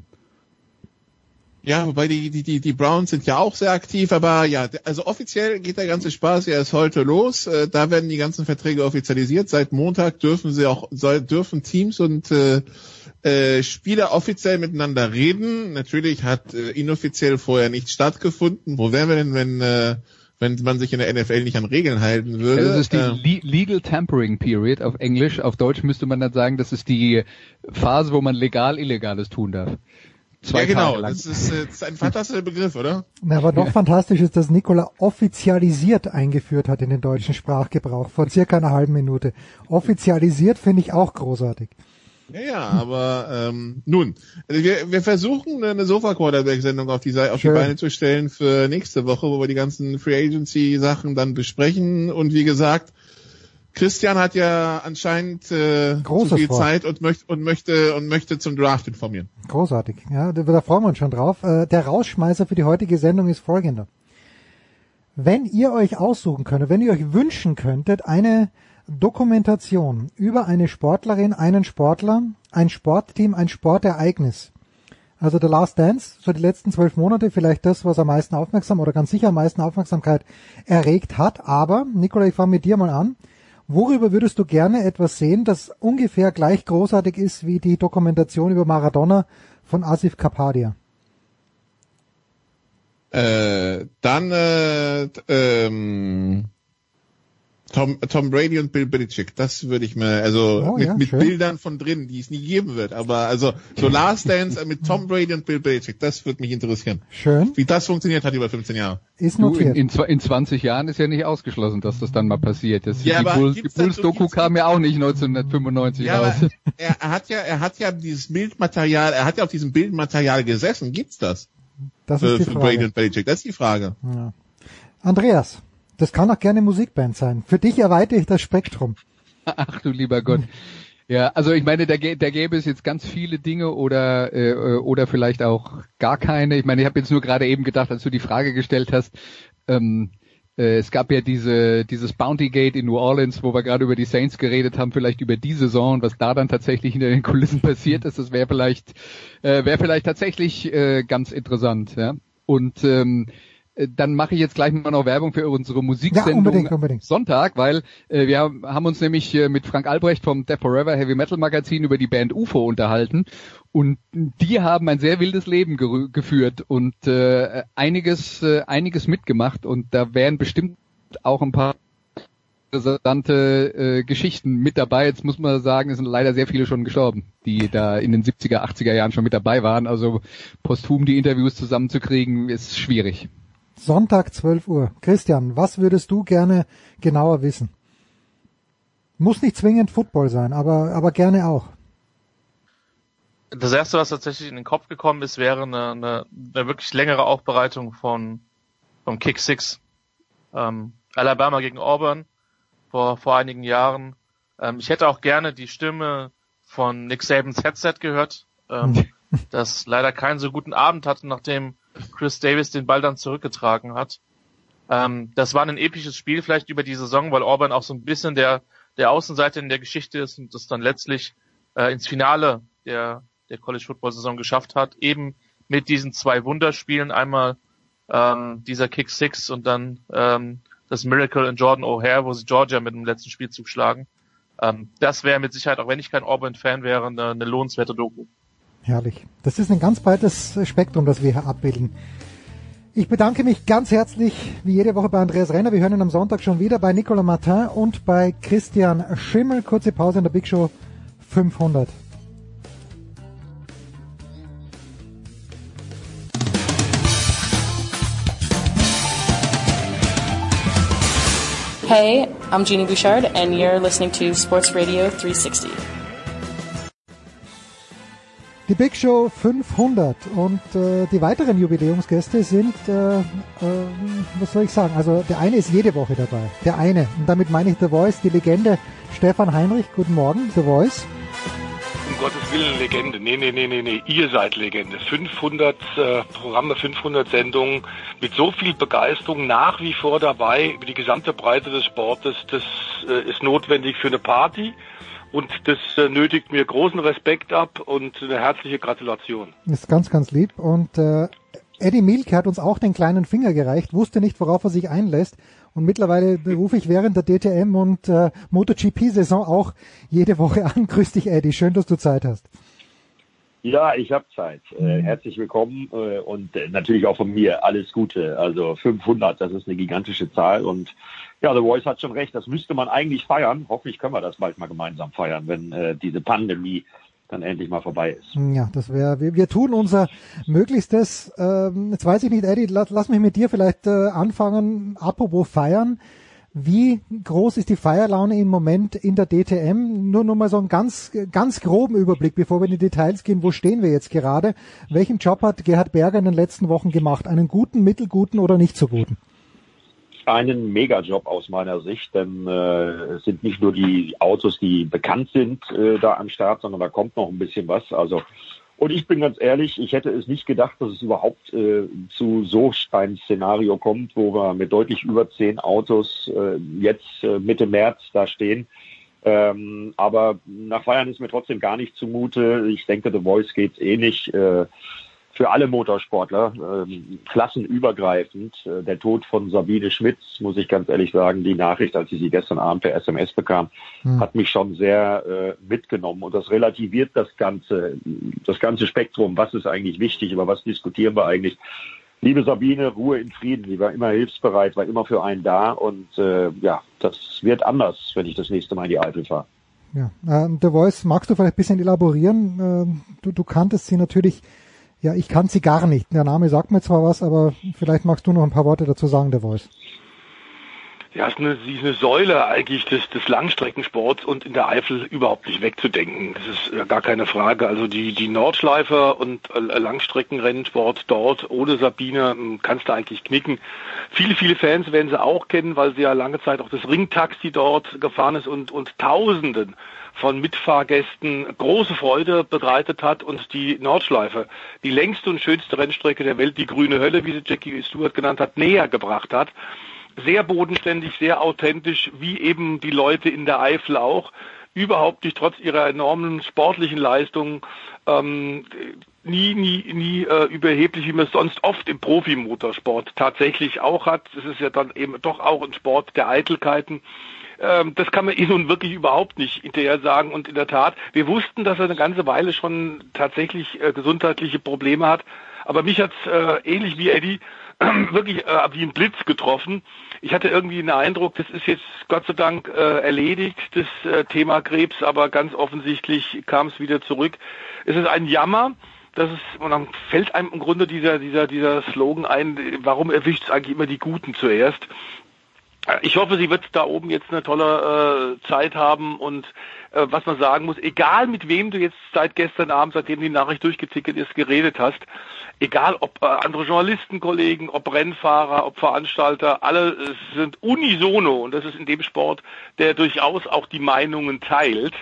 Ja, wobei die, die, die, die Browns sind ja auch sehr aktiv, aber ja, also offiziell geht der ganze Spaß ja erst heute los. Äh, da werden die ganzen Verträge offizialisiert. Seit Montag dürfen sie auch, soll, dürfen Teams und äh, äh, Spieler offiziell miteinander reden. Natürlich hat äh, inoffiziell vorher nicht stattgefunden. Wo wären wir denn, wenn äh, wenn man sich in der NFL nicht an Regeln halten würde. Das ist die ähm, Legal Tampering Period auf Englisch. Auf Deutsch müsste man dann sagen, das ist die Phase, wo man legal Illegales tun darf. Zwei ja, genau. Das ist, äh, das ist ein fantastischer Begriff, oder? Na, aber noch fantastisch ist, dass Nikola offizialisiert eingeführt hat in den deutschen Sprachgebrauch vor circa einer halben Minute. Offizialisiert finde ich auch großartig. Ja, ja, aber ähm, nun, wir, wir versuchen eine Sofa-Quarterback-Sendung auf, die, auf die Beine zu stellen für nächste Woche, wo wir die ganzen Free Agency-Sachen dann besprechen. Und wie gesagt, Christian hat ja anscheinend äh, zu viel Zeit und möchte und möchte und möchte zum Draft informieren. Großartig, ja, da freuen wir uns schon drauf. Äh, der Rausschmeißer für die heutige Sendung ist folgender. Wenn ihr euch aussuchen könntet, wenn ihr euch wünschen könntet, eine Dokumentation über eine Sportlerin, einen Sportler, ein Sportteam, ein Sportereignis. Also The Last Dance, so die letzten zwölf Monate, vielleicht das, was am meisten aufmerksam oder ganz sicher am meisten Aufmerksamkeit erregt hat. Aber, Nikola, ich fange mit dir mal an. Worüber würdest du gerne etwas sehen, das ungefähr gleich großartig ist wie die Dokumentation über Maradona von Asif Kapadia? Äh, dann äh, ähm, Tom, Tom Brady und Bill Belichick, das würde ich mir, also oh, mit, ja, mit Bildern von drin, die es nie geben wird, aber also so Last Dance mit Tom Brady und Bill Belichick, das würde mich interessieren. Schön. Wie das funktioniert hat über 15 Jahre. Ist notiert. in, in, in 20 Jahren ist ja nicht ausgeschlossen, dass das dann mal passiert. Das, ja, die Bulls, die Bulls Doku kam ja auch nicht 1995 ja, raus. Er, er hat ja, er hat ja dieses Bildmaterial, er hat ja auf diesem Bildmaterial gesessen. Gibt's das? Das ist die Frage. Brady und Belichick, das ist die Frage. Ja. Andreas. Das kann auch gerne Musikband sein. Für dich erweitere ich das Spektrum. Ach du lieber Gott. Ja, also ich meine, da, da gäbe es jetzt ganz viele Dinge oder äh, oder vielleicht auch gar keine. Ich meine, ich habe jetzt nur gerade eben gedacht, als du die Frage gestellt hast, ähm, äh, es gab ja diese dieses Bounty Gate in New Orleans, wo wir gerade über die Saints geredet haben, vielleicht über die Saison und was da dann tatsächlich hinter den Kulissen passiert ist, das wäre vielleicht äh, wäre vielleicht tatsächlich äh, ganz interessant, ja. Und ähm, äh, dann mache ich jetzt gleich mal noch Werbung für unsere Musiksendung ja, unbedingt, unbedingt. Sonntag, weil äh, wir haben uns nämlich äh, mit Frank Albrecht vom Death Forever Heavy Metal Magazin über die Band UFO unterhalten und die haben ein sehr wildes Leben ge geführt und äh, einiges äh, einiges mitgemacht und da wären bestimmt auch ein paar interessante äh, Geschichten mit dabei. Jetzt muss man sagen, es sind leider sehr viele schon gestorben, die da in den 70er, 80er Jahren schon mit dabei waren. Also posthum die Interviews zusammenzukriegen, ist schwierig. Sonntag 12 Uhr. Christian, was würdest du gerne genauer wissen? Muss nicht zwingend Football sein, aber, aber gerne auch. Das erste, was tatsächlich in den Kopf gekommen ist, wäre eine, eine, eine wirklich längere Aufbereitung von, vom Kick Six. Ähm, Alabama gegen Auburn vor, vor einigen Jahren. Ähm, ich hätte auch gerne die Stimme von Nick Sabans Headset gehört, ähm, das leider keinen so guten Abend hatte, nachdem Chris Davis den Ball dann zurückgetragen hat. Ähm, das war ein episches Spiel vielleicht über die Saison, weil Auburn auch so ein bisschen der, der Außenseiter in der Geschichte ist und das dann letztlich äh, ins Finale der, der College Football Saison geschafft hat. Eben mit diesen zwei Wunderspielen, einmal ähm, dieser Kick Six und dann ähm, das Miracle in Jordan O'Hare, wo sie Georgia mit dem letzten Spielzug schlagen. Ähm, das wäre mit Sicherheit, auch wenn ich kein Auburn-Fan wäre, eine, eine lohnenswerte Doku. Herrlich. Das ist ein ganz breites Spektrum, das wir hier abbilden. Ich bedanke mich ganz herzlich, wie jede Woche bei Andreas Renner. Wir hören ihn am Sonntag schon wieder bei Nicolas Martin und bei Christian Schimmel. Kurze Pause in der Big Show 500. Hey, I'm Jeannie Bouchard, and you're listening to Sports Radio 360. Die Big Show 500 und äh, die weiteren Jubiläumsgäste sind, äh, äh, was soll ich sagen, also der eine ist jede Woche dabei, der eine. Und damit meine ich The Voice, die Legende Stefan Heinrich. Guten Morgen, The Voice. Um Gottes Willen Legende. Nee, nee, nee, nee, nee. Ihr seid Legende. 500 äh, Programme, 500 Sendungen mit so viel Begeisterung nach wie vor dabei über die gesamte Breite des Sportes. Das äh, ist notwendig für eine Party und das äh, nötigt mir großen Respekt ab und eine herzliche Gratulation. Das ist ganz, ganz lieb. Und äh, Eddie Mielke hat uns auch den kleinen Finger gereicht, wusste nicht, worauf er sich einlässt. Und mittlerweile rufe ich während der DTM und äh, MotoGP-Saison auch jede Woche an. Grüß dich, Eddie. Schön, dass du Zeit hast. Ja, ich habe Zeit. Äh, herzlich willkommen äh, und äh, natürlich auch von mir alles Gute. Also 500, das ist eine gigantische Zahl und ja, The Voice hat schon recht, das müsste man eigentlich feiern. Hoffentlich können wir das bald mal gemeinsam feiern, wenn äh, diese Pandemie dann endlich mal vorbei ist. Ja, das wäre, wir, wir tun unser Möglichstes. Ähm, jetzt weiß ich nicht, Eddie, lass, lass mich mit dir vielleicht äh, anfangen. Apropos feiern. Wie groß ist die Feierlaune im Moment in der DTM? Nur noch mal so einen ganz, ganz groben Überblick, bevor wir in die Details gehen. Wo stehen wir jetzt gerade? Welchen Job hat Gerhard Berger in den letzten Wochen gemacht? Einen guten, mittelguten oder nicht so guten? Einen Megajob aus meiner Sicht, denn äh, es sind nicht nur die Autos, die bekannt sind, äh, da am Start, sondern da kommt noch ein bisschen was. Also und ich bin ganz ehrlich, ich hätte es nicht gedacht, dass es überhaupt äh, zu so einem Szenario kommt, wo wir mit deutlich über zehn Autos äh, jetzt äh, Mitte März da stehen. Ähm, aber nach Feiern ist mir trotzdem gar nicht zumute. Ich denke, The Voice geht ähnlich. Äh, für alle Motorsportler, ähm, klassenübergreifend. Äh, der Tod von Sabine Schmitz, muss ich ganz ehrlich sagen, die Nachricht, als ich sie gestern Abend per SMS bekam, hm. hat mich schon sehr äh, mitgenommen. Und das relativiert das ganze, das ganze Spektrum. Was ist eigentlich wichtig? Über was diskutieren wir eigentlich? Liebe Sabine, Ruhe in Frieden. Sie war immer hilfsbereit, war immer für einen da. Und äh, ja, das wird anders, wenn ich das nächste Mal in die Eifel fahre. Ja, ähm, The Voice, magst du vielleicht ein bisschen elaborieren? Ähm, du, du kanntest sie natürlich ja, ich kann sie gar nicht. Der Name sagt mir zwar was, aber vielleicht magst du noch ein paar Worte dazu sagen, der Voice. Ja, sie ist eine Säule eigentlich des, des Langstreckensports und in der Eifel überhaupt nicht wegzudenken. Das ist ja gar keine Frage. Also die, die Nordschleifer und äh, Langstreckenrennsport dort ohne Sabine hm, kannst du eigentlich knicken. Viele, viele Fans werden sie auch kennen, weil sie ja lange Zeit auch das Ringtaxi dort gefahren ist und, und Tausenden von Mitfahrgästen große Freude bereitet hat und die Nordschleife, die längste und schönste Rennstrecke der Welt, die grüne Hölle, wie sie Jackie Stewart genannt hat, näher gebracht hat. Sehr bodenständig, sehr authentisch, wie eben die Leute in der Eifel auch. Überhaupt nicht trotz ihrer enormen sportlichen Leistungen ähm, nie, nie, nie äh, überheblich, wie man es sonst oft im Profimotorsport tatsächlich auch hat. Es ist ja dann eben doch auch ein Sport der Eitelkeiten. Ähm, das kann man ihm nun wirklich überhaupt nicht hinterher sagen. Und in der Tat, wir wussten, dass er eine ganze Weile schon tatsächlich äh, gesundheitliche Probleme hat. Aber mich hat äh, ähnlich wie Eddie wirklich äh, wie ein Blitz getroffen. Ich hatte irgendwie den Eindruck, das ist jetzt Gott sei Dank äh, erledigt, das äh, Thema Krebs, aber ganz offensichtlich kam es wieder zurück. Es ist ein Jammer. Das ist, und dann fällt einem im Grunde dieser, dieser, dieser Slogan ein, warum erwischt es eigentlich immer die Guten zuerst? Ich hoffe, sie wird da oben jetzt eine tolle äh, Zeit haben und äh, was man sagen muss, egal mit wem du jetzt seit gestern Abend, seitdem die Nachricht durchgetickert ist, geredet hast, egal ob äh, andere Journalistenkollegen, ob Rennfahrer, ob Veranstalter, alle sind unisono und das ist in dem Sport, der durchaus auch die Meinungen teilt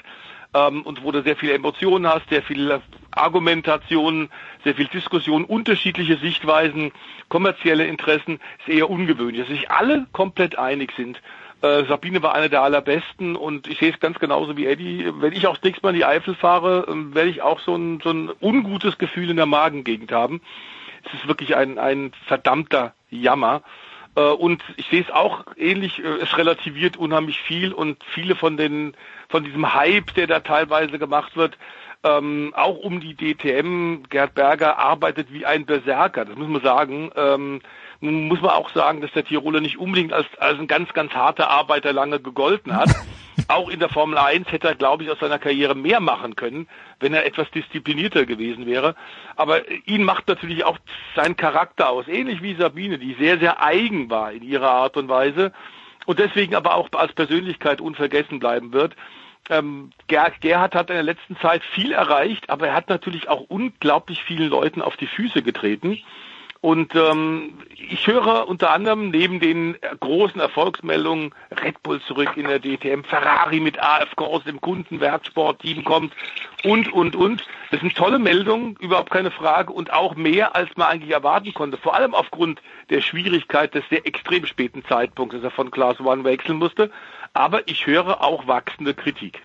ähm, und wo du sehr viele Emotionen hast, sehr viel Argumentation, sehr viel Diskussion, unterschiedliche Sichtweisen, kommerzielle Interessen, ist eher ungewöhnlich, dass sich alle komplett einig sind. Äh, Sabine war eine der allerbesten und ich sehe es ganz genauso wie Eddie. Wenn ich auch das nächste Mal in die Eifel fahre, äh, werde ich auch so ein, so ein ungutes Gefühl in der Magengegend haben. Es ist wirklich ein, ein verdammter Jammer. Äh, und ich sehe es auch ähnlich, äh, es relativiert unheimlich viel und viele von den, von diesem Hype, der da teilweise gemacht wird, ähm, auch um die DTM. Gerd Berger arbeitet wie ein Berserker, das muss man sagen. Ähm, nun muss man auch sagen, dass der Tiroler nicht unbedingt als, als ein ganz, ganz harter Arbeiter lange gegolten hat. Auch in der Formel 1 hätte er, glaube ich, aus seiner Karriere mehr machen können, wenn er etwas disziplinierter gewesen wäre. Aber ihn macht natürlich auch sein Charakter aus, ähnlich wie Sabine, die sehr, sehr eigen war in ihrer Art und Weise und deswegen aber auch als Persönlichkeit unvergessen bleiben wird. Ähm, Ger Gerhard hat in der letzten Zeit viel erreicht, aber er hat natürlich auch unglaublich vielen Leuten auf die Füße getreten. Und ähm, ich höre unter anderem neben den großen Erfolgsmeldungen Red Bull zurück in der DTM, Ferrari mit AFK aus dem Kundenwerksportteam kommt und, und, und. Das sind tolle Meldungen, überhaupt keine Frage und auch mehr, als man eigentlich erwarten konnte. Vor allem aufgrund der Schwierigkeit des sehr extrem späten Zeitpunkts, dass er von Class One wechseln musste. Aber ich höre auch wachsende Kritik.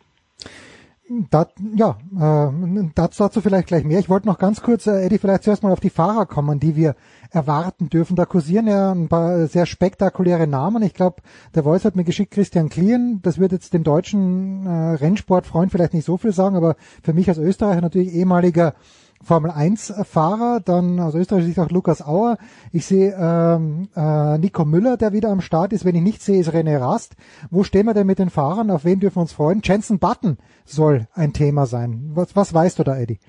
Da, ja, äh, dazu, vielleicht gleich mehr. Ich wollte noch ganz kurz, äh, Eddie, vielleicht zuerst mal auf die Fahrer kommen, die wir erwarten dürfen. Da kursieren ja ein paar sehr spektakuläre Namen. Ich glaube, der Voice hat mir geschickt Christian Klien. Das wird jetzt dem deutschen äh, Rennsportfreund vielleicht nicht so viel sagen, aber für mich als Österreicher natürlich ehemaliger Formel 1 Fahrer, dann aus österreichischer Sicht auch Lukas Auer. Ich sehe ähm, äh, Nico Müller, der wieder am Start ist. Wenn ich nicht sehe, ist René Rast. Wo stehen wir denn mit den Fahrern? Auf wen dürfen wir uns freuen? Jensen Button soll ein Thema sein. Was, was weißt du da, Eddie?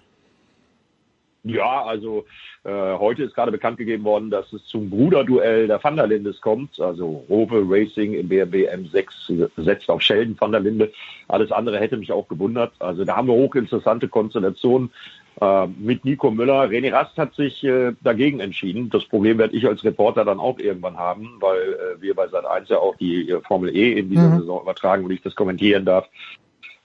Ja, also äh, heute ist gerade bekannt gegeben worden, dass es zum Bruderduell der Van der Lindes kommt. Also Rowe Racing im BMW M6 setzt auf Sheldon Van der Linde. Alles andere hätte mich auch gewundert. Also da haben wir hochinteressante Konstellationen äh, mit Nico Müller. René Rast hat sich äh, dagegen entschieden. Das Problem werde ich als Reporter dann auch irgendwann haben, weil äh, wir bei Sat1 ja auch die äh, Formel E in dieser mhm. Saison übertragen und ich das kommentieren darf.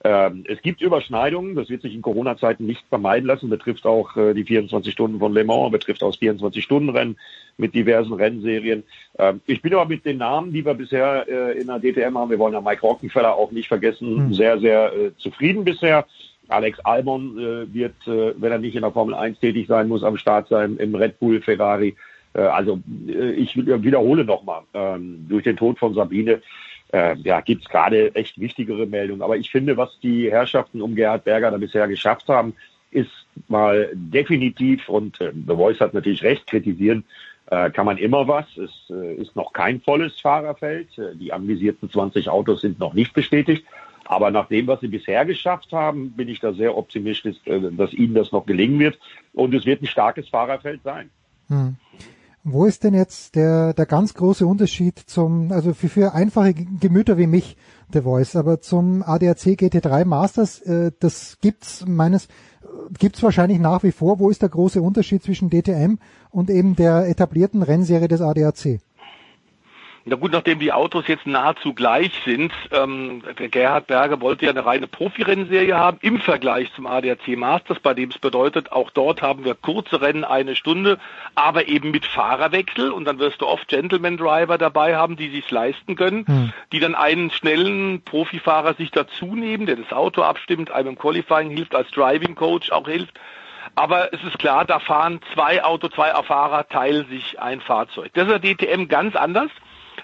Ähm, es gibt Überschneidungen, das wird sich in Corona-Zeiten nicht vermeiden lassen, betrifft auch äh, die 24 Stunden von Le Mans, betrifft auch das 24-Stunden-Rennen mit diversen Rennserien. Ähm, ich bin aber mit den Namen, die wir bisher äh, in der DTM haben, wir wollen ja Mike Rockenfeller auch nicht vergessen, mhm. sehr, sehr äh, zufrieden bisher. Alex Albon äh, wird, äh, wenn er nicht in der Formel 1 tätig sein muss, am Start sein im Red Bull Ferrari. Äh, also äh, ich wiederhole nochmal, ähm, durch den Tod von Sabine äh, ja, gibt es gerade echt wichtigere Meldungen. Aber ich finde, was die Herrschaften um Gerhard Berger da bisher geschafft haben, ist mal definitiv, und äh, The Voice hat natürlich recht, kritisieren äh, kann man immer was. Es äh, ist noch kein volles Fahrerfeld. Die anvisierten 20 Autos sind noch nicht bestätigt. Aber nach dem, was sie bisher geschafft haben, bin ich da sehr optimistisch, äh, dass ihnen das noch gelingen wird. Und es wird ein starkes Fahrerfeld sein. Hm. Wo ist denn jetzt der, der ganz große Unterschied zum, also für, für einfache Gemüter wie mich, The Voice, aber zum ADAC GT3 Masters, äh, das gibt's meines, gibt's wahrscheinlich nach wie vor. Wo ist der große Unterschied zwischen DTM und eben der etablierten Rennserie des ADAC? Na gut, nachdem die Autos jetzt nahezu gleich sind, ähm, der Gerhard Berger wollte ja eine reine Profirennserie haben im Vergleich zum ADAC Masters, bei dem es bedeutet, auch dort haben wir kurze Rennen, eine Stunde, aber eben mit Fahrerwechsel und dann wirst du oft Gentleman Driver dabei haben, die sich leisten können, hm. die dann einen schnellen Profifahrer sich dazu nehmen, der das Auto abstimmt, einem im Qualifying hilft, als Driving Coach auch hilft. Aber es ist klar, da fahren zwei Auto, zwei Fahrer, teilen sich ein Fahrzeug. Das ist der DTM ganz anders.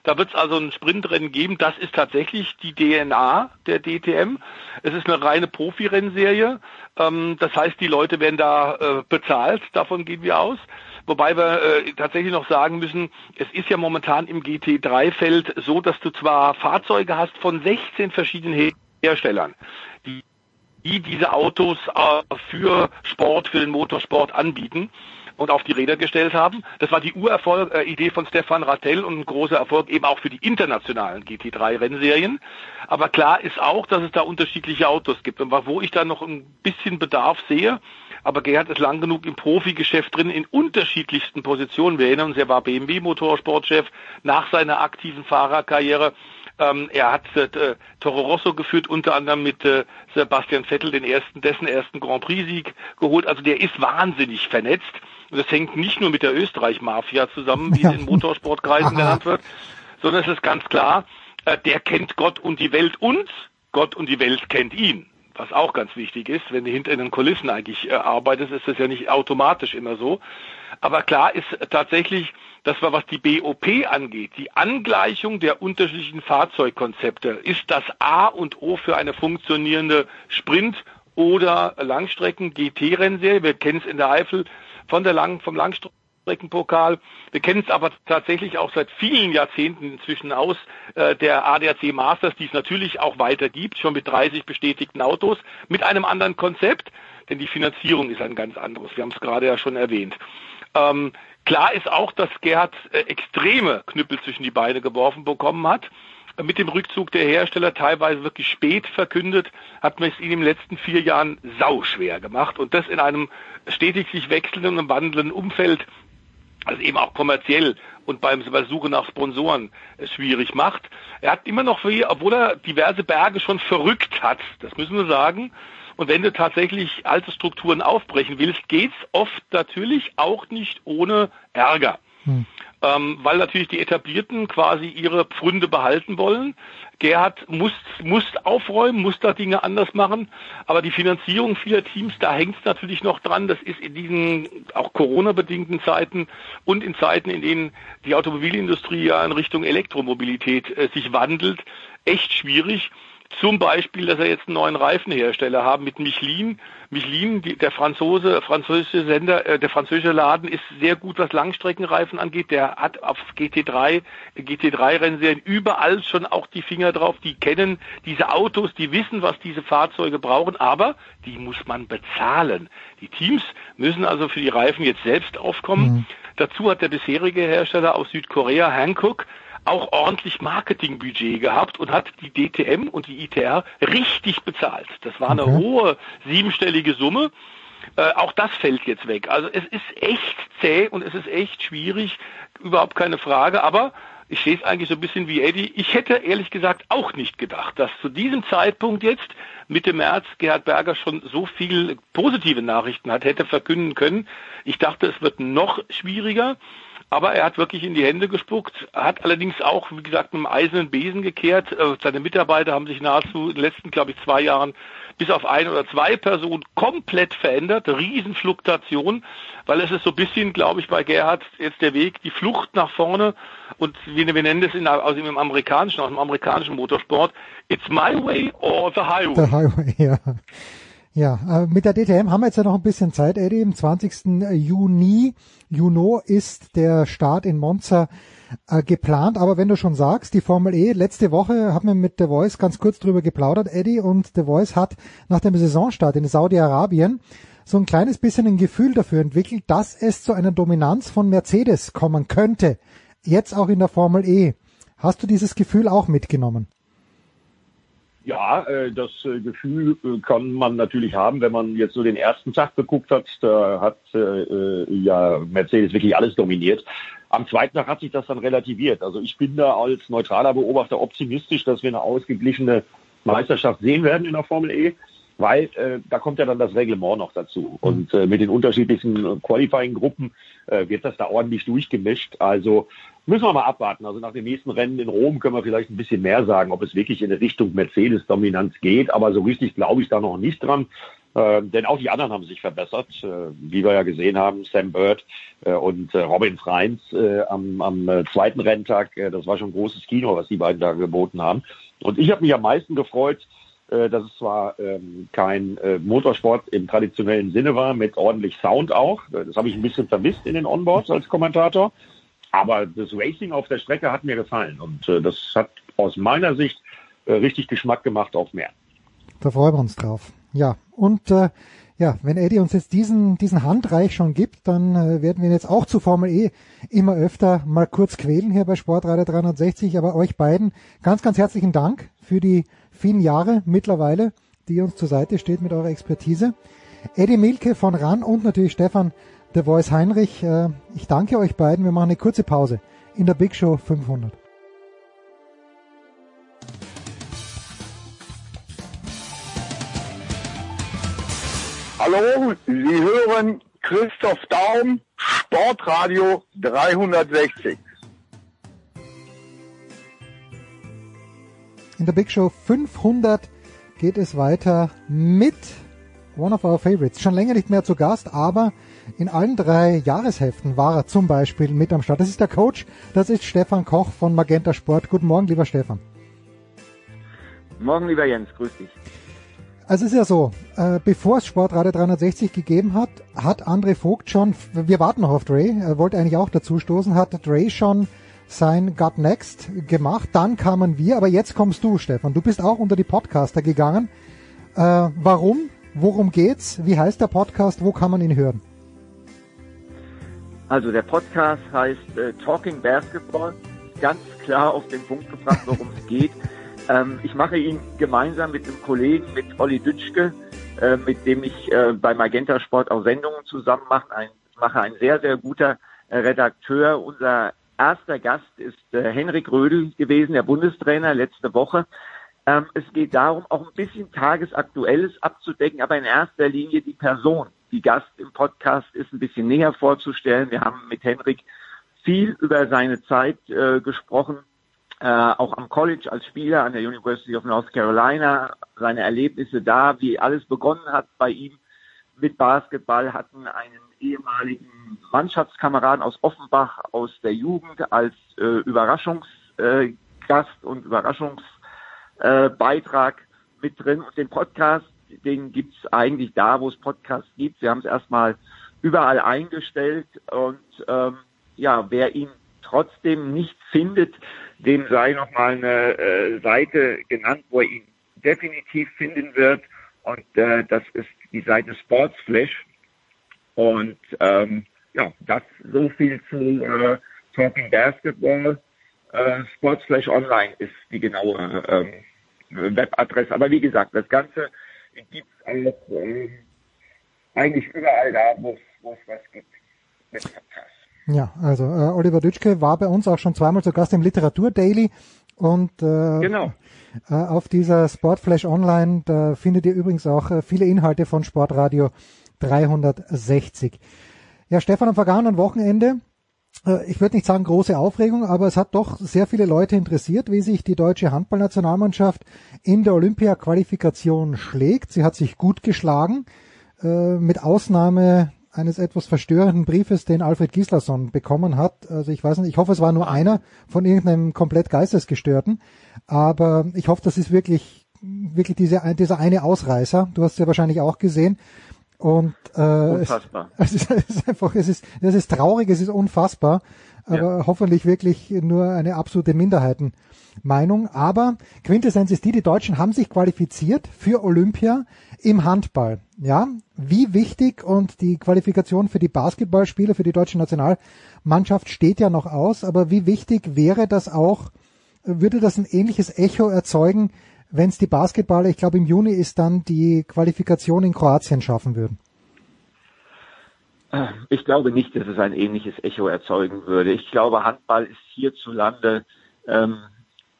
Da wird es also ein Sprintrennen geben. Das ist tatsächlich die DNA der DTM. Es ist eine reine Profirennserie. Ähm, das heißt, die Leute werden da äh, bezahlt. Davon gehen wir aus. Wobei wir äh, tatsächlich noch sagen müssen, es ist ja momentan im GT3-Feld so, dass du zwar Fahrzeuge hast von 16 verschiedenen Herstellern, die, die diese Autos äh, für Sport, für den Motorsport anbieten und auf die Räder gestellt haben. Das war die Urerfolg-Idee äh, von Stefan Rattel und ein großer Erfolg eben auch für die internationalen GT3-Rennserien. Aber klar ist auch, dass es da unterschiedliche Autos gibt. Und wo ich da noch ein bisschen Bedarf sehe, aber Gerhard ist lang genug im Profigeschäft drin, in unterschiedlichsten Positionen. Wir erinnern uns, er war BMW-Motorsportchef nach seiner aktiven Fahrerkarriere. Ähm, er hat äh, Toro Rosso geführt, unter anderem mit äh, Sebastian Vettel den ersten, dessen ersten Grand Prix-Sieg geholt. Also der ist wahnsinnig vernetzt. Und das hängt nicht nur mit der Österreich-Mafia zusammen, wie ja. in Motorsportkreisen genannt wird, sondern es ist ganz klar, äh, der kennt Gott und die Welt und Gott und die Welt kennt ihn. Was auch ganz wichtig ist, wenn du hinter den Kulissen eigentlich äh, arbeitest, ist das ja nicht automatisch immer so. Aber klar ist tatsächlich, dass wir, was die BOP angeht, die Angleichung der unterschiedlichen Fahrzeugkonzepte ist das A und O für eine funktionierende Sprint- oder Langstrecken-GT-Rennserie. Wir kennen es in der Eifel von der Lang, vom Langstreckenpokal. Wir kennen es aber tatsächlich auch seit vielen Jahrzehnten inzwischen aus äh, der ADAC Masters, die es natürlich auch weiter gibt, schon mit 30 bestätigten Autos, mit einem anderen Konzept, denn die Finanzierung ist ein ganz anderes. Wir haben es gerade ja schon erwähnt. Ähm, klar ist auch, dass Gerhard äh, extreme Knüppel zwischen die Beine geworfen bekommen hat mit dem Rückzug der Hersteller teilweise wirklich spät verkündet, hat man es ihnen in den letzten vier Jahren sauschwer gemacht und das in einem stetig sich wechselnden und wandelnden Umfeld, also eben auch kommerziell und beim bei Suche nach Sponsoren es schwierig macht. Er hat immer noch, obwohl er diverse Berge schon verrückt hat, das müssen wir sagen, und wenn du tatsächlich alte Strukturen aufbrechen willst, geht's oft natürlich auch nicht ohne Ärger. Hm. Ähm, weil natürlich die Etablierten quasi ihre Pfründe behalten wollen. Gerhard muss, muss aufräumen, muss da Dinge anders machen. Aber die Finanzierung vieler Teams, da hängt es natürlich noch dran. Das ist in diesen auch Corona-bedingten Zeiten und in Zeiten, in denen die Automobilindustrie ja in Richtung Elektromobilität äh, sich wandelt, echt schwierig. Zum Beispiel, dass er jetzt einen neuen Reifenhersteller haben mit Michelin. Michelin, die, der Franzose, französische Sender, äh, der französische Laden ist sehr gut, was Langstreckenreifen angeht. Der hat auf GT3, GT3-Rennserien überall schon auch die Finger drauf. Die kennen diese Autos, die wissen, was diese Fahrzeuge brauchen, aber die muss man bezahlen. Die Teams müssen also für die Reifen jetzt selbst aufkommen. Mhm. Dazu hat der bisherige Hersteller aus Südkorea, Hankook, auch ordentlich Marketingbudget gehabt und hat die DTM und die ITR richtig bezahlt. Das war eine okay. hohe siebenstellige Summe. Äh, auch das fällt jetzt weg. Also es ist echt zäh und es ist echt schwierig, überhaupt keine Frage. Aber ich sehe es eigentlich so ein bisschen wie Eddie. Ich hätte ehrlich gesagt auch nicht gedacht, dass zu diesem Zeitpunkt jetzt Mitte März Gerhard Berger schon so viel positive Nachrichten hat, hätte verkünden können. Ich dachte, es wird noch schwieriger. Aber er hat wirklich in die Hände gespuckt, hat allerdings auch, wie gesagt, mit einem eisernen Besen gekehrt. Äh, seine Mitarbeiter haben sich nahezu in den letzten, glaube ich, zwei Jahren bis auf ein oder zwei Personen komplett verändert. Riesenfluktuation, weil es ist so ein bisschen, glaube ich, bei Gerhard jetzt der Weg, die Flucht nach vorne und wir nennen das in, aus dem amerikanischen, aus dem amerikanischen Motorsport, it's my way or the highway. The highway, ja. Ja, äh, mit der DTM haben wir jetzt ja noch ein bisschen Zeit, Eddie. Im 20. Juni, Juno ist der Start in Monza äh, geplant. Aber wenn du schon sagst, die Formel E, letzte Woche haben wir mit The Voice ganz kurz drüber geplaudert, Eddie, und The Voice hat nach dem Saisonstart in Saudi-Arabien so ein kleines bisschen ein Gefühl dafür entwickelt, dass es zu einer Dominanz von Mercedes kommen könnte. Jetzt auch in der Formel E. Hast du dieses Gefühl auch mitgenommen? Ja, äh, das äh, Gefühl äh, kann man natürlich haben, wenn man jetzt so den ersten Tag geguckt hat. Da hat ja Mercedes wirklich alles dominiert. Am zweiten Tag hat sich das dann relativiert. Also ich bin da als neutraler Beobachter optimistisch, dass wir eine ausgeglichene Meisterschaft sehen werden in der Formel E, weil äh, da kommt ja dann das Reglement noch dazu. Und äh, mit den unterschiedlichen Qualifying-Gruppen äh, wird das da ordentlich durchgemischt. Also Müssen wir mal abwarten. Also nach dem nächsten Rennen in Rom können wir vielleicht ein bisschen mehr sagen, ob es wirklich in Richtung Mercedes-Dominanz geht. Aber so richtig glaube ich da noch nicht dran. Äh, denn auch die anderen haben sich verbessert, äh, wie wir ja gesehen haben, Sam Bird äh, und äh, Robin Freins äh, am, am äh, zweiten Renntag. das war schon ein großes Kino, was die beiden da geboten haben. Und ich habe mich am meisten gefreut, dass es zwar ähm, kein Motorsport im traditionellen Sinne war, mit ordentlich Sound auch. Das habe ich ein bisschen vermisst in den Onboards als Kommentator. Aber das Racing auf der Strecke hat mir gefallen und äh, das hat aus meiner Sicht äh, richtig Geschmack gemacht auf mehr. Da freuen wir uns drauf. Ja, und äh, ja, wenn Eddie uns jetzt diesen, diesen Handreich schon gibt, dann äh, werden wir ihn jetzt auch zu Formel E immer öfter mal kurz quälen hier bei Sportradio 360. Aber euch beiden ganz, ganz herzlichen Dank für die vielen Jahre mittlerweile, die uns zur Seite steht mit eurer Expertise. Eddie Milke von RAN und natürlich Stefan The Voice Heinrich. Äh, ich danke euch beiden. Wir machen eine kurze Pause in der Big Show 500. Hallo, Sie hören Christoph Daum, Sportradio 360. In der Big Show 500 geht es weiter mit one of our favorites. Schon länger nicht mehr zu Gast, aber in allen drei Jahresheften war er zum Beispiel mit am Start. Das ist der Coach, das ist Stefan Koch von Magenta Sport. Guten Morgen, lieber Stefan. Morgen, lieber Jens, grüß dich. Also es ist ja so, äh, bevor es Sportradio 360 gegeben hat, hat André Vogt schon, wir warten noch auf Dre, er wollte eigentlich auch dazu stoßen, hat Dre schon sein Gut Next gemacht, dann kamen wir, aber jetzt kommst du, Stefan. Du bist auch unter die Podcaster gegangen. Äh, warum? Worum geht's? Wie heißt der Podcast? Wo kann man ihn hören? Also der Podcast heißt äh, Talking Basketball. ganz klar auf den Punkt gebracht, worum es geht. Ähm, ich mache ihn gemeinsam mit einem Kollegen, mit Olli Dütschke, äh, mit dem ich äh, bei Magenta Sport auch Sendungen zusammen mache. Ein, mache ein sehr, sehr guter äh, Redakteur. Unser erster Gast ist äh, Henrik Rödel gewesen, der Bundestrainer letzte Woche. Ähm, es geht darum, auch ein bisschen Tagesaktuelles abzudecken, aber in erster Linie die Person, die Gast im Podcast ist, ein bisschen näher vorzustellen. Wir haben mit Henrik viel über seine Zeit äh, gesprochen, äh, auch am College als Spieler an der University of North Carolina, seine Erlebnisse da, wie alles begonnen hat bei ihm mit Basketball, hatten einen ehemaligen Mannschaftskameraden aus Offenbach aus der Jugend als äh, Überraschungsgast äh, und Überraschungsbeitrag äh, mit drin. Und den Podcast, den gibt's eigentlich da, wo es Podcasts gibt. Wir haben es erstmal überall eingestellt und ähm, ja, wer ihn trotzdem nicht findet, dem sei nochmal eine äh, Seite genannt, wo er ihn definitiv finden wird. Und äh, das ist die Seite Sportsflash. Und ähm, ja, das so viel zu äh, Talking Basketball. Äh, Sportsflash Online ist die genaue ähm, Webadresse. Aber wie gesagt, das Ganze gibt es auch äh, eigentlich überall da, wo es was gibt. Ja, also äh, Oliver Dütschke war bei uns auch schon zweimal zu Gast im Literatur Daily und äh, genau. äh, auf dieser Sportflash Online, da findet ihr übrigens auch äh, viele Inhalte von Sportradio 360. Ja, Stefan, am vergangenen Wochenende, äh, ich würde nicht sagen große Aufregung, aber es hat doch sehr viele Leute interessiert, wie sich die deutsche Handballnationalmannschaft in der Olympia-Qualifikation schlägt. Sie hat sich gut geschlagen, äh, mit Ausnahme eines etwas verstörenden Briefes, den Alfred Gislason bekommen hat. Also ich weiß nicht, ich hoffe, es war nur einer von irgendeinem komplett Geistesgestörten. Aber ich hoffe, das ist wirklich, wirklich diese, dieser eine Ausreißer. Du hast es ja wahrscheinlich auch gesehen. Und äh, unfassbar. Es, es, ist einfach, es ist, es ist traurig, es ist unfassbar, aber ja. hoffentlich wirklich nur eine absolute Minderheitenmeinung. Aber Quintessenz ist die, die Deutschen haben sich qualifiziert für Olympia im Handball. Ja, wie wichtig und die Qualifikation für die Basketballspiele für die deutsche Nationalmannschaft steht ja noch aus, aber wie wichtig wäre das auch, würde das ein ähnliches Echo erzeugen, wenn es die Basketballer, ich glaube im Juni ist dann die Qualifikation in Kroatien schaffen würden? Ich glaube nicht, dass es ein ähnliches Echo erzeugen würde. Ich glaube, Handball ist hierzulande ähm,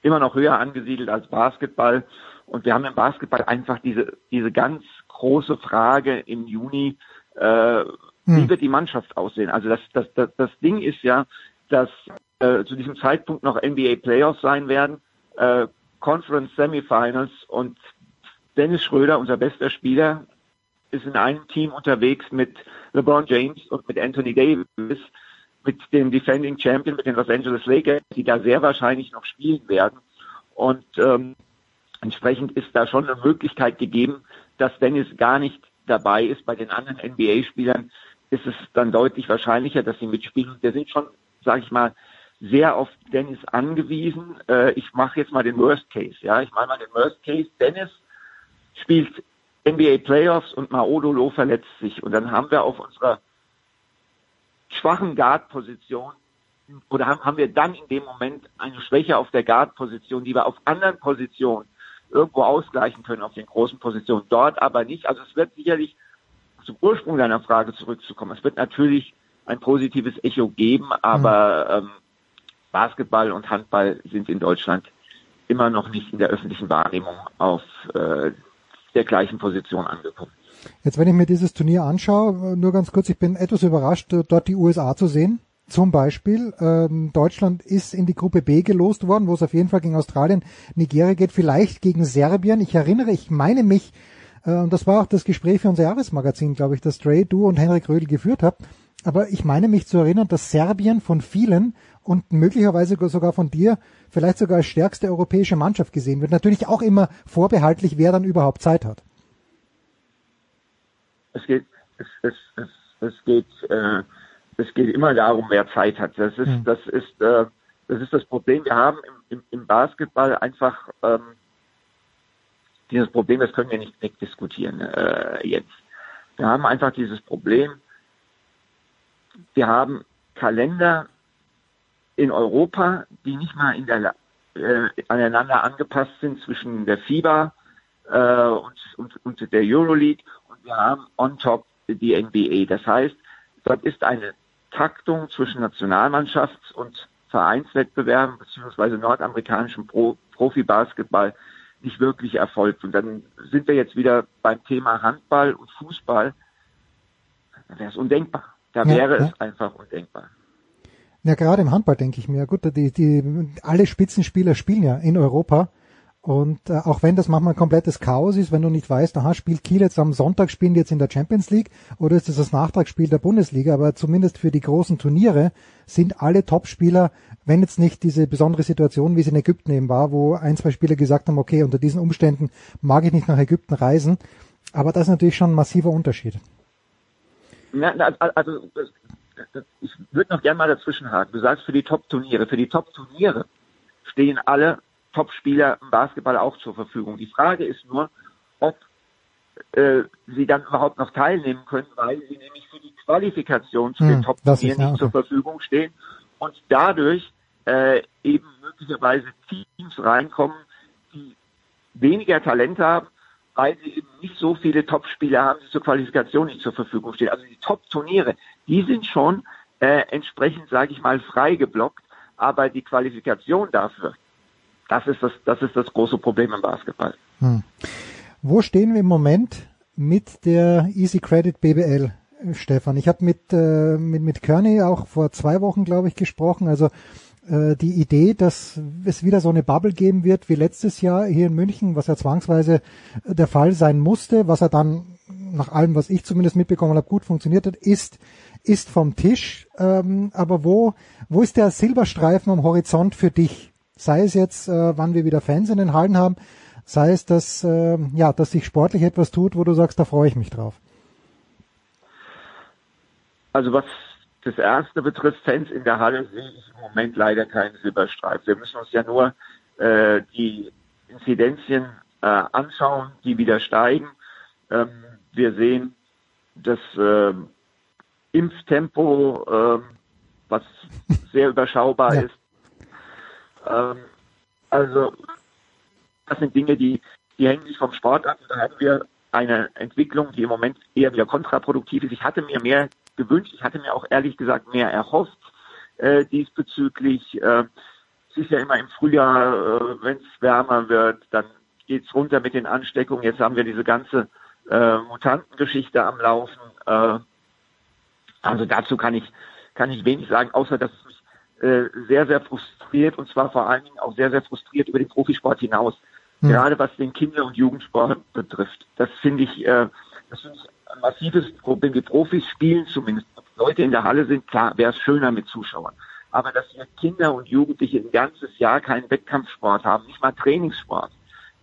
immer noch höher angesiedelt als Basketball. Und wir haben im Basketball einfach diese, diese ganz große Frage im Juni, äh, hm. wie wird die Mannschaft aussehen? Also das, das, das, das Ding ist ja, dass äh, zu diesem Zeitpunkt noch NBA Playoffs sein werden, äh, Conference Semifinals und Dennis Schröder, unser bester Spieler, ist in einem Team unterwegs mit LeBron James und mit Anthony Davis, mit dem Defending Champion, mit den Los Angeles Lakers, die da sehr wahrscheinlich noch spielen werden. Und ähm, Entsprechend ist da schon eine Möglichkeit gegeben, dass Dennis gar nicht dabei ist. Bei den anderen NBA-Spielern ist es dann deutlich wahrscheinlicher, dass sie mitspielen. Wir sind schon, sage ich mal, sehr auf Dennis angewiesen. Äh, ich mache jetzt mal den Worst Case. Ja, ich mache mal den Worst Case. Dennis spielt NBA Playoffs und Maodolo verletzt sich. Und dann haben wir auf unserer schwachen Guard-Position oder haben, haben wir dann in dem Moment eine Schwäche auf der Guard-Position, die wir auf anderen Positionen irgendwo ausgleichen können auf den großen Positionen, dort aber nicht. Also es wird sicherlich zum Ursprung deiner Frage zurückzukommen. Es wird natürlich ein positives Echo geben, aber mhm. ähm, Basketball und Handball sind in Deutschland immer noch nicht in der öffentlichen Wahrnehmung auf äh, der gleichen Position angekommen. Jetzt, wenn ich mir dieses Turnier anschaue, nur ganz kurz, ich bin etwas überrascht, dort die USA zu sehen. Zum Beispiel, ähm, Deutschland ist in die Gruppe B gelost worden, wo es auf jeden Fall gegen Australien, Nigeria geht, vielleicht gegen Serbien. Ich erinnere, ich meine mich, äh, und das war auch das Gespräch für unser Jahresmagazin, glaube ich, das Dre, du und Henrik Rödel geführt habt. Aber ich meine mich zu erinnern, dass Serbien von vielen und möglicherweise sogar von dir vielleicht sogar als stärkste europäische Mannschaft gesehen wird. Natürlich auch immer vorbehaltlich, wer dann überhaupt Zeit hat. Es geht, es, es, es, es geht, äh, es geht immer darum, wer Zeit hat. Das ist, mhm. das ist, äh, das ist das Problem. Wir haben im, im, im Basketball einfach ähm, dieses Problem, das können wir nicht wegdiskutieren äh, jetzt. Wir haben einfach dieses Problem, wir haben Kalender in Europa, die nicht mal in der, äh, aneinander angepasst sind zwischen der FIBA äh, und, und, und der Euroleague und wir haben on top die NBA. Das heißt, dort ist eine Taktung zwischen Nationalmannschafts- und Vereinswettbewerben beziehungsweise nordamerikanischem Pro Profibasketball nicht wirklich erfolgt. Und dann sind wir jetzt wieder beim Thema Handball und Fußball. Da wäre es undenkbar. Da Ja, wäre ja. es einfach undenkbar. Ja, gerade im Handball denke ich mir, gut, die, die, alle Spitzenspieler spielen ja in Europa. Und äh, auch wenn das manchmal ein komplettes Chaos ist, wenn du nicht weißt, aha, spielt Kiel jetzt am Sonntag, spielen die jetzt in der Champions League oder ist das das Nachtragsspiel der Bundesliga, aber zumindest für die großen Turniere sind alle Topspieler, wenn jetzt nicht diese besondere Situation, wie es in Ägypten eben war, wo ein, zwei Spieler gesagt haben, okay, unter diesen Umständen mag ich nicht nach Ägypten reisen, aber das ist natürlich schon ein massiver Unterschied. Ja, also das- ich würde noch gerne mal dazwischen haken. Du sagst für die Top-Turniere. Für die Top-Turniere stehen alle Top-Spieler im Basketball auch zur Verfügung. Die Frage ist nur, ob äh, sie dann überhaupt noch teilnehmen können, weil sie nämlich für die Qualifikation zu Hm, den Top-Turnieren nicht zur. Verfügung stehen und dadurch äh, eben möglicherweise Teams reinkommen, die weniger Talent haben, weil sie eben nicht so viele Top-Spieler haben, die zur Qualifikation nicht zur Verfügung stehen. Also die Top-Turniere, die sind schon äh, entsprechend, sage ich mal, frei aber die Qualifikation dafür, das ist das, das ist das große Problem im Basketball. Hm. Wo stehen wir im Moment mit der Easy Credit BBL, Stefan? Ich habe mit, äh, mit, mit Kearney auch vor zwei Wochen, glaube ich, gesprochen. Also äh, die Idee, dass es wieder so eine Bubble geben wird wie letztes Jahr hier in München, was ja zwangsweise der Fall sein musste, was er dann nach allem, was ich zumindest mitbekommen habe, gut funktioniert hat, ist ist vom Tisch. Ähm, aber wo wo ist der Silberstreifen am Horizont für dich? Sei es jetzt, äh, wann wir wieder Fans in den Hallen haben, sei es, dass äh, ja, dass sich sportlich etwas tut, wo du sagst, da freue ich mich drauf. Also was das erste betrifft, Fans in der Halle, sehe ich im Moment leider keinen Silberstreif. Wir müssen uns ja nur äh, die Inzidenzien äh, anschauen, die wieder steigen. Ähm, wir sehen das äh, Impftempo, äh, was sehr überschaubar Ja. ist. Ähm, also das sind Dinge, die, die hängen sich vom Sport ab. Da haben wir eine Entwicklung, die im Moment eher wieder kontraproduktiv ist. Ich hatte mir mehr gewünscht, ich hatte mir auch ehrlich gesagt mehr erhofft äh, diesbezüglich. Äh, es ist ja immer im Frühjahr, äh, wenn es wärmer wird, dann geht's runter mit den Ansteckungen. Jetzt haben wir diese ganze äh, Mutantengeschichte am Laufen. Äh, also dazu kann ich kann ich wenig sagen, außer dass es mich äh, sehr, sehr frustriert und zwar vor allen Dingen auch sehr, sehr frustriert über den Profisport hinaus. Hm. Gerade was den Kinder- und Jugendsport betrifft. Das finde ich, äh, das finde ich ein massives Problem. Die Profis spielen zumindest. Leute in der Halle sind, klar, wäre es schöner mit Zuschauern. Aber dass wir Kinder und Jugendliche ein ganzes Jahr keinen Wettkampfsport haben, nicht mal Trainingssport,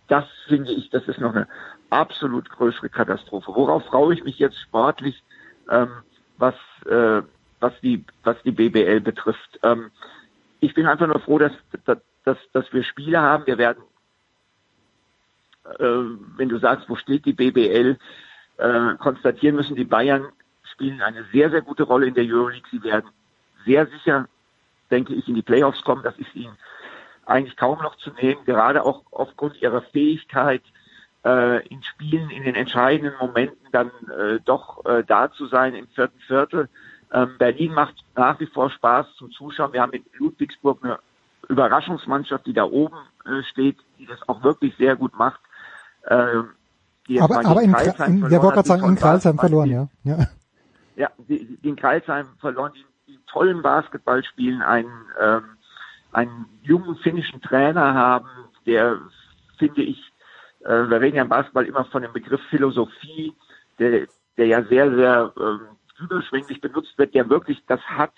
das finde ich, das ist noch eine absolut größere Katastrophe. Worauf freue ich mich jetzt sportlich, ähm, was, äh, was die, was die BBL betrifft? Ähm, ich bin einfach nur froh, dass, dass, dass, dass wir Spiele haben. Wir werden, äh, wenn du sagst, wo steht die BBL, äh, konstatieren müssen, die Bayern spielen eine sehr, sehr gute Rolle in der Euroleague. Sie werden sehr sicher, denke ich, in die Playoffs kommen. Das ist ihnen eigentlich kaum noch zu nehmen, gerade auch aufgrund ihrer Fähigkeit, äh, in Spielen in den entscheidenden Momenten dann äh, doch äh, da zu sein im vierten Viertel. Ähm, Berlin macht nach wie vor Spaß zum Zuschauen. Wir haben in Ludwigsburg eine Überraschungsmannschaft, die da oben äh, steht, die das auch wirklich sehr gut macht. Ähm, die Aber, aber in, Kreilsheim in, ja, verloren die sagen, in Basketball verloren, ja. ja. ja, die, die in Kreilsheim verloren, die, die tollen Basketball spielen, einen, ähm, einen jungen finnischen Trainer haben, der, finde ich, äh, wir reden ja im Basketball immer von dem Begriff Philosophie, der, der ja sehr, sehr ähm, überschwänglich benutzt wird, der wirklich das hat.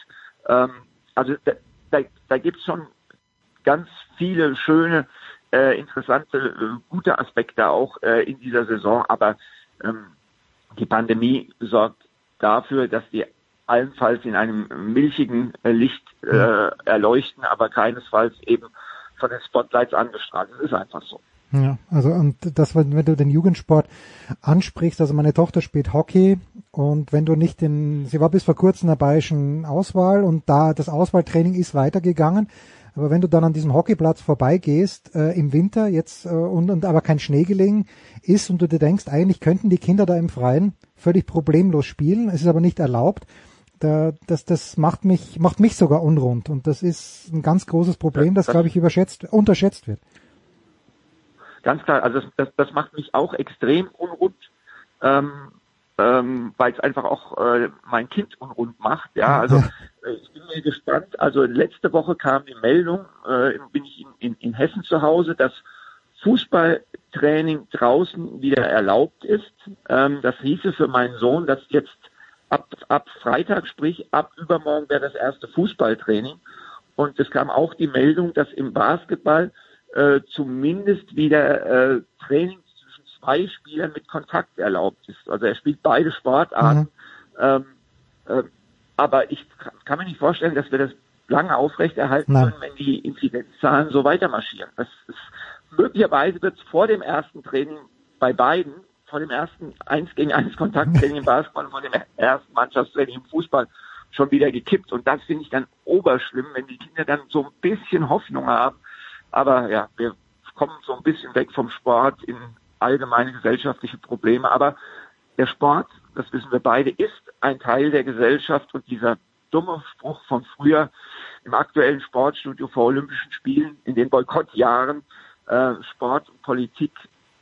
Ähm, also da, da, da gibt es schon ganz viele schöne, äh, interessante, äh, gute Aspekte auch äh, in dieser Saison, aber ähm, die Pandemie sorgt dafür, dass die allenfalls in einem milchigen äh, Licht äh, erleuchten, aber keinesfalls eben von den Spotlights angestrahlt. Das ist einfach so. Ja, also und das, wenn du den Jugendsport ansprichst, also meine Tochter spielt Hockey Und wenn du nicht in, sie war bis vor kurzem in der bayerischen Auswahl und da das Auswahltraining ist weitergegangen. Aber wenn du dann an diesem Hockeyplatz vorbeigehst äh, im Winter jetzt äh, und, und aber kein Schnee gelegen ist und du dir denkst, eigentlich könnten die Kinder da im Freien völlig problemlos spielen, es ist aber nicht erlaubt, da, das, das macht mich, macht mich sogar unrund und das ist ein ganz großes Problem, das, glaube ich überschätzt, unterschätzt wird. Ganz klar, also das, das, das macht mich auch extrem unrund. Ähm, ähm, weil es einfach auch äh, mein Kind unrund macht. Ja, also ich bin mir gespannt. Also letzte Woche kam die Meldung, äh, bin ich in, in, in Hessen zu Hause, dass Fußballtraining draußen wieder erlaubt ist. Ähm, das hieße für meinen Sohn, dass jetzt ab, ab Freitag, sprich ab übermorgen wäre das erste Fußballtraining. Und es kam auch die Meldung, dass im Basketball äh, zumindest wieder äh, Training zwei Spielern mit Kontakt erlaubt ist. Also er spielt beide Sportarten. Mhm. Ähm, äh, aber ich kann mir nicht vorstellen, dass wir das lange aufrechterhalten Nein. können, wenn die Inzidenzzahlen so weiter marschieren. Das ist, möglicherweise wird es vor dem ersten Training bei beiden, vor dem ersten 1 gegen 1 Kontakttraining im Basketball und vor dem ersten Mannschaftstraining im Fußball schon wieder gekippt. Und das finde ich dann oberschlimm, wenn die Kinder dann so ein bisschen Hoffnung haben. Aber ja, wir kommen so ein bisschen weg vom Sport in allgemeine gesellschaftliche Probleme. Aber der Sport, das wissen wir beide, ist ein Teil der Gesellschaft und dieser dumme Spruch von früher im aktuellen Sportstudio vor Olympischen Spielen in den Boykottjahren, äh, Sport und Politik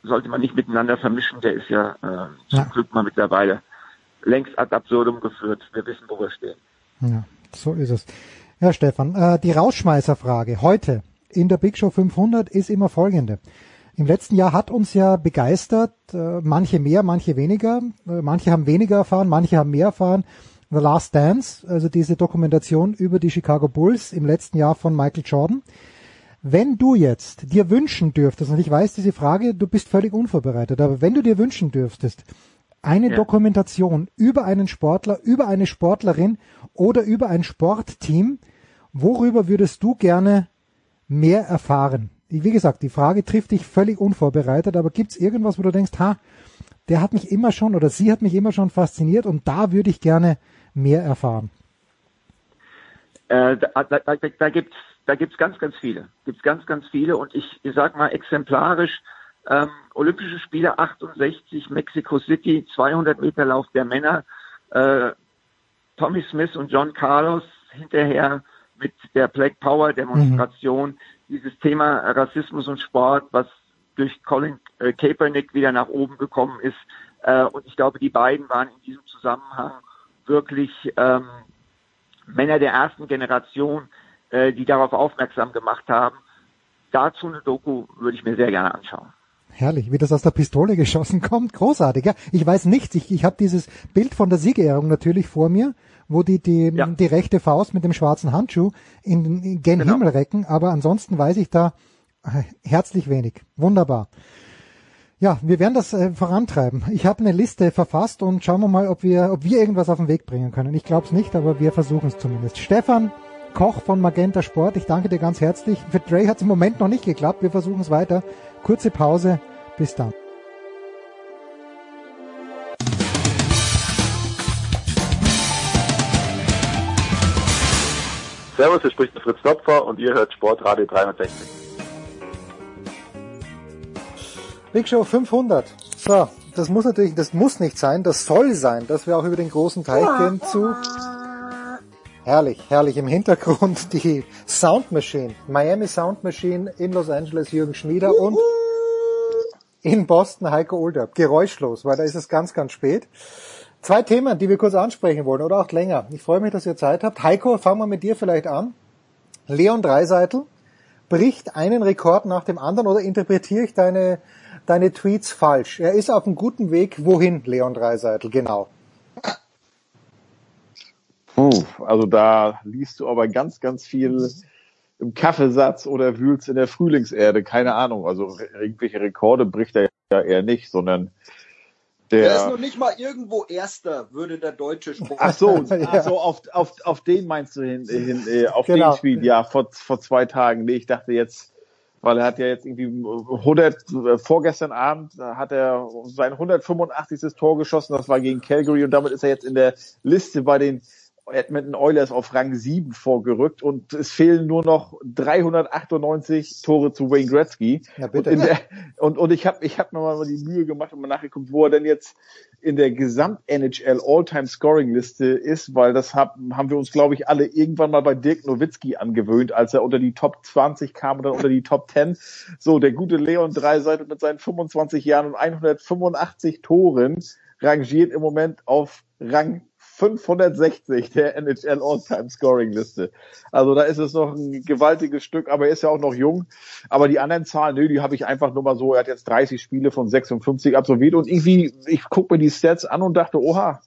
sollte man nicht miteinander vermischen, der ist ja äh, zum ja. Glück mal mittlerweile längst ad absurdum geführt. Wir wissen, wo wir stehen. Ja, so ist es. Ja, Stefan, äh, die Rausschmeißerfrage heute in der Big Show 500 ist immer folgende. Im letzten Jahr hat uns ja begeistert, äh, manche mehr, manche weniger, äh, manche haben weniger erfahren, manche haben mehr erfahren. The Last Dance, also diese Dokumentation über die Chicago Bulls im letzten Jahr von Michael Jordan. Wenn du jetzt dir wünschen dürftest, und ich weiß diese Frage, du bist völlig unvorbereitet, aber wenn du dir wünschen dürftest, eine ja. Dokumentation über einen Sportler, über eine Sportlerin oder über ein Sportteam, worüber würdest du gerne mehr erfahren? Wie gesagt, die Frage trifft dich völlig unvorbereitet, aber gibt es irgendwas, wo du denkst, ha, der hat mich immer schon oder sie hat mich immer schon fasziniert und da würde ich gerne mehr erfahren? Äh, da da, da, da gibt es da gibt's ganz, ganz viele. Gibt's ganz, ganz viele und ich, ich sag mal exemplarisch, ähm, Olympische Spiele 68, Mexico City, 200 Meter Lauf der Männer, äh, Tommy Smith und John Carlos hinterher mit der Black Power Demonstration. Mhm dieses Thema Rassismus und Sport, was durch Colin äh, Kaepernick wieder nach oben gekommen ist. Äh, und ich glaube, die beiden waren in diesem Zusammenhang wirklich ähm, Männer der ersten Generation, äh, die darauf aufmerksam gemacht haben. Dazu eine Doku würde ich mir sehr gerne anschauen. Herrlich, wie das aus der Pistole geschossen kommt. Großartig. Ja, ich weiß nichts. Ich, ich habe dieses Bild von der Siegerehrung natürlich vor mir wo die die, ja. die rechte Faust mit dem schwarzen Handschuh in, in gen genau. Himmel recken, aber ansonsten weiß ich da äh, herzlich wenig. Wunderbar. Ja, wir werden das äh, vorantreiben. Ich habe eine Liste verfasst und schauen wir mal, ob wir, ob wir irgendwas auf den Weg bringen können. Ich glaube es nicht, aber wir versuchen es zumindest. Stefan Koch von Magenta Sport, ich danke dir ganz herzlich. Für Dre hat es im Moment noch nicht geklappt. Wir versuchen es weiter. Kurze Pause. Bis dann. Servus, hier spricht der Fritz Topfer und ihr hört Sportradio 360. Big Show 500. So, das muss natürlich, das muss nicht sein, das soll sein, dass wir auch über den großen Teich gehen zu. Herrlich, herrlich im Hintergrund die Sound Machine, Miami Sound Machine in Los Angeles Jürgen Schmieder und in Boston Heiko Older. Geräuschlos, weil da ist es ganz, ganz spät. Zwei Themen, die wir kurz ansprechen wollen oder auch länger. Ich freue mich, dass ihr Zeit habt. Heiko, fangen wir mit dir vielleicht an. Leon Dreiseitel bricht einen Rekord nach dem anderen oder interpretiere ich deine, deine Tweets falsch? Er ist auf einem guten Weg. Wohin, Leon Dreiseitel? Genau. Puh, also da liest du aber ganz, ganz viel im Kaffeesatz oder wühlst in der Frühlingserde. Keine Ahnung. Also irgendwelche Rekorde bricht er ja eher nicht, sondern der, der, ist noch nicht mal irgendwo Erster, würde der deutsche Sport. Ach so, ja. so auf, auf, auf den meinst du hin, hin äh, auf genau. den Spiel, ja, vor, vor zwei Tagen. Nee, ich dachte jetzt weil er hat ja jetzt irgendwie 100, äh, vorgestern Abend hat er sein 185. Tor geschossen, das war gegen Calgary und damit ist er jetzt in der Liste bei den Edmonton Oilers auf Rang 7 vorgerückt und es fehlen nur noch 398 Tore zu Wayne Gretzky. Ja, bitte. Und, der, und, und ich habe ich hab mir mal die Mühe gemacht und mal nachgeguckt, wo er denn jetzt in der Gesamt-NHL All-Time-Scoring-Liste ist, weil das hab, haben wir uns, glaube ich, alle irgendwann mal bei Dirk Nowitzki angewöhnt, als er unter die Top 20 kam oder unter die Top 10. So, der gute Leon Dreiseitel mit seinen 25 Jahren und 185 Toren rangiert im Moment auf Rang 560 der NHL All-Time Scoring Liste. Also da ist es noch ein gewaltiges Stück, aber er ist ja auch noch jung. Aber die anderen Zahlen, nö, die habe ich einfach nur mal so, er hat jetzt 30 Spiele von 56 absolviert und irgendwie, ich gucke mir die Stats an und dachte, oha,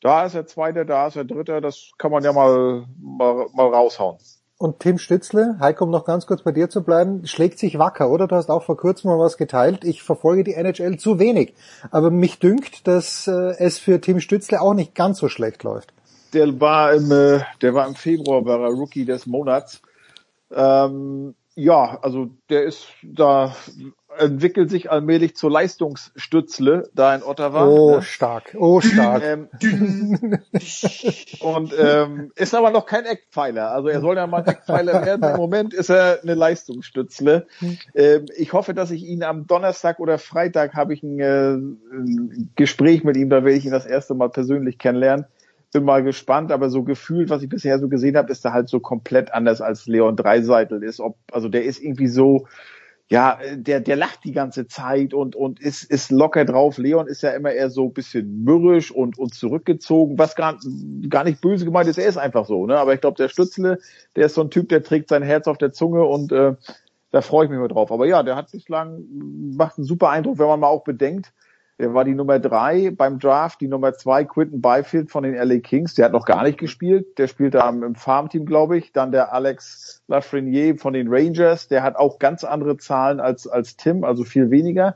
da ist er Zweiter, da ist er Dritter, das kann man ja mal, mal, mal raushauen. Und Tim Stützle, Heiko, um noch ganz kurz bei dir zu bleiben, schlägt sich wacker, oder? Du hast auch vor kurzem mal was geteilt. Ich verfolge die NHL zu wenig. Aber mich dünkt, dass äh, es für Tim Stützle auch nicht ganz so schlecht läuft. Der war im, äh, der war im Februar, war er Rookie des Monats. Ähm, ja, also der ist da entwickelt sich allmählich zur Leistungsstützle da in Ottawa. Oh, stark. Oh, stark. Ähm, und ähm, ist aber noch kein Eckpfeiler. Also er soll ja mal ein Eckpfeiler werden. Im Moment ist er eine Leistungsstützle. Ähm, ich hoffe, dass ich ihn am Donnerstag oder Freitag habe ich ein, äh, ein Gespräch mit ihm, da werde ich ihn das erste Mal persönlich kennenlernen. Bin mal gespannt, aber so gefühlt, was ich bisher so gesehen habe, ist er halt so komplett anders als Leon Dreiseitel ist. Ob, also der ist irgendwie so, ja, der, der lacht die ganze Zeit und, und ist, ist locker drauf. Leon ist ja immer eher so bisschen mürrisch und, und zurückgezogen, was gar, gar nicht böse gemeint ist. Er ist einfach so, ne? Aber ich glaube, der Stützle, der ist so ein Typ, der trägt sein Herz auf der Zunge und äh, da freue ich mich mal drauf. Aber ja, der hat bislang, macht einen super Eindruck, wenn man mal auch bedenkt, der war die Nummer drei beim Draft, die Nummer zwei Quinton Byfield von den LA Kings. Der hat noch gar nicht gespielt. Der spielt da im Farmteam, glaube ich. Dann der Alex Lafreniere von den Rangers. Der hat auch ganz andere Zahlen als, als Tim, also viel weniger.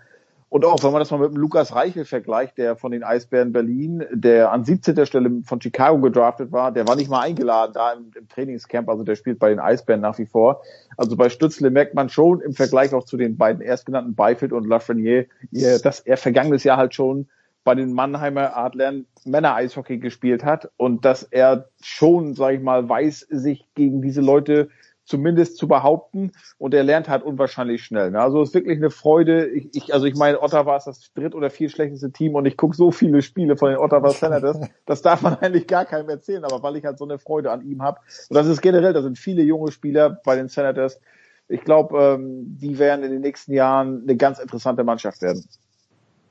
Und auch, wenn man das mal mit dem Lukas Reichel vergleicht, der von den Eisbären Berlin, der an 17. Stelle von Chicago gedraftet war, der war nicht mal eingeladen da im, im Trainingscamp, also der spielt bei den Eisbären nach wie vor. Also bei Stützle merkt man schon im Vergleich auch zu den beiden erstgenannten Byfield und Lafreniere, dass er vergangenes Jahr halt schon bei den Mannheimer Adlern Männer-Eishockey gespielt hat und dass er schon, sage ich mal, weiß, sich gegen diese Leute zumindest zu behaupten und er lernt halt unwahrscheinlich schnell. Ne? Also es ist wirklich eine Freude. Ich, ich, also ich meine, Ottawa ist das dritt oder vier schlechteste Team und ich gucke so viele Spiele von den Ottawa Senators, das darf man eigentlich gar keinem erzählen, aber weil ich halt so eine Freude an ihm habe. Und das ist generell, da sind viele junge Spieler bei den Senators. Ich glaube, ähm, die werden in den nächsten Jahren eine ganz interessante Mannschaft werden.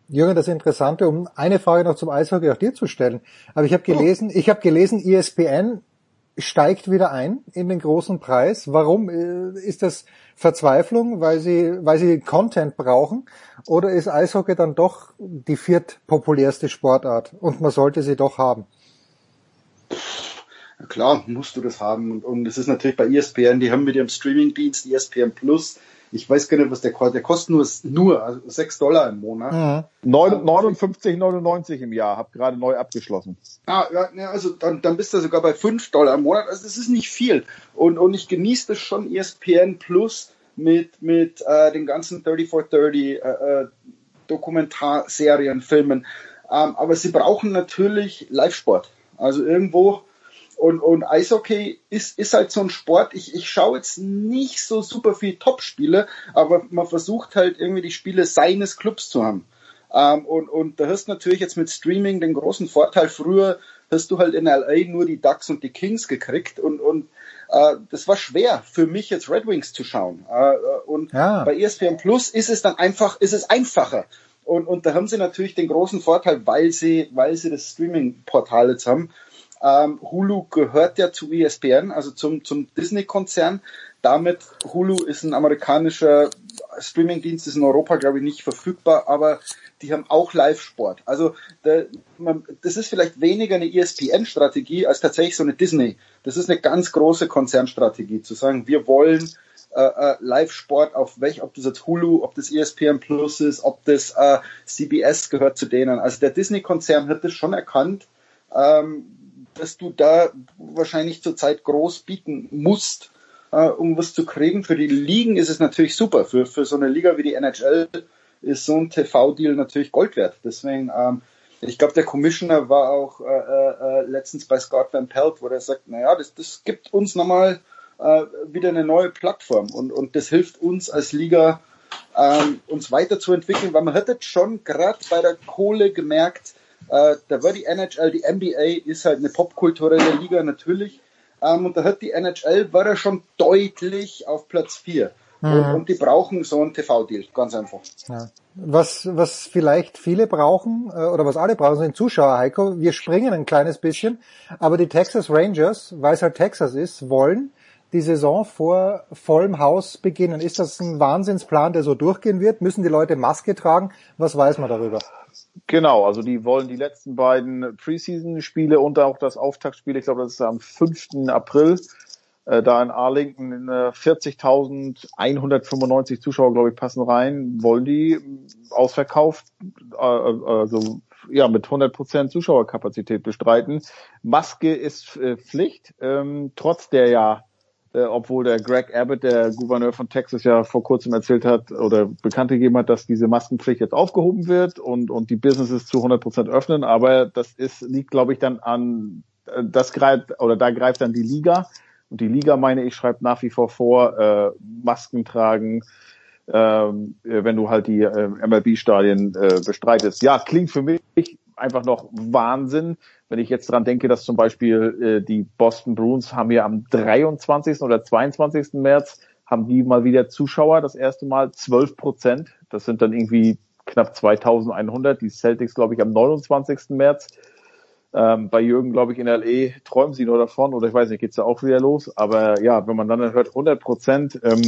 Jürgen, das Interessante, um eine Frage noch zum Eishockey auch dir zu stellen. Aber ich habe gelesen, ich habe gelesen, ESPN steigt wieder ein in den großen Preis. Warum? Äh, ist das Verzweiflung, weil sie, weil sie Content brauchen? Oder ist Eishockey dann doch die viertpopulärste Sportart und man sollte sie doch haben? Klar, musst du das haben. Und es ist natürlich bei ESPN, die haben mit ihrem Streamingdienst ESPN Plus ich weiß gar nicht, was der kostet. Der kostet nur, nur also 6 Dollar im Monat. Mhm. 59,99 im Jahr. Hab gerade neu abgeschlossen. Ah, ja, also dann, dann bist du sogar bei 5 Dollar im Monat. Also das ist nicht viel. Und, und ich genieße das schon ESPN Plus mit, mit äh, den ganzen 3430 äh, äh, Dokumentarserien, Filmen. Ähm, aber sie brauchen natürlich Live-Sport. Also irgendwo und, und Eishockey ist, ist halt so ein Sport. Ich, ich schaue jetzt nicht so super viel Top-Spiele, aber man versucht halt irgendwie die Spiele seines Clubs zu haben. Ähm, und, und da hast du natürlich jetzt mit Streaming den großen Vorteil. Früher hast du halt in LA nur die Ducks und die Kings gekriegt und, und äh, das war schwer für mich jetzt Red Wings zu schauen. Äh, und ja. bei ESPN Plus ist es dann einfach, ist es einfacher. Und, und da haben sie natürlich den großen Vorteil, weil sie, weil sie das Streaming-Portal jetzt haben ähm, Hulu gehört ja zu ESPN, also zum, zum Disney-Konzern. Damit, Hulu ist ein amerikanischer Streamingdienst, ist in Europa, glaube ich, nicht verfügbar, aber die haben auch Live-Sport. Also da, man, das ist vielleicht weniger eine ESPN-Strategie als tatsächlich so eine Disney. Das ist eine ganz große Konzernstrategie, zu sagen, wir wollen äh, äh, Live-Sport auf welch, ob das jetzt Hulu, ob das ESPN Plus ist, ob das äh, CBS gehört zu denen. Also der Disney-Konzern hat das schon erkannt, ähm, dass du da wahrscheinlich zurzeit groß bieten musst. äh, um was zu kriegen. Für die Ligen ist es natürlich super. Für, für so eine Liga wie die NHL ist so ein TV-Deal natürlich Gold wert. Deswegen, ähm, ich glaube, der Commissioner war auch äh, äh, letztens bei Scott Van Pelt, wo er sagt, naja, das, das gibt uns nochmal äh, wieder eine neue Plattform und, und das hilft uns als Liga, ähm, uns weiterzuentwickeln, weil man hat jetzt schon gerade bei der Kohle gemerkt, äh, da war die NHL, die NBA ist halt eine popkulturelle Liga natürlich, ähm, und da hat die NHL, war er schon deutlich auf Platz 4. Mhm. Und, und, die brauchen so einen TV-Deal, ganz einfach. Ja. Was, was vielleicht viele brauchen, äh, oder was alle brauchen, sind Zuschauer, Heiko. Wir springen ein kleines bisschen, aber die Texas Rangers, weil es halt Texas ist, wollen die Saison vor vollem Haus beginnen. Ist das ein Wahnsinnsplan, der so durchgehen wird? Müssen die Leute Maske tragen? Was weiß man darüber? Genau, also die wollen die letzten beiden Preseason-Spiele und auch das Auftaktspiel, ich glaube, das ist am 5. April, äh, da in Arlington äh, 40.195 Zuschauer, glaube ich, passen rein, wollen die ausverkauft, äh, also ja, mit 100% Zuschauerkapazität bestreiten. Maske ist äh, Pflicht, ähm, trotz der ja äh, obwohl der Greg Abbott, der Gouverneur von Texas, ja vor kurzem erzählt hat oder bekannt gegeben hat, dass diese Maskenpflicht jetzt aufgehoben wird und, und die Businesses zu 100 Prozent öffnen. Aber das ist, liegt, glaube ich, dann an, äh, das greift, oder da greift dann die Liga. Und die Liga, meine ich, schreibt nach wie vor vor, äh, Masken tragen, ähm, äh, wenn du halt die äh, MLB-Stadien äh, bestreitest. Ja, klingt für mich einfach noch Wahnsinn. Wenn ich jetzt dran denke, dass zum Beispiel äh, die Boston Bruins haben ja am 23. oder 22. März haben die mal wieder Zuschauer, das erste Mal 12 Prozent. Das sind dann irgendwie knapp 2100. Die Celtics, glaube ich, am 29. März. Ähm, bei Jürgen, glaube ich, in L.E. träumen sie nur davon oder ich weiß nicht, geht's da auch wieder los. Aber ja, wenn man dann hört 100 Prozent, ähm,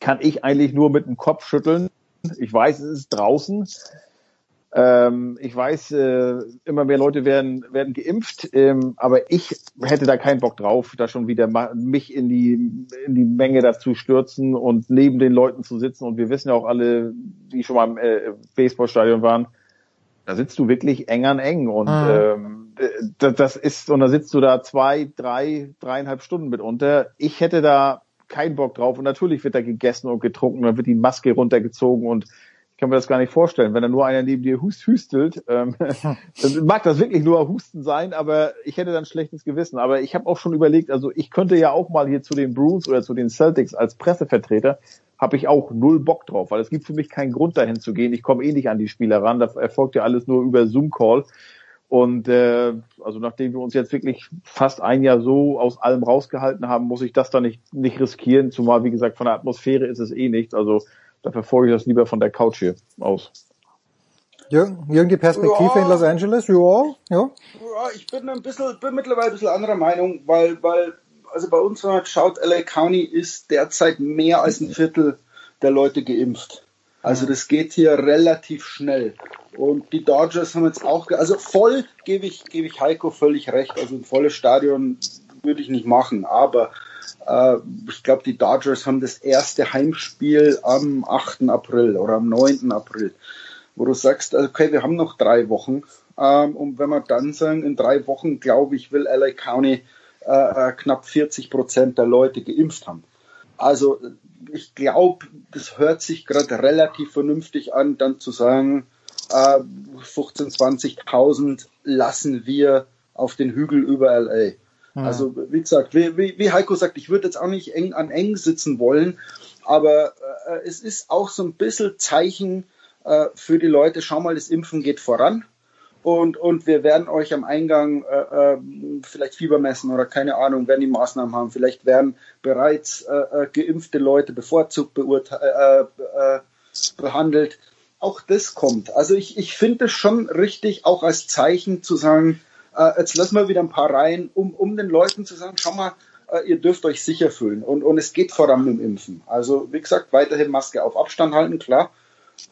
kann ich eigentlich nur mit dem Kopf schütteln. Ich weiß, es ist draußen, ähm, ich weiß, äh, immer mehr Leute werden, werden geimpft, ähm, aber ich hätte da keinen Bock drauf, da schon wieder mich in die, in die Menge dazu stürzen und neben den Leuten zu sitzen. Und wir wissen ja auch alle, die schon mal im äh, Baseballstadion waren, da sitzt du wirklich eng an eng und mhm. ähm, das ist, und da sitzt du da zwei, drei, dreieinhalb Stunden mitunter. Ich hätte da keinen Bock drauf und natürlich wird da gegessen und getrunken, dann wird die Maske runtergezogen und kann mir das gar nicht vorstellen. Wenn da nur einer neben dir hust, hüstelt, ähm, dann mag das wirklich nur Husten sein, aber ich hätte dann schlechtes Gewissen. Aber ich habe auch schon überlegt, also ich könnte ja auch mal hier zu den Bruins oder zu den Celtics als Pressevertreter, habe ich auch null Bock drauf, weil es gibt für mich keinen Grund dahin zu gehen. Ich komme eh nicht an die Spieler ran, da erfolgt ja alles nur über Zoom-Call. Und äh, also nachdem wir uns jetzt wirklich fast ein Jahr so aus allem rausgehalten haben, muss ich das da nicht, nicht riskieren, zumal wie gesagt von der Atmosphäre ist es eh nichts. Also da verfolge ich das lieber von der Couch hier aus. Jürgen, Jürgen die Perspektive ja. in Los Angeles, ja, ja. Ja, ich bin ein bisschen, bin mittlerweile ein bisschen anderer Meinung, weil, weil, also bei uns, wenn man schaut, LA County ist derzeit mehr als ein Viertel der Leute geimpft. Also das geht hier relativ schnell. Und die Dodgers haben jetzt auch, also voll gebe ich, gebe ich Heiko völlig recht. Also ein volles Stadion würde ich nicht machen, aber äh, ich glaube, die Dodgers haben das erste Heimspiel am 8. April oder am 9. April, wo du sagst, okay, wir haben noch drei Wochen. Ähm, und wenn wir dann sagen, in drei Wochen, glaube ich, will LA County äh, äh knapp 40 Prozent der Leute geimpft haben. Also ich glaube, das hört sich gerade relativ vernünftig an, dann zu sagen, äh, 15, 20.000 lassen wir auf den Hügel über LA. Mhm. Also wie gesagt, wie, wie, Heiko sagt, ich würde jetzt auch nicht eng an eng sitzen wollen, aber äh, es ist auch so ein bisschen Zeichen äh, für die Leute, schau mal, das Impfen geht voran. Und, und wir werden euch am Eingang äh, äh, vielleicht Fieber messen oder keine Ahnung, werden die Maßnahmen haben. Vielleicht werden bereits äh, äh geimpfte Leute bevorzugt äh, äh, behandelt. Auch das kommt. Also ich, ich finde es schon richtig, auch als Zeichen zu sagen, äh, jetzt lassen wir wieder ein paar rein, um, um den Leuten zu sagen, schau mal, äh, ihr dürft euch sicher fühlen. Und, und es geht voran mit dem Impfen. Also wie gesagt, weiterhin Maske auf Abstand halten, klar.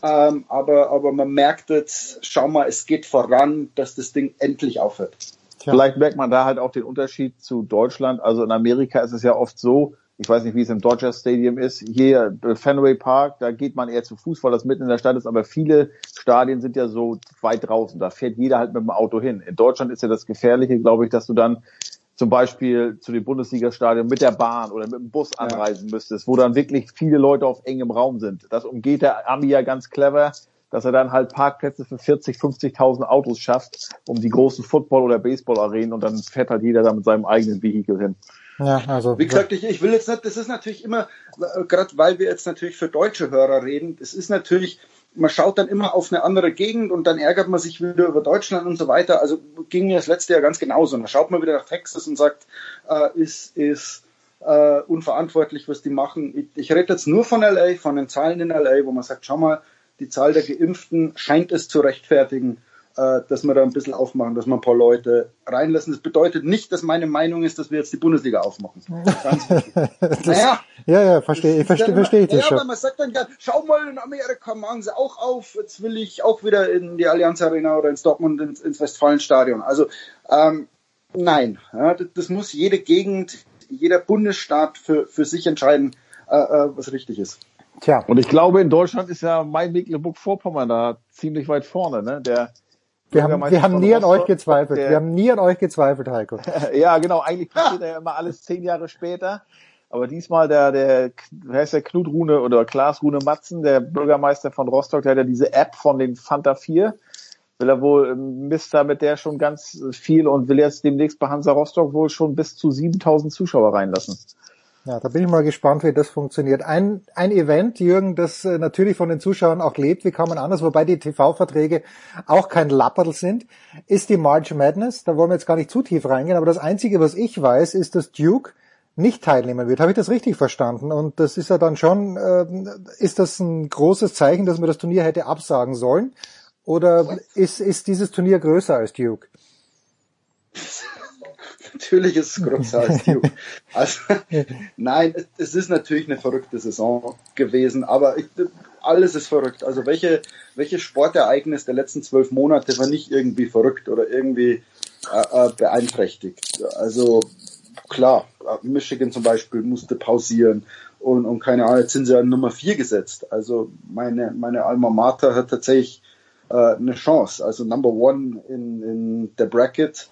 Ähm, aber, aber man merkt jetzt, schau mal, es geht voran, dass das Ding endlich aufhört. Vielleicht merkt man da halt auch den Unterschied zu Deutschland. Also in Amerika ist es ja oft so, ich weiß nicht, wie es im Dodger Stadium ist. Hier äh, Fenway Park, da geht man eher zu Fuß, weil das mitten in der Stadt ist, aber viele Stadien sind ja so weit draußen. Da fährt jeder halt mit dem Auto hin. In Deutschland ist ja das Gefährliche, glaube ich, dass du dann zum Beispiel zu dem Bundesligastadion mit der Bahn oder mit dem Bus anreisen müsstest, wo dann wirklich viele Leute auf engem Raum sind. Das umgeht der Ami ja ganz clever, dass er dann halt Parkplätze für 40, 50.000 Autos schafft, um die großen Football- oder Baseball-Arenen und dann fährt halt jeder da mit seinem eigenen Vehikel hin. Ja, also Wie gesagt, ich, ich will jetzt nicht, das ist natürlich immer, äh, gerade weil wir jetzt natürlich für deutsche Hörer reden, es ist natürlich, man schaut dann immer auf eine andere Gegend und dann ärgert man sich wieder über Deutschland und so weiter. Also ging mir das letzte Jahr ganz genauso. Und dann schaut man wieder nach Texas und sagt, äh, ist, ist äh, unverantwortlich, was die machen. Ich, ich rede jetzt nur von LA, von den Zahlen in LA, wo man sagt, schau mal, die Zahl der Geimpften scheint es zu rechtfertigen, dass wir da ein bisschen aufmachen, dass wir ein paar Leute reinlassen. Das bedeutet nicht, dass meine Meinung ist, dass wir jetzt die Bundesliga aufmachen. Ganz wichtig. naja, ja, ja, verstehe, ich verstehe, verstehe ich das ja, schon. aber man sagt dann, ja, schau mal, in Amerika machen sie auch auf, jetzt will ich auch wieder in die Allianz Arena oder ins Dortmund, ins, ins Westfalenstadion. Also, ähm, nein, ja, das, das muss jede Gegend, jeder Bundesstaat für, für sich entscheiden, äh, äh, was richtig ist. Tja. Und ich glaube, in Deutschland ist ja mein Mecklenburg-Vorpommern da ziemlich weit vorne, ne? Der Wir haben, wir haben nie an euch gezweifelt. der- Wir haben nie an euch gezweifelt, Heiko. ja, genau. Eigentlich passiert ja immer alles zehn Jahre später. Aber diesmal der, der, wer heißt der Knut Rune oder Klaas Rune Matzen, der Bürgermeister von Rostock, der hat ja diese App von den Fanta 4. Will er wohl, ähm, misst da mit der schon ganz viel und will jetzt demnächst bei Hansa Rostock wohl schon bis zu 7000 Zuschauer reinlassen. Ja, da bin ich mal gespannt, wie das funktioniert. Ein, ein Event, Jürgen, das äh, natürlich von den Zuschauern auch lebt, wie kann man anders, wobei die TV-Verträge auch kein Lapperl sind, ist die March Madness. Da wollen wir jetzt gar nicht zu tief reingehen, aber das Einzige, was ich weiß, ist, dass Duke nicht teilnehmen wird. Habe ich das richtig verstanden? Und das ist ja dann schon, ähm, ist das ein großes Zeichen, dass man das Turnier hätte absagen sollen? Oder ist, ist dieses Turnier größer als Duke? Natürlich ist es größer als Duke. Also, nein, es- ist natürlich eine verrückte Saison gewesen, aber ich, alles ist verrückt. Also welche, welches Sportereignis der letzten zwölf Monate war nicht irgendwie verrückt oder irgendwie äh, äh, beeinträchtigt? Also klar, äh, Michigan zum Beispiel musste pausieren und, und keine Ahnung, jetzt sind sie an Nummer vier gesetzt. Also meine, meine Alma Mater hat tatsächlich äh, eine Chance. Also Number One in, in der Bracket.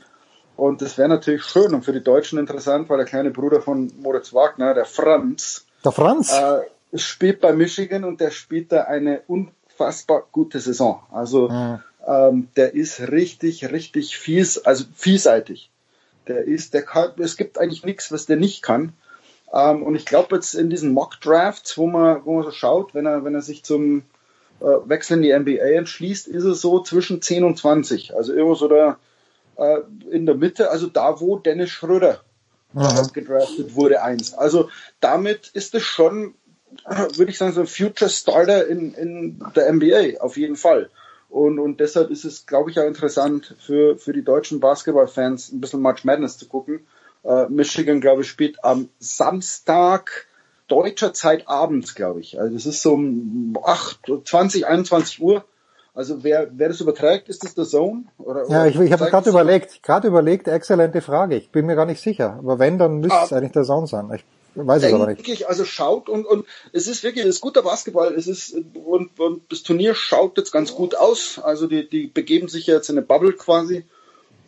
Und das wäre natürlich schön und für die Deutschen interessant, weil der kleine Bruder von Moritz Wagner, der Franz, Der Franz? äh, spielt bei Michigan und der spielt da eine unfassbar gute Saison. Also ähm, der ist richtig, richtig fies, also vielseitig. Der ist, der kann, es gibt eigentlich nichts, was der nicht kann. Ähm, und ich glaube jetzt in diesen Mock Drafts, wo man, wo man so schaut, wenn er, wenn er sich zum äh, Wechsel in die NBA entschließt, ist es so zwischen 10 und 20. Also irgendwo so da äh, in der Mitte, also da, wo Dennis Schröder äh, gedraftet wurde einst. Also damit ist es schon, würde ich sagen, so ein Future Starter in, in der NBA, auf jeden Fall. Und, und deshalb ist es, glaube ich, auch interessant für, für die deutschen Basketballfans ein bisschen March Madness zu gucken. Äh, Michigan, glaube ich, spielt am Samstag deutscher Zeit abends, glaube ich. Also es ist so um 8, 20, 21 Uhr. Also wer, wer das überträgt, ist das der Zone? Oder, Ja, ich, ich habe gerade es- überlegt, gerade überlegt, exzellente Frage. Ich bin mir gar nicht sicher. Aber wenn, dann müsste es Ah. eigentlich der Sound sein. Ich weiß es aber nicht. Denke ich, also schaut und, und es ist wirklich, es ist guter Basketball, es ist, und, und das Turnier schaut jetzt ganz gut aus. Also die, die begeben sich jetzt in eine Bubble quasi.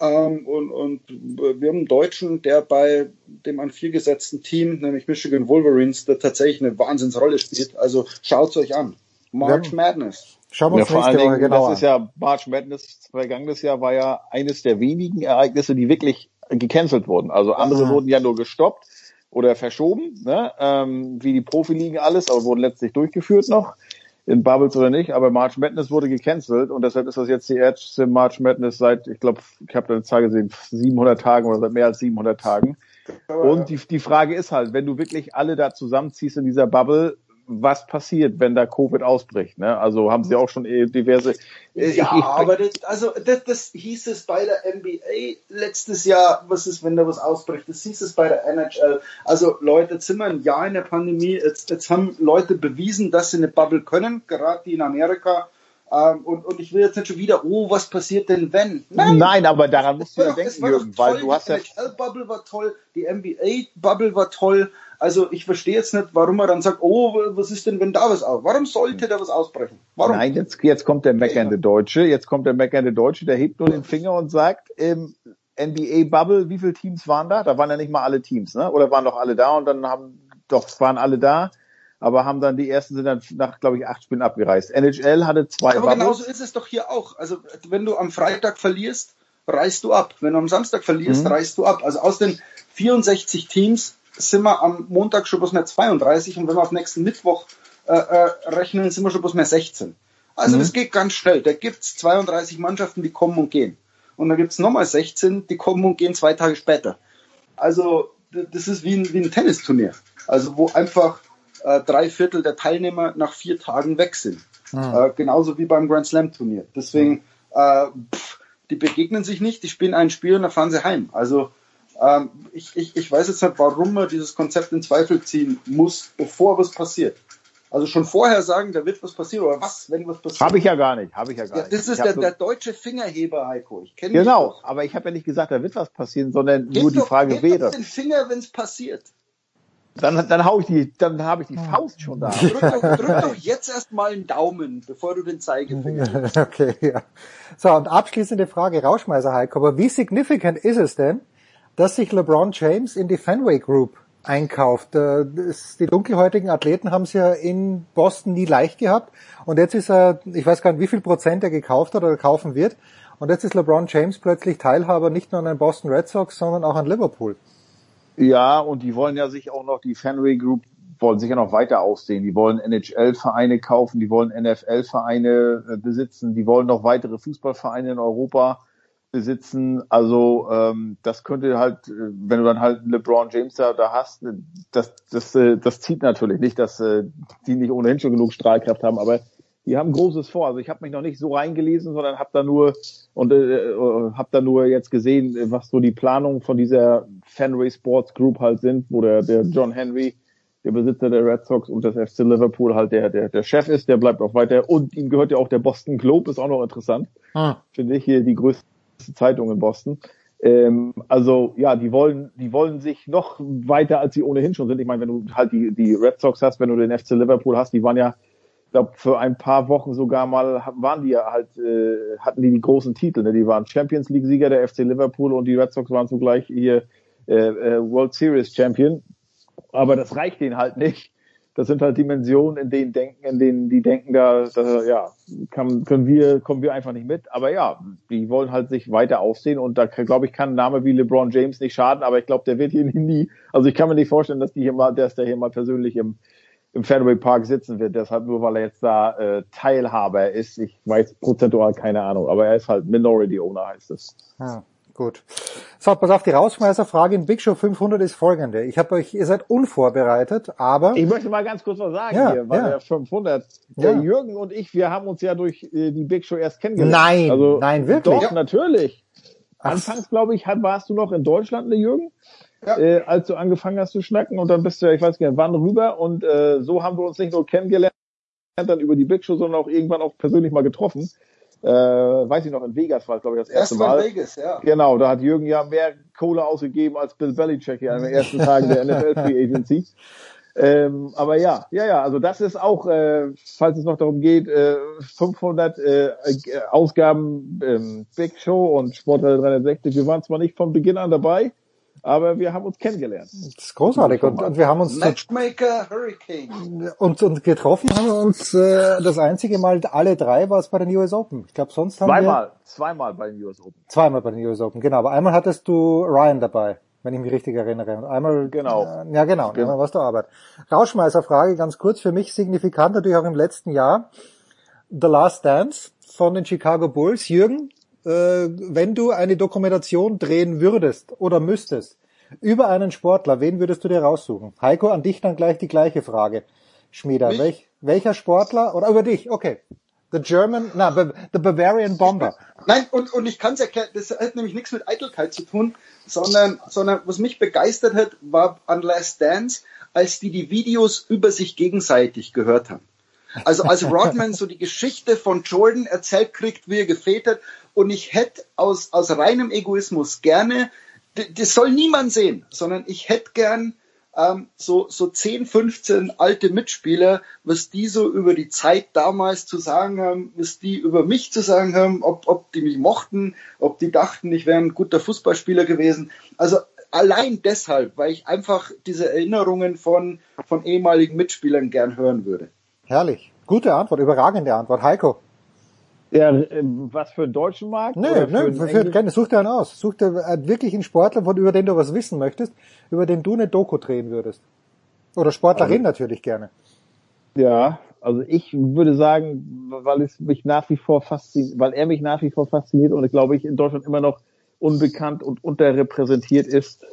Ähm, und, und wir haben einen Deutschen, der bei dem an vier gesetzten Team, nämlich Michigan Wolverines, der tatsächlich eine Wahnsinnsrolle spielt. Also schaut es euch an. March. Madness. Schauen wir Ja, uns vor allen Dingen, genau das ist ja March Madness vergangenes Jahr war ja eines der wenigen Ereignisse, die wirklich gecancelt wurden. Also andere Aha. wurden ja nur gestoppt oder verschoben, ne? ähm, wie die Profiligen alles, aber wurden letztlich durchgeführt noch in Bubbles oder nicht. Aber March Madness wurde gecancelt und deshalb ist das jetzt die erste March Madness seit, ich glaube, ich habe da eine Zahl gesehen, 700 Tagen oder seit mehr als 700 Tagen. Und die, die Frage ist halt, wenn du wirklich alle da zusammenziehst in dieser Bubble, was passiert, wenn da Covid ausbricht? Ne? Also haben sie auch schon eh diverse. äh, Ja, ich, aber das, also das, das hieß es bei der NBA letztes Jahr, was ist, wenn da was ausbricht? Das hieß es bei der NHL. Also Leute, jetzt sind wir ein Jahr in der Pandemie, jetzt, jetzt haben Leute bewiesen, dass sie eine Bubble können, gerade die in Amerika. Ähm, und, und ich will jetzt nicht schon wieder, oh, was passiert denn wenn? Nein, aber daran musst du ja denken, Jürgen, weil du hast ja die NHL-Bubble war toll, die NBA-Bubble war toll. Also ich verstehe jetzt nicht, warum man dann sagt, oh, was ist denn, wenn da was aus? Warum sollte da was ausbrechen? Warum? Nein, jetzt, jetzt kommt der meckernde Deutsche, jetzt kommt der meckernde Deutsche, der hebt nur den Finger und sagt, ähm, NBA-Bubble, wie viele Teams waren da? Da waren ja nicht mal alle Teams, ne? Oder waren doch alle da und dann haben, doch, es waren alle da, aber haben dann, die ersten sind dann nach, glaube ich, acht Spielen abgereist. NHL hatte zwei Aber Bubbles. genauso ist es doch hier auch. Also wenn du am Freitag verlierst, reißt du ab. Wenn du am Samstag verlierst, Mhm. reißt du ab. Also aus den 64 Teams sind wir am Montag schon bloß mehr 32 und wenn wir auf nächsten Mittwoch äh, äh, rechnen, sind wir schon bloß mehr 16. Also Mhm. das geht ganz schnell. Da gibt's 32 Mannschaften, die kommen und gehen. Und dann gibt's nochmal 16, die kommen und gehen zwei Tage später. Also das ist wie ein, wie ein Tennisturnier. Also wo einfach äh, drei Viertel der Teilnehmer nach vier Tagen weg sind. Äh, genauso wie beim Grand Slam Turnier. Deswegen, äh, pff, die begegnen sich nicht, die spielen ein Spiel und dann fahren sie heim. Also ähm, ich, ich, ich weiß jetzt nicht, warum man dieses Konzept in Zweifel ziehen muss, bevor was passiert. Also schon vorher sagen, da wird was passieren oder was, wenn was passiert. Habe ich ja gar nicht, habe ich ja gar Ja, nicht. das ist hab der, so- der deutsche Fingerheber, Heiko. Ich kenne Genau, aber ich habe ja nicht gesagt, da wird was passieren, sondern Heb nur die doch- Frage heb wäre. Doch den Finger, wenn es passiert. Dann, dann hau ich die, dann habe ich die Faust schon da. Drück doch, drück doch jetzt erstmal einen Daumen, bevor du den Zeigefinger. Okay, ja. So, und abschließende Frage, Rauschmeißer Heiko, aber wie significant ist es denn, dass sich LeBron James in die Fenway Group einkauft? Äh, Die dunkelhäutigen Athleten haben es ja in Boston nie leicht gehabt und jetzt ist er, ich weiß gar nicht, wie viel Prozent er gekauft hat oder kaufen wird und jetzt ist LeBron James plötzlich Teilhaber nicht nur an den Boston Red Sox, sondern auch an Liverpool. Ja, und die wollen ja sich auch noch, die Fenway Group wollen sich ja noch weiter ausdehnen. Die wollen NHL-Vereine kaufen, die wollen NFL-Vereine äh, besitzen, die wollen noch weitere Fußballvereine in Europa besitzen. Also ähm, das könnte halt, äh, wenn du dann halt LeBron James da, da hast, äh, das, das, äh, das zieht natürlich nicht, dass äh, die nicht ohnehin schon genug Strahlkraft haben, aber die haben Großes vor. Also ich habe mich noch nicht so reingelesen, sondern habe da nur und äh, äh, habe da nur jetzt gesehen, was so die Planungen von dieser Fenway Sports Group halt sind, wo der, der John Henry, der Besitzer der Red Sox und des FC Liverpool halt der, der, der Chef ist, der bleibt auch weiter und ihm gehört ja auch der Boston Globe, ist auch noch interessant. Finde ich hier die größte Zeitung in Boston. Ähm, also ja, die wollen, die wollen sich noch weiter, als sie ohnehin schon sind. Ich meine, wenn du halt die, die Red Sox hast, wenn du den FC Liverpool hast, die waren ja, ich glaube, für ein paar Wochen sogar mal waren die ja halt, äh, hatten die die großen Titel. Ne? Die waren Champions League Sieger der FC Liverpool und die Red Sox waren zugleich hier äh, äh, World Series Champion. Aber das reicht denen halt nicht. Das sind halt Dimensionen, in denen denken, in denen die denken, da, da ja, kann, können wir, kommen wir einfach nicht mit. Aber ja, die wollen halt sich weiter aufsehen und da glaube ich, kann ein Name wie LeBron James nicht schaden, aber ich glaube, der wird hier nie. Also ich kann mir nicht vorstellen, dass die hier mal, dass der hier mal persönlich im, im Fenway Park sitzen wird. Deshalb nur, weil er jetzt da äh, Teilhaber ist. Ich weiß prozentual keine Ahnung, aber er ist halt Minority Owner heißt es. Ja, gut. So, pass auf, die Rausschmeißerfrage in Big Show 500 ist folgende. Ich habe euch, ihr seid unvorbereitet, aber... Ich möchte mal ganz kurz was sagen Ja, hier, weil ja. der 500, Ja. der Jürgen und ich, wir haben uns ja durch äh, die Big Show erst kennengelernt. Nein, also, nein, wirklich? Doch, Ja. natürlich. Anfangs, glaube ich, warst du noch in Deutschland, ne Jürgen? Äh, als du angefangen hast zu schnacken und dann bist du, ja, ich weiß gar nicht, wann rüber und äh, so haben wir uns nicht nur kennengelernt, dann über die Big Show, sondern auch irgendwann auch persönlich mal getroffen. Äh, weiß ich noch, in Vegas war, glaube ich, das erste Erst mal Mal. in Vegas, ja. Genau, da hat Jürgen ja mehr Kohle ausgegeben als Bill Belichick hier an den ersten Tagen der NFL Free Agency. Ähm, aber ja, ja, ja, also das ist auch, äh, falls es noch darum geht, äh, 500 äh, äh, Ausgaben ähm, Big Show und Sportteil 360. Wir waren zwar nicht von Beginn an dabei, aber wir haben uns kennengelernt. Das ist großartig und, und wir haben uns Matchmaker Hurricane. und, und getroffen haben wir uns äh, das einzige Mal alle drei war es bei den US Open. Ich glaube sonst haben Zweimal, wir zweimal bei den US Open. zweimal bei den US Open, genau. Aber einmal hattest du Ryan dabei, wenn ich mich richtig erinnere. Und einmal Genau. Äh, ja genau, Genau. einmal warst du Arbeit. Rauschmeißerfrage ganz kurz für mich signifikant natürlich auch im letzten Jahr. The Last Dance von den Chicago Bulls. Jürgen, wenn du eine Dokumentation drehen würdest oder müsstest über einen Sportler, wen würdest du dir raussuchen? Heiko, an dich dann gleich die gleiche Frage. Schmieder, welch, welcher Sportler oder über dich? Okay. The German, na, the Bavarian Bomber. Nein, und, und ich kann es erklären, das hat nämlich nichts mit Eitelkeit zu tun, sondern, sondern was mich begeistert hat, war an Last Dance, als die die Videos über sich gegenseitig gehört haben. Also als Rodman so die Geschichte von Jordan erzählt kriegt, wie er gefehlt hat, und ich hätte aus, aus reinem Egoismus gerne, das soll niemand sehen, sondern ich hätte gern ähm, so, so 10, 15 alte Mitspieler, was die so über die Zeit damals zu sagen haben, was die über mich zu sagen haben, ob, ob die mich mochten, ob die dachten, ich wäre ein guter Fußballspieler gewesen. Also allein deshalb, weil ich einfach diese Erinnerungen von, von ehemaligen Mitspielern gern hören würde. Herrlich. Gute Antwort, überragende Antwort. Heiko. Ja, ähm, was für einen deutschen Markt? Nö, Oder nö, für, für, keine, such dir einen aus. Such dir äh, wirklich einen Sportler, von, über den du was wissen möchtest, über den du eine Doku drehen würdest. Oder Sportlerin Also- natürlich gerne. Ja, also ich würde sagen, weil es mich nach wie vor fasziniert, weil er mich nach wie vor fasziniert und glaube ich in Deutschland immer noch unbekannt und unterrepräsentiert ist.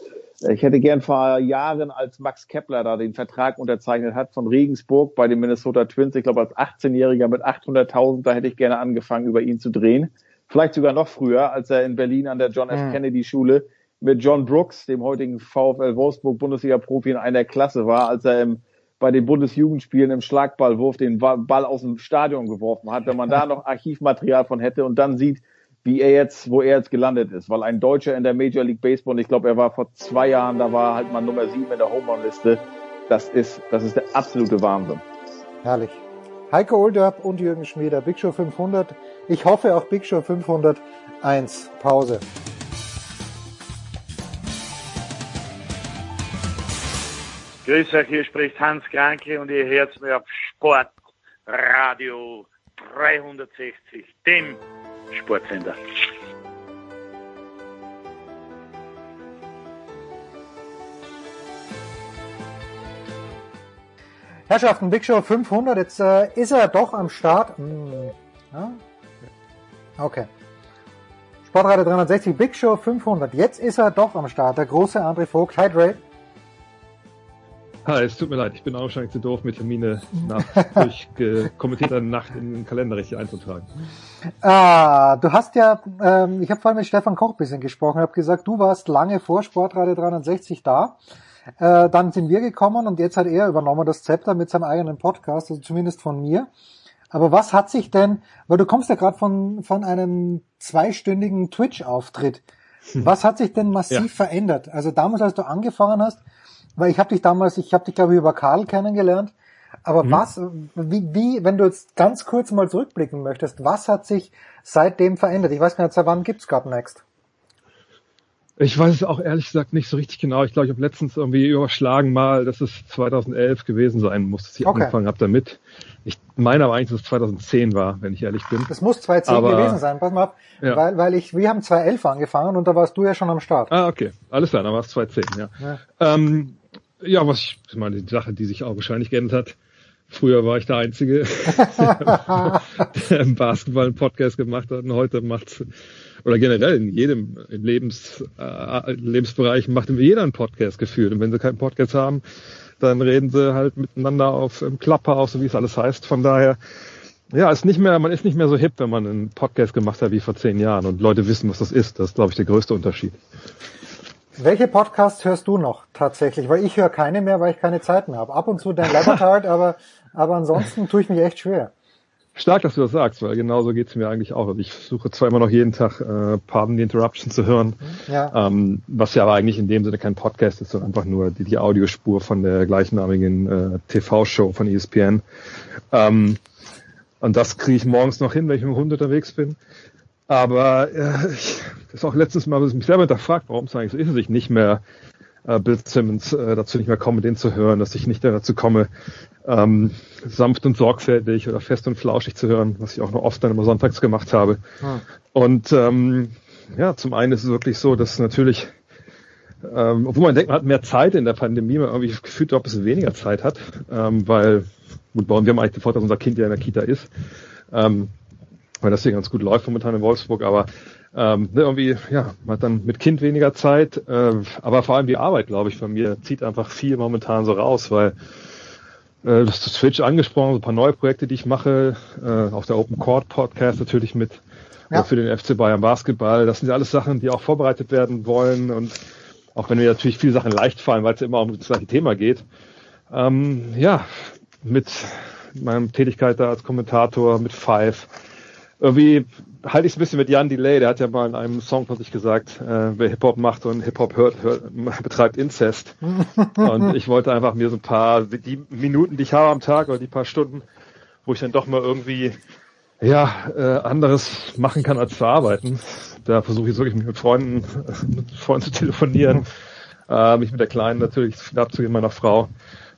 Ich hätte gern vor Jahren, als Max Kepler da den Vertrag unterzeichnet hat von Regensburg bei den Minnesota Twins, ich glaube als 18-Jähriger mit 800.000, da hätte ich gerne angefangen, über ihn zu drehen. Vielleicht sogar noch früher, als er in Berlin an der John F. Mhm. Kennedy Schule mit John Brooks, dem heutigen VfL Wolfsburg Bundesliga-Profi in einer Klasse war, als er im, bei den Bundesjugendspielen im Schlagballwurf den Ball aus dem Stadion geworfen hat. Wenn man da noch Archivmaterial von hätte und dann sieht, wie er jetzt, wo er jetzt gelandet ist, weil ein Deutscher in der Major League Baseball, und ich glaube, er war vor zwei Jahren, da war halt mal Nummer sieben in der Home Run Liste. Das ist, das ist der absolute Wahnsinn. Herrlich. Heiko Olderb und Jürgen Schmieder, Big Show 500. Ich hoffe auch Big Show 501. Pause. Grüß euch, hier spricht Hans Kranke und ihr hört mir auf Sportradio 360, dem Sportsender. Herrschaften, Big Show 500. Jetzt äh, ist er doch am Start. Hm, ja? Okay. Sportradio 360, Big Show 500. Jetzt ist er doch am Start. Der große André Vogt. Hi, Dre. Hi, es tut mir leid, ich bin auch wahrscheinlich zu doof, mir Termine nach durch äh, kommentierter Nacht in den Kalender richtig einzutragen. Ah, du hast ja, ähm, ich habe vorhin mit Stefan Koch ein bisschen gesprochen, habe gesagt, du warst lange vor Sportradio 360 da. Äh, dann sind wir gekommen und jetzt hat er übernommen das Zepter mit seinem eigenen Podcast, also zumindest von mir. Aber was hat sich denn, weil du kommst ja gerade von, von einem zweistündigen Twitch-Auftritt, was hat sich denn massiv Ja. verändert? Also damals, als du angefangen hast, weil ich habe dich damals, ich habe dich glaube ich über Karl kennengelernt, aber Mhm. was, wie, wie, wenn du jetzt ganz kurz mal zurückblicken möchtest, was hat sich seitdem verändert? Ich weiß gar nicht, seit wann gibt's God Next? Ich weiß es auch ehrlich gesagt nicht so richtig genau. Ich glaube, ich habe letztens irgendwie überschlagen mal, dass es 2011 gewesen sein muss, dass ich Okay. angefangen habe damit. Ich meine aber eigentlich, dass es 2010 war, wenn ich ehrlich bin. Das muss 2010 Aber- gewesen sein, pass mal auf, Ja. weil, weil ich, wir haben 2011 angefangen und da warst du ja schon am Start. Ah, okay. Alles klar, dann war es 2010, ja. Ja. Ähm, ja, was ich, ich meine, die Sache, die sich auch wahrscheinlich geändert hat. Früher war ich der Einzige, der im Basketball einen Podcast gemacht hat und heute macht oder generell in jedem Lebens, äh, Lebensbereich macht jeder einen Podcast gefühlt. Und wenn sie keinen Podcast haben, dann reden sie halt miteinander auf im Clubhouse, so wie es alles heißt. Von daher, ja, ist nicht mehr, man ist nicht mehr so hip, wenn man einen Podcast gemacht hat wie vor zehn Jahren und Leute wissen, was das ist. Das ist, glaube ich, der größte Unterschied. Welche Podcasts hörst du noch tatsächlich? Weil ich höre keine mehr, weil ich keine Zeit mehr habe. Ab und zu Dan Labertard, aber, aber ansonsten tue ich mich echt schwer. Stark, dass du das sagst, weil genauso geht's mir eigentlich auch. Also ich versuche zwar immer noch jeden Tag äh, Pardon the Interruption zu hören, Ja. ähm, was ja aber eigentlich in dem Sinne kein Podcast ist, sondern einfach nur die, die Audiospur von der gleichnamigen äh, TV-Show von ESPN. Ähm, und das kriege ich morgens noch hin, wenn ich mit dem Hund unterwegs bin. Aber äh, ich das ist auch letztens mal mich selber hinterfragt, warum es eigentlich so ist, dass ich nicht mehr äh, Bill Simmons äh, dazu nicht mehr komme, den zu hören, dass ich nicht mehr dazu komme, ähm, sanft und sorgfältig oder fest und flauschig zu hören, was ich auch noch oft dann immer sonntags gemacht habe. Hm. Und ähm, ja, zum einen ist es wirklich so, dass natürlich, ähm, obwohl man denkt, man hat mehr Zeit in der Pandemie, man irgendwie gefühlt auch ein bisschen weniger Zeit hat, ähm, weil, gut, bei uns, wir haben eigentlich den Vorteil, dass unser Kind ja in der Kita ist, ähm, weil das hier ganz gut läuft momentan in Wolfsburg, aber ähm, ne, irgendwie, ja, man hat dann mit Kind weniger Zeit, äh, aber vor allem die Arbeit, glaube ich, von mir zieht einfach viel momentan so raus, weil äh, das Twitch angesprochen, so ein paar neue Projekte, die ich mache, äh, auf der Open Court Podcast natürlich mit Ja. für den FC Bayern Basketball. Das sind ja alles Sachen, die auch vorbereitet werden wollen und auch wenn mir natürlich viele Sachen leicht fallen, weil es ja immer um das gleiche Thema geht. Ähm, ja, mit meiner Tätigkeit da als Kommentator, mit Five, irgendwie halte ich es ein bisschen mit Jan Delay, der hat ja mal in einem Song von sich gesagt, äh, wer Hip-Hop macht und Hip-Hop hört, hört, betreibt Inzest. und ich wollte einfach mir so ein paar, die Minuten, die ich habe am Tag oder die paar Stunden, wo ich dann doch mal irgendwie ja, äh, anderes machen kann als zu arbeiten. Da versuche ich wirklich mit Freunden, mit Freunden zu telefonieren, äh, mich mit der Kleinen natürlich abzugehen, meiner Frau,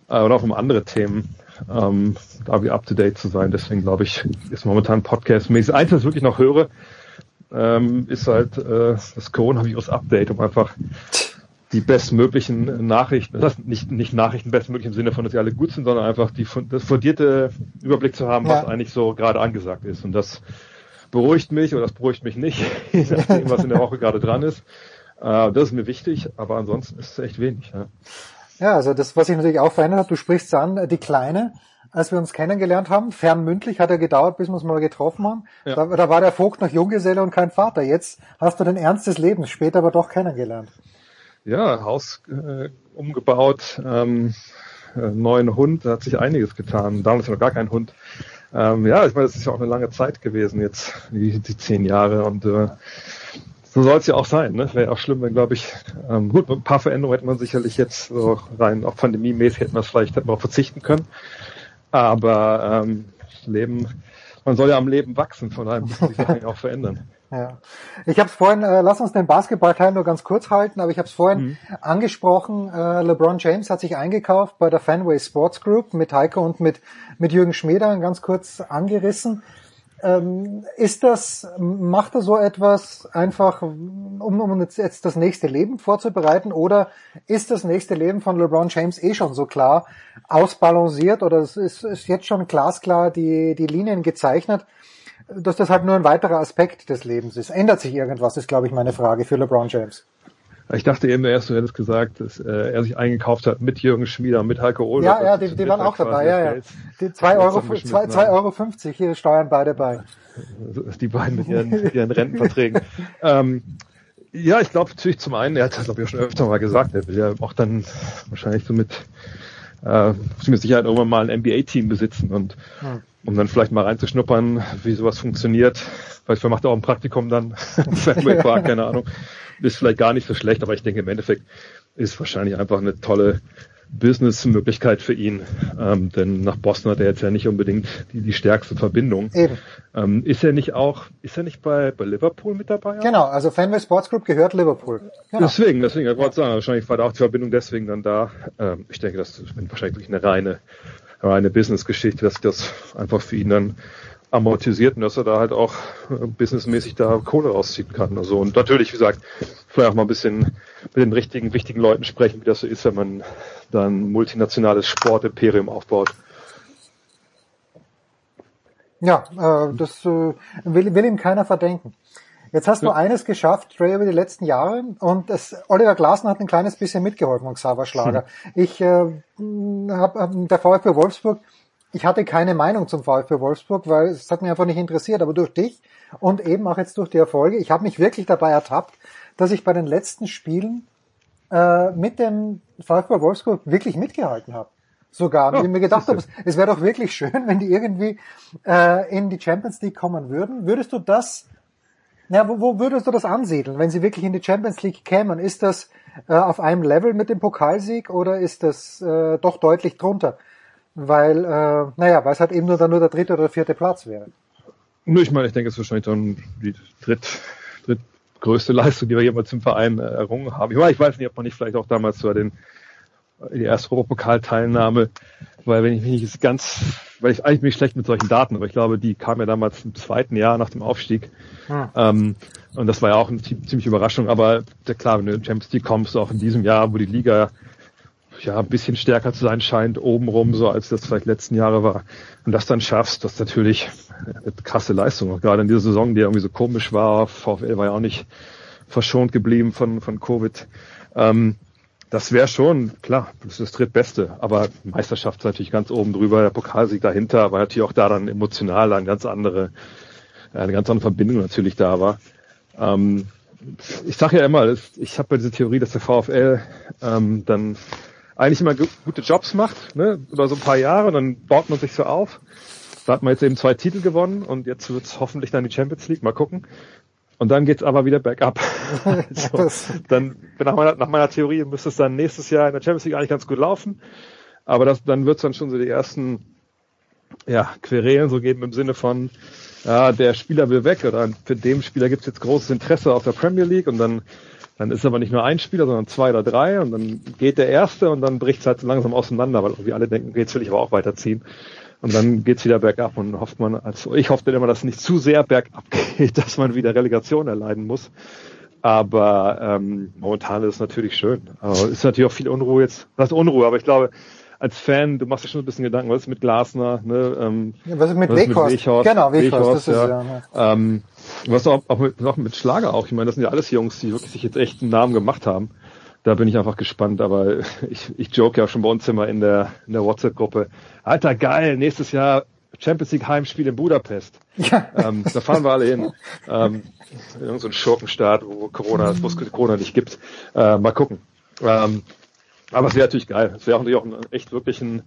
äh, und auch um andere Themen, ähm, da wie up to date zu sein. Deswegen glaube ich, ist momentan Podcast-mäßig. Eins, was ich wirklich noch höre, ähm, ist halt äh, das Coronavirus-Update, um einfach die bestmöglichen Nachrichten, das nicht, nicht Nachrichten bestmöglich im Sinne von, dass sie alle gut sind, sondern einfach die, das fundierte Überblick zu haben, ja. was eigentlich so gerade angesagt ist. Und das beruhigt mich oder das beruhigt mich nicht, je nachdem, was in der Woche gerade dran ist. Äh, das ist mir wichtig, aber ansonsten ist es echt wenig. Ja. Ja, also das, was sich natürlich auch verändert hat, du sprichst an, die Kleine, als wir uns kennengelernt haben, fernmündlich hat er gedauert, bis wir uns mal getroffen haben. Ja. Da, da war der Vogt noch Junggeselle und kein Vater. Jetzt hast du den Ernst des Lebens, später aber doch kennengelernt ja, Haus äh, umgebaut, ähm, äh, neuen Hund, da hat sich einiges getan. Damals noch gar kein Hund. Ähm, ja, ich meine, das ist ja auch eine lange Zeit gewesen jetzt, die, die zehn Jahre und äh, so soll es ja auch sein. Ne? Wäre auch schlimm, wenn, glaube ich, ähm, gut, ein paar Veränderungen hätte man sicherlich jetzt so rein, auch pandemiemäßig hätten wir es vielleicht hätten wir verzichten können. Aber ähm, Leben, man soll ja am Leben wachsen, von daher müssen sich Sachen auch verändern. Ja. Ich habe es vorhin, äh, lass uns den Basketballteil nur ganz kurz halten, aber ich habe es vorhin mhm. angesprochen, äh, LeBron James hat sich eingekauft bei der Fanway Sports Group mit Heiko und mit, mit Jürgen Schmeder ganz kurz angerissen. Ähm, ist das, macht er so etwas einfach, um, um jetzt das nächste Leben vorzubereiten oder ist das nächste Leben von LeBron James eh schon so klar ausbalanciert oder ist, ist jetzt schon glasklar die, die Linien gezeichnet? dass das halt nur ein weiterer Aspekt des Lebens ist. Ändert sich irgendwas, ist, glaube ich, meine Frage für LeBron James. Ich dachte eben erst, du hättest gesagt, dass äh, er sich eingekauft hat mit Jürgen Schmieder, mit Heiko Ohl. Ja, ja, die, die waren auch dabei, ja, ja. Die zwei Euro, zwei, zwei Euro fünfzig, hier steuern beide bei. Die beiden mit ihren, mit ihren Rentenverträgen. ähm, ja, ich glaube natürlich zum einen, er hat das glaube ich schon öfter mal gesagt, er will ja auch dann wahrscheinlich so mit äh, mit Sicherheit irgendwann mal ein NBA-Team besitzen und hm um dann vielleicht mal reinzuschnuppern, wie sowas funktioniert. Vielleicht macht er auch ein Praktikum dann Fenway Park, keine Ahnung. Ist vielleicht gar nicht so schlecht, aber ich denke im Endeffekt ist wahrscheinlich einfach eine tolle Business-Möglichkeit für ihn. Ähm, denn nach Boston hat er jetzt ja nicht unbedingt die, die stärkste Verbindung. Eben. Ähm, ist er nicht auch, ist er nicht bei, bei Liverpool mit dabei? Genau, also Fenway Sports Group gehört Liverpool. Genau. Deswegen, deswegen, ich wollte sagen, wahrscheinlich war da auch die Verbindung deswegen dann da. Ähm, ich denke, das ist wahrscheinlich eine reine eine Business-Geschichte, dass das einfach für ihn dann amortisiert und dass er da halt auch äh, businessmäßig da Kohle rausziehen kann. Also und natürlich, wie gesagt, vielleicht auch mal ein bisschen mit den richtigen, wichtigen Leuten sprechen, wie das so ist, wenn man dann multinationales Sportimperium aufbaut. Ja, äh, das äh, will, will ihm keiner verdenken. Jetzt hast du eines geschafft, Trey, über die letzten Jahre und das, Oliver Glasner hat ein kleines bisschen mitgeholfen und Xaver Schlager. Hm. Ich äh, habe hab, der VfB Wolfsburg, ich hatte keine Meinung zum VfB Wolfsburg, weil es hat mich einfach nicht interessiert, aber durch dich und eben auch jetzt durch die Erfolge, ich habe mich wirklich dabei ertappt, dass ich bei den letzten Spielen äh, mit dem VfB Wolfsburg wirklich mitgehalten habe sogar. Und ja, ich mir gedacht habe, es wäre doch wirklich schön, wenn die irgendwie äh, in die Champions League kommen würden. Würdest du das ja, wo, wo würdest du das ansiedeln, wenn sie wirklich in die Champions League kämen? Ist das äh, auf einem Level mit dem Pokalsieg oder ist das äh, doch deutlich drunter? Weil, äh, naja, weil es halt eben nur dann nur der dritte oder vierte Platz wäre. Nur ich meine, ich denke, es ist wahrscheinlich dann die dritt, drittgrößte Leistung, die wir jemals im Verein äh, errungen haben. Ich, meine, ich weiß nicht, ob man nicht vielleicht auch damals so den die erste Europapokalteilnahme, weil wenn ich mich nicht ganz, weil ich eigentlich bin ich schlecht mit solchen Daten, aber ich glaube, die kam ja damals im zweiten Jahr nach dem Aufstieg. Hm. Ähm, und das war ja auch eine ziemliche Überraschung, aber der, klar, wenn du in Champions League kommst, auch in diesem Jahr, wo die Liga ja ein bisschen stärker zu sein scheint, obenrum, so als das vielleicht letzten Jahre war, und das dann schaffst, das ist natürlich eine krasse Leistung. Auch gerade in dieser Saison, die irgendwie so komisch war, VfL war ja auch nicht verschont geblieben von, von Covid. Ähm, das wäre schon, klar, das ist das drittbeste, aber Meisterschaft ist natürlich ganz oben drüber, der Pokalsieg dahinter, aber natürlich auch da dann emotional eine ganz andere, eine ganz andere Verbindung natürlich da war. Ähm, ich sage ja immer, ich habe diese Theorie, dass der VfL ähm, dann eigentlich immer gute Jobs macht, ne, über so ein paar Jahre und dann baut man sich so auf. Da hat man jetzt eben zwei Titel gewonnen und jetzt wird's hoffentlich dann die Champions League. Mal gucken. Und dann geht's aber wieder bergab. also, dann nach meiner, nach meiner Theorie müsste es dann nächstes Jahr in der Champions League eigentlich ganz gut laufen. Aber das, dann wird's dann schon so die ersten ja, Querelen so geben im Sinne von, ja, der Spieler will weg oder für den Spieler gibt's jetzt großes Interesse auf der Premier League und dann dann ist aber nicht nur ein Spieler, sondern zwei oder drei und dann geht der erste und dann bricht's halt langsam auseinander, weil irgendwie alle denken, okay, jetzt will ich aber auch weiterziehen. Und dann geht's wieder bergab und hofft man, also ich hoffe immer, dass es nicht zu sehr bergab geht, dass man wieder Relegation erleiden muss. Aber ähm, momentan ist es natürlich schön. Aber es ist natürlich auch viel Unruhe jetzt. Das ist Unruhe, aber ich glaube, als Fan, du machst dir schon ein bisschen Gedanken, was ist mit Glasner, ne? Ähm, Ja, was ist mit Weghorst? Genau, Weghorst, das ist ja. ja, ja. Ähm, was auch, auch, mit, auch mit Schlager auch. Ich meine, das sind ja alles Jungs, die wirklich sich jetzt echt einen Namen gemacht haben. Da bin ich einfach gespannt, aber ich, ich joke ja schon bei uns immer in der, in der WhatsApp-Gruppe. Alter, geil, nächstes Jahr Champions League Heimspiel in Budapest. Ja. Ähm, da fahren wir alle hin. Ähm, irgend so ein Schurkenstaat, wo Corona, wo es Corona nicht gibt. Äh, mal gucken. Ähm, aber es wäre natürlich geil. Es wäre natürlich auch ein, echt wirklich ein,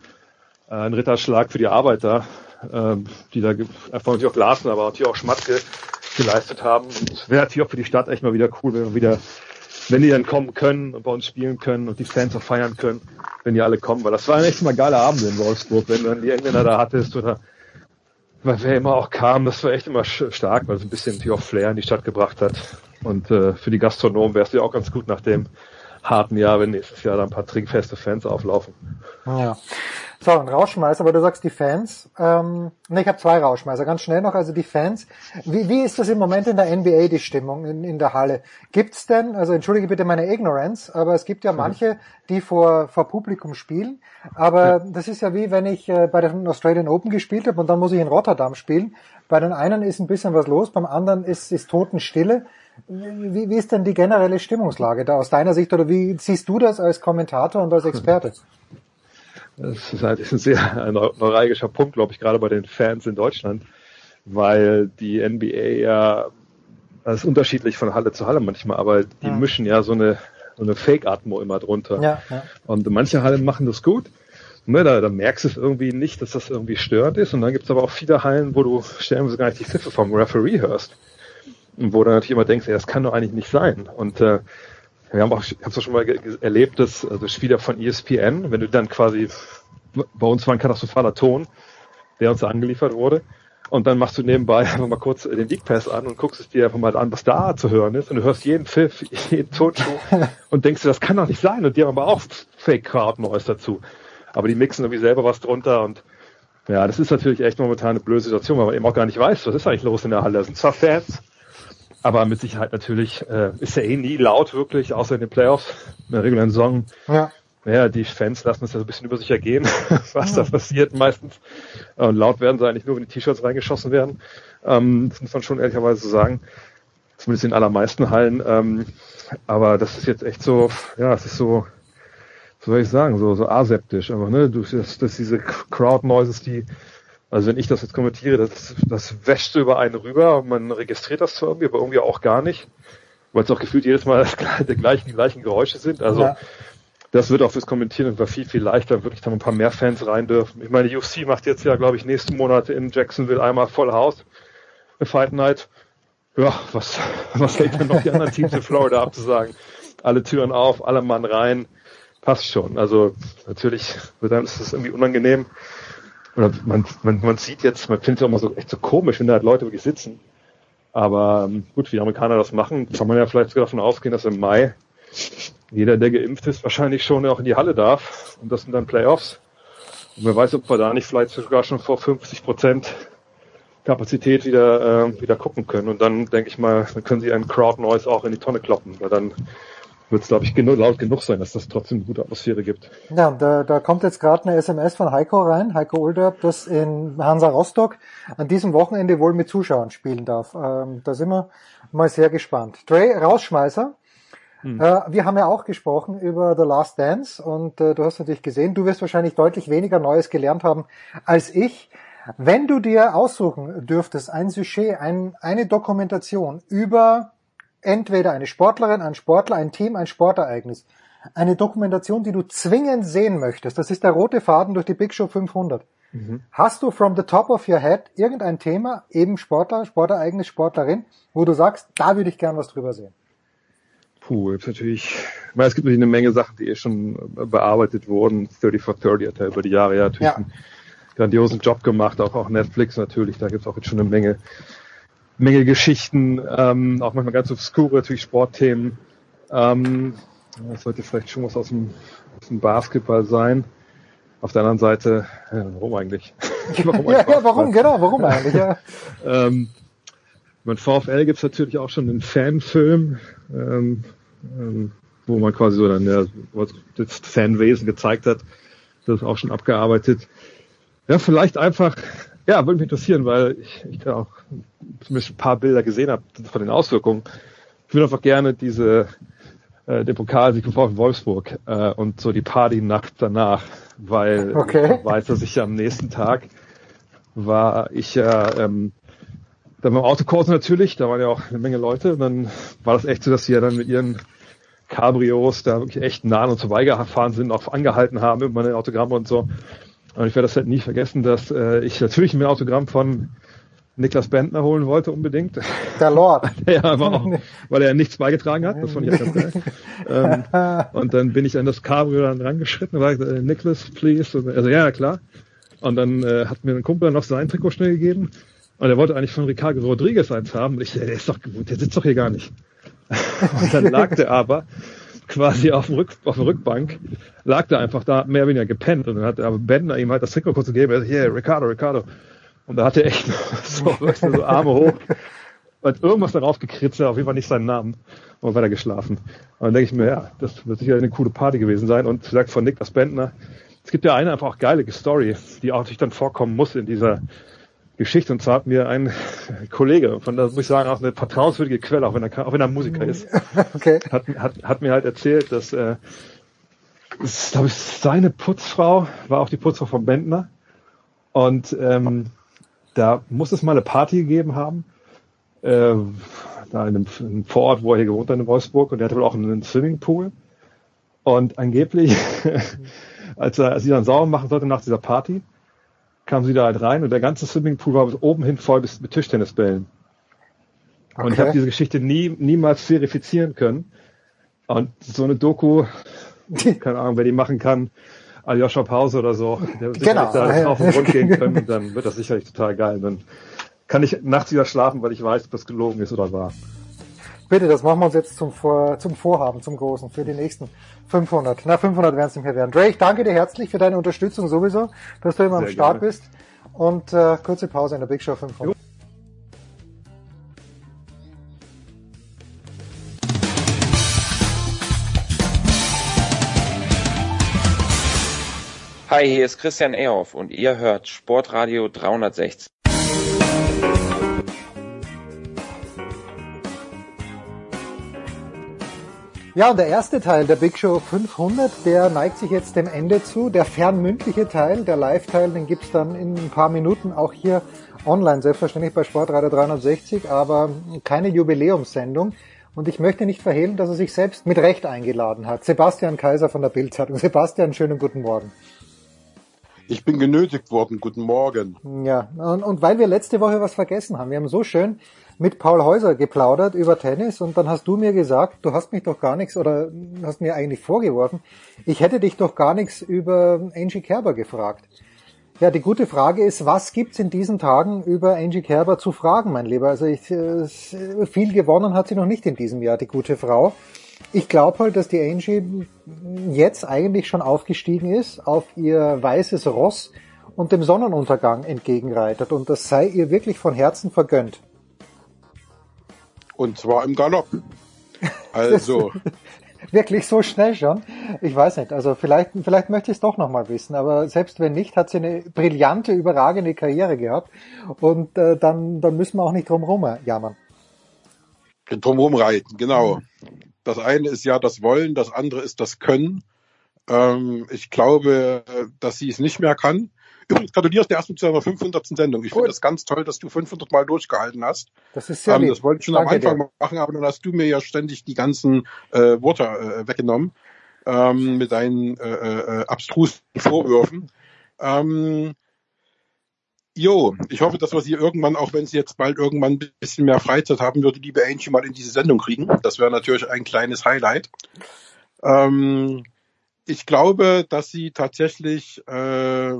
äh, ein Ritterschlag für die Arbeiter, ähm, die da einfach natürlich auch Larsen, aber natürlich auch Schmatke geleistet haben. Und es wäre natürlich auch für die Stadt echt mal wieder cool, wenn wir wieder, wenn die dann kommen können und bei uns spielen können und die Fans auch feiern können, wenn die alle kommen, weil das waren echt mal geile Abende in Wolfsburg, wenn du dann die Engländer da hattest oder weil wer immer auch kam, das war echt immer stark, weil es ein bisschen natürlich auch Flair in die Stadt gebracht hat. Und äh, für die Gastronomen wäre es ja auch ganz gut nach dem harten Jahr, wenn nächstes Jahr da ein paar trinkfeste Fans auflaufen. Ja. So, ein Rauschmeißer, aber du sagst die Fans. Ähm, ne, ich habe zwei Rauschmeißer. Ganz schnell noch, also die Fans. Wie, wie ist das im Moment in der NBA, die Stimmung in, in der Halle? Gibt's denn, also entschuldige bitte meine Ignorance, aber es gibt ja manche, die vor, vor Publikum spielen. Aber das ist ja wie wenn ich äh, bei den Australian Open gespielt habe und dann muss ich in Rotterdam spielen. Bei den einen ist ein bisschen was los, beim anderen ist, ist Totenstille. Wie, wie ist denn die generelle Stimmungslage da aus deiner Sicht oder wie siehst du das als Kommentator und als Experte? Das ist halt ein sehr neu- neuralgischer Punkt, glaube ich, gerade bei den Fans in Deutschland, weil die NBA ja, das ist unterschiedlich von Halle zu Halle manchmal, aber die Ja. mischen ja so eine, so eine Fake-Atmo immer drunter. Ja, ja. Und manche Hallen machen das gut. Ne, da, da merkst du es irgendwie nicht, dass das irgendwie störend ist. Und dann gibt es aber auch viele Hallen, wo du stellenweise gar nicht die Pfiffe vom Referee hörst. Und wo du natürlich immer denkst, ey, das kann doch eigentlich nicht sein. Und äh, wir haben auch, ich habe es schon mal erlebt, dass also Spieler von ESPN, wenn du dann quasi, bei uns war ein katastrophaler Ton, der uns da angeliefert wurde. Und dann machst du nebenbei einfach mal kurz den League Pass an und guckst es dir einfach mal an, was da zu hören ist. Und du hörst jeden Pfiff, jeden Tonschuh und denkst dir, das kann doch nicht sein. Und die haben aber auch Fake Crowd Noise dazu. Aber die mixen irgendwie selber was drunter und ja, das ist natürlich echt momentan eine blöde Situation, weil man eben auch gar nicht weiß, was ist eigentlich los in der Halle. Das sind zwar Fans, aber mit Sicherheit natürlich äh, ist ja eh nie laut wirklich, außer in den Playoffs, in der regulären Saison. Ja. Ja, die Fans lassen es ja so ein bisschen über sich ergehen, was da passiert meistens. Und laut werden sie eigentlich nur, wenn die T-Shirts reingeschossen werden. Ähm, das muss man schon ehrlicherweise sagen. Zumindest in allermeisten Hallen. Ähm, aber das ist jetzt echt so, ja, es ist so, soll ich sagen, so, so aseptisch. Aber ne, du, das, das diese Crowd Noises, die, also wenn ich das jetzt kommentiere, das, das wäscht über einen rüber und man registriert das zwar irgendwie, aber irgendwie auch gar nicht. Weil es auch gefühlt jedes Mal das, die gleichen, die gleichen Geräusche sind. Also Ja. das wird auch fürs Kommentieren einfach viel, viel leichter, wirklich da ein paar mehr Fans rein dürfen. Ich meine, UFC macht jetzt ja, glaube ich, nächsten Monat in Jacksonville einmal Voll House, eine Fight Night. Ja, was, was hält denn noch die anderen Teams in Florida abzusagen? Alle Türen auf, alle Mann rein, passt schon. Also natürlich wird dann ist das irgendwie unangenehm. Oder man, man, man sieht jetzt, man findet es auch immer so echt so komisch, wenn da halt Leute wirklich sitzen. Aber ähm, gut, wie die Amerikaner das machen, kann man ja vielleicht sogar davon ausgehen, dass im Mai jeder, der geimpft ist, wahrscheinlich schon auch in die Halle darf. Und das sind dann Playoffs. Und wer weiß, ob wir da nicht vielleicht sogar schon vor 50 Prozent Kapazität wieder, äh, wieder gucken können. Und dann denke ich mal, dann können sie einen Crowd Noise auch in die Tonne kloppen. Weil dann wird es, glaube ich, genug, laut genug sein, dass das trotzdem eine gute Atmosphäre gibt. Ja, da, da kommt jetzt gerade eine SMS von Heiko rein, Heiko Olderb, dass in Hansa Rostock an diesem Wochenende wohl mit Zuschauern spielen darf. Ähm, da sind wir mal sehr gespannt. Dre, Rausschmeißer. Äh, wir haben ja auch gesprochen über The Last Dance und äh, du hast natürlich gesehen, du wirst wahrscheinlich deutlich weniger Neues gelernt haben als ich. Wenn du dir aussuchen dürftest, ein Sujet, ein, eine Dokumentation über entweder eine Sportlerin, ein Sportler, ein Team, ein Sportereignis, eine Dokumentation, die du zwingend sehen möchtest, das ist der rote Faden durch die Big Show 500. Mhm. Hast du from the top of your head irgendein Thema, eben Sportler, Sportereignis, Sportlerin, wo du sagst, da würde ich gern was drüber sehen? Puh, jetzt natürlich, ich meine, es gibt natürlich eine Menge Sachen, die eh schon bearbeitet wurden. 30 for 30 hat er über die Jahre ja natürlich ja. einen grandiosen Job gemacht, auch, auch Netflix natürlich, da gibt es auch jetzt schon eine Menge, Menge Geschichten, ähm, auch manchmal ganz obskure, natürlich Sportthemen. Ähm, das sollte vielleicht schon was aus dem, aus dem Basketball sein. Auf der anderen Seite, ja, warum eigentlich? warum ja, ja, warum, genau, warum eigentlich, ja. ähm, beim VfL gibt's natürlich auch schon einen Fanfilm, ähm, ähm, wo man quasi so dann ja, das Fanwesen gezeigt hat. Das ist auch schon abgearbeitet. Ja, vielleicht einfach, ja, würde mich interessieren, weil ich, ich da auch zumindest ein paar Bilder gesehen habe von den Auswirkungen. Ich würde einfach gerne diese äh, den Pokalsieg von Wolfsburg äh, und so die Partynacht danach, weil okay. ich weiß, dass ich am nächsten Tag war ich ja ähm, dann beim Autokurs natürlich, da waren ja auch eine Menge Leute und dann war das echt so, dass sie ja dann mit ihren Cabrios da wirklich echt nah an uns vorbeigefahren sind, auch angehalten haben über meine Autogramme und so. Und ich werde das halt nie vergessen, dass äh, ich natürlich ein Autogramm von Niklas Bentner holen wollte unbedingt. Der Lord. ja, aber auch, weil er nichts beigetragen hat. Das fand ich ganz geil. ähm, und dann bin ich an das Cabrio dann rangeschritten und sagte, äh, Niklas, please. Also ja, klar. Und dann äh, hat mir ein Kumpel noch sein Trikot schnell gegeben. Und er wollte eigentlich von Ricardo Rodriguez eins haben. Und ich, der ist doch, der sitzt doch hier gar nicht. und dann lag der aber quasi auf, dem Rück, auf der Rückbank, lag der einfach da mehr oder weniger gepennt. Und dann hat aber Bender ihm halt das Trikot kurz gegeben. Er sagt, hier, Ricardo, Ricardo. Und da hat er echt so, so Arme hoch und irgendwas darauf gekritzelt, auf jeden Fall nicht seinen Namen. Und weiter geschlafen. Und dann denke ich mir, ja, das wird sicher eine coole Party gewesen sein. Und wie gesagt, von Niklas Bentner, es gibt ja eine einfach auch geile Story, die auch natürlich dann vorkommen muss in dieser Geschichte. Und zwar hat mir ein Kollege, von da muss ich sagen, auch eine vertrauenswürdige Quelle, auch wenn er, auch wenn er Musiker ist, okay. hat, hat, hat mir halt erzählt, dass äh, ist, glaube ich, seine Putzfrau war auch die Putzfrau von Bentner. Und ähm, da muss es mal eine Party gegeben haben, äh, da in einem, in einem Vorort, wo er hier gewohnt hat in Wolfsburg, und der hatte wohl auch einen Swimmingpool. Und angeblich, als er sie dann sauber machen sollte nach dieser Party, kam sie da halt rein und der ganze Swimmingpool war bis oben hin voll bis mit Tischtennisbällen. Okay. Und ich habe diese Geschichte nie, niemals verifizieren können. Und so eine Doku, keine Ahnung, wer die machen kann, Aljoscha Pause oder so, der wird genau. da auf den Grund gehen können und dann wird das sicherlich total geil. Dann kann ich nachts wieder schlafen, weil ich weiß, ob das gelogen ist oder war. Bitte, das machen wir uns jetzt zum, Vor zum Vorhaben, zum Großen, für die nächsten 500. Na, 500 werden es nicht mehr werden. Dre, ich danke dir herzlich für deine Unterstützung sowieso, dass du immer Sehr am Start gerne. bist. Und äh, kurze Pause in der Big Show 500. Jo. Hi, hier ist Christian Ehoff und ihr hört Sportradio 360. Ja, und der erste Teil der Big Show 500, der neigt sich jetzt dem Ende zu. Der fernmündliche Teil, der Live-Teil, den gibt's dann in ein paar Minuten auch hier online, selbstverständlich bei Sportradio 360, aber keine Jubiläumssendung. Und ich möchte nicht verhehlen, dass er sich selbst mit Recht eingeladen hat. Sebastian Kaiser von der Bildzeitung. Sebastian, schönen guten Morgen. Ich bin genötigt worden. Guten Morgen. Ja, und, und weil wir letzte Woche was vergessen haben. Wir haben so schön mit Paul Häuser geplaudert über Tennis und dann hast du mir gesagt, du hast mich doch gar nichts oder hast mir eigentlich vorgeworfen, ich hätte dich doch gar nichts über Angie Kerber gefragt. Ja, die gute Frage ist, was gibt's in diesen Tagen über Angie Kerber zu fragen, mein Lieber? Also ich, äh, viel gewonnen hat sie noch nicht in diesem Jahr, die gute Frau ich glaube halt, dass die Angie jetzt eigentlich schon aufgestiegen ist auf ihr weißes Ross und dem Sonnenuntergang entgegenreitet und das sei ihr wirklich von Herzen vergönnt. Und zwar im Galopp. Also. wirklich so schnell schon? Ich weiß nicht. Also vielleicht, vielleicht möchte ich es doch nochmal wissen. Aber selbst wenn nicht, hat sie eine brillante, überragende Karriere gehabt. Und äh, dann, dann müssen wir auch nicht drumherum jammern. Drumherum reiten, genau. Das eine ist ja das Wollen, das andere ist das Können. Ähm, ich glaube, dass sie es nicht mehr kann. Übrigens gratuliere ich dir erstmal zu deiner 500. Sendung. Ich finde das ganz toll, dass du 500 Mal durchgehalten hast. Das ist sehr ähm, Das wollte ich schon Danke am Anfang dir. machen, aber dann hast du mir ja ständig die ganzen äh, Worte äh, weggenommen ähm, mit deinen äh, äh, abstrusen Vorwürfen. Ähm, Jo, ich hoffe, dass wir Sie irgendwann, auch wenn Sie jetzt bald irgendwann ein bisschen mehr Freizeit haben, würde liebe Angie mal in diese Sendung kriegen. Das wäre natürlich ein kleines Highlight. Ähm, ich glaube, dass sie tatsächlich, äh,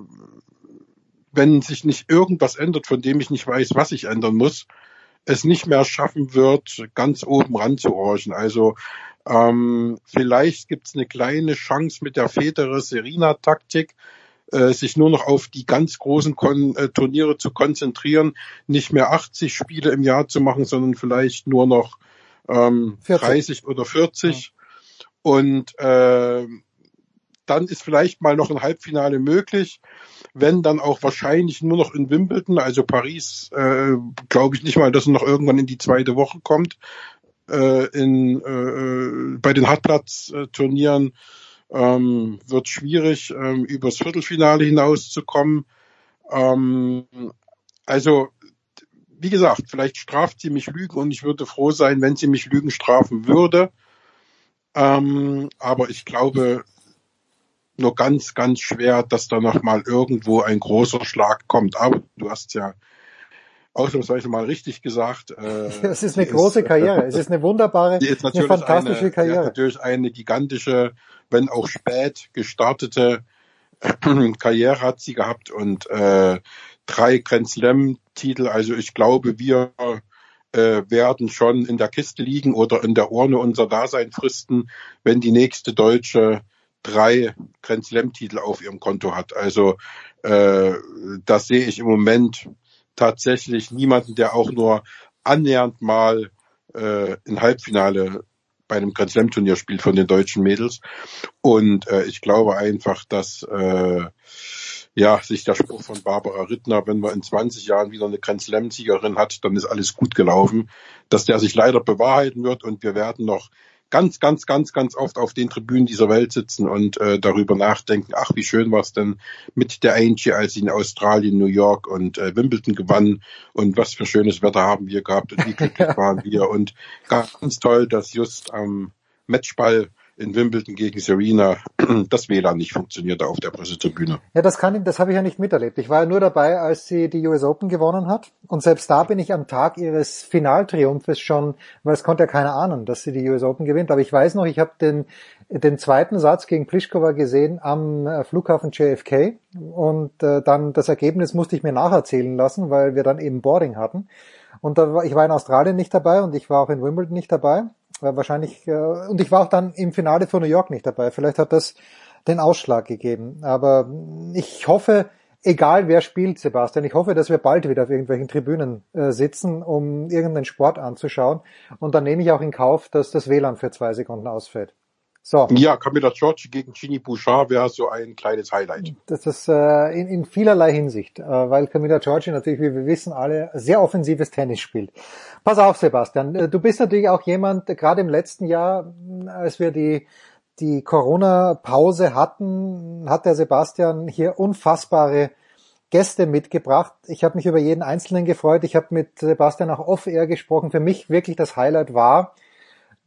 wenn sich nicht irgendwas ändert, von dem ich nicht weiß, was sich ändern muss, es nicht mehr schaffen wird, ganz oben ranzuhorchen. Also ähm, vielleicht gibt es eine kleine Chance mit der Federer-Serena-Taktik, äh, sich nur noch auf die ganz großen Kon äh, Turniere zu konzentrieren, nicht mehr 80 Spiele im Jahr zu machen, sondern vielleicht nur noch ähm, 30 oder 40. Ja. Und äh, dann ist vielleicht mal noch ein Halbfinale möglich, wenn dann auch wahrscheinlich nur noch in Wimbledon, also Paris, äh, glaube ich nicht mal, dass er noch irgendwann in die zweite Woche kommt. Äh, in, äh, bei den Hartplatz-Turnieren ähm, wird schwierig, ähm, übers Viertelfinale hinauszukommen. Ähm, also wie gesagt, vielleicht straft sie mich Lügen und ich würde froh sein, wenn sie mich Lügen strafen würde. Ähm, aber ich glaube nur ganz, ganz schwer, dass da noch mal irgendwo ein großer Schlag kommt. Aber du hast ja ausnahmsweise mal richtig gesagt. Äh, es ist eine große ist, Karriere. es ist eine wunderbare, ist eine fantastische eine, Karriere. natürlich eine gigantische, wenn auch spät gestartete Karriere hat sie gehabt und äh, drei Grand Slam Titel. Also ich glaube, wir äh, werden schon in der Kiste liegen oder in der Urne unser Dasein fristen, wenn die nächste Deutsche drei Grand Slam Titel auf ihrem Konto hat. Also äh, das sehe ich im Moment tatsächlich niemanden, der auch nur annähernd mal äh, ein Halbfinale bei einem Grand Slam Turnier spielt von den deutschen Mädels. Und äh, ich glaube einfach, dass äh, ja, sich der Spruch von Barbara Rittner, wenn man in 20 Jahren wieder eine Grand Slam-Siegerin hat, dann ist alles gut gelaufen, dass der sich leider bewahrheiten wird und wir werden noch ganz, ganz, ganz, ganz oft auf den Tribünen dieser Welt sitzen und äh, darüber nachdenken, ach, wie schön war es denn mit der Angie, als sie in Australien, New York und äh, Wimbledon gewann und was für schönes Wetter haben wir gehabt und wie glücklich waren wir und ganz toll, dass just am Matchball in Wimbledon gegen Serena das WLAN nicht funktionierte auf der Pressetribüne. Ja, das kann, das habe ich ja nicht miterlebt. Ich war ja nur dabei, als sie die US Open gewonnen hat. Und selbst da bin ich am Tag ihres Finaltriumphes schon, weil es konnte ja keiner ahnen, dass sie die US Open gewinnt. Aber ich weiß noch, ich habe den, den zweiten Satz gegen Pliskova gesehen am äh, Flughafen JFK. Und äh, dann das Ergebnis musste ich mir nacherzählen lassen, weil wir dann eben Boarding hatten. Und da war, ich war in Australien nicht dabei und ich war auch in Wimbledon nicht dabei wahrscheinlich, äh, und ich war auch dann im Finale von New York nicht dabei. Vielleicht hat das den Ausschlag gegeben. Aber ich hoffe, egal wer spielt, Sebastian, ich hoffe, dass wir bald wieder auf irgendwelchen Tribünen äh, sitzen, um irgendeinen Sport anzuschauen. Und dann nehme ich auch in Kauf, dass das WLAN für zwei Sekunden ausfällt. So. Ja, Camilla Giorgi gegen Gini Bouchard wäre so ein kleines Highlight. Das ist äh, in, in vielerlei Hinsicht, äh, weil Camilla Giorgi natürlich, wie wir wissen, alle sehr offensives Tennis spielt. Pass auf, Sebastian, äh, du bist natürlich auch jemand, gerade im letzten Jahr, als wir die die Corona-Pause hatten, hat der Sebastian hier unfassbare Gäste mitgebracht. Ich habe mich über jeden Einzelnen gefreut. Ich habe mit Sebastian auch off-air gesprochen. Für mich wirklich das Highlight war,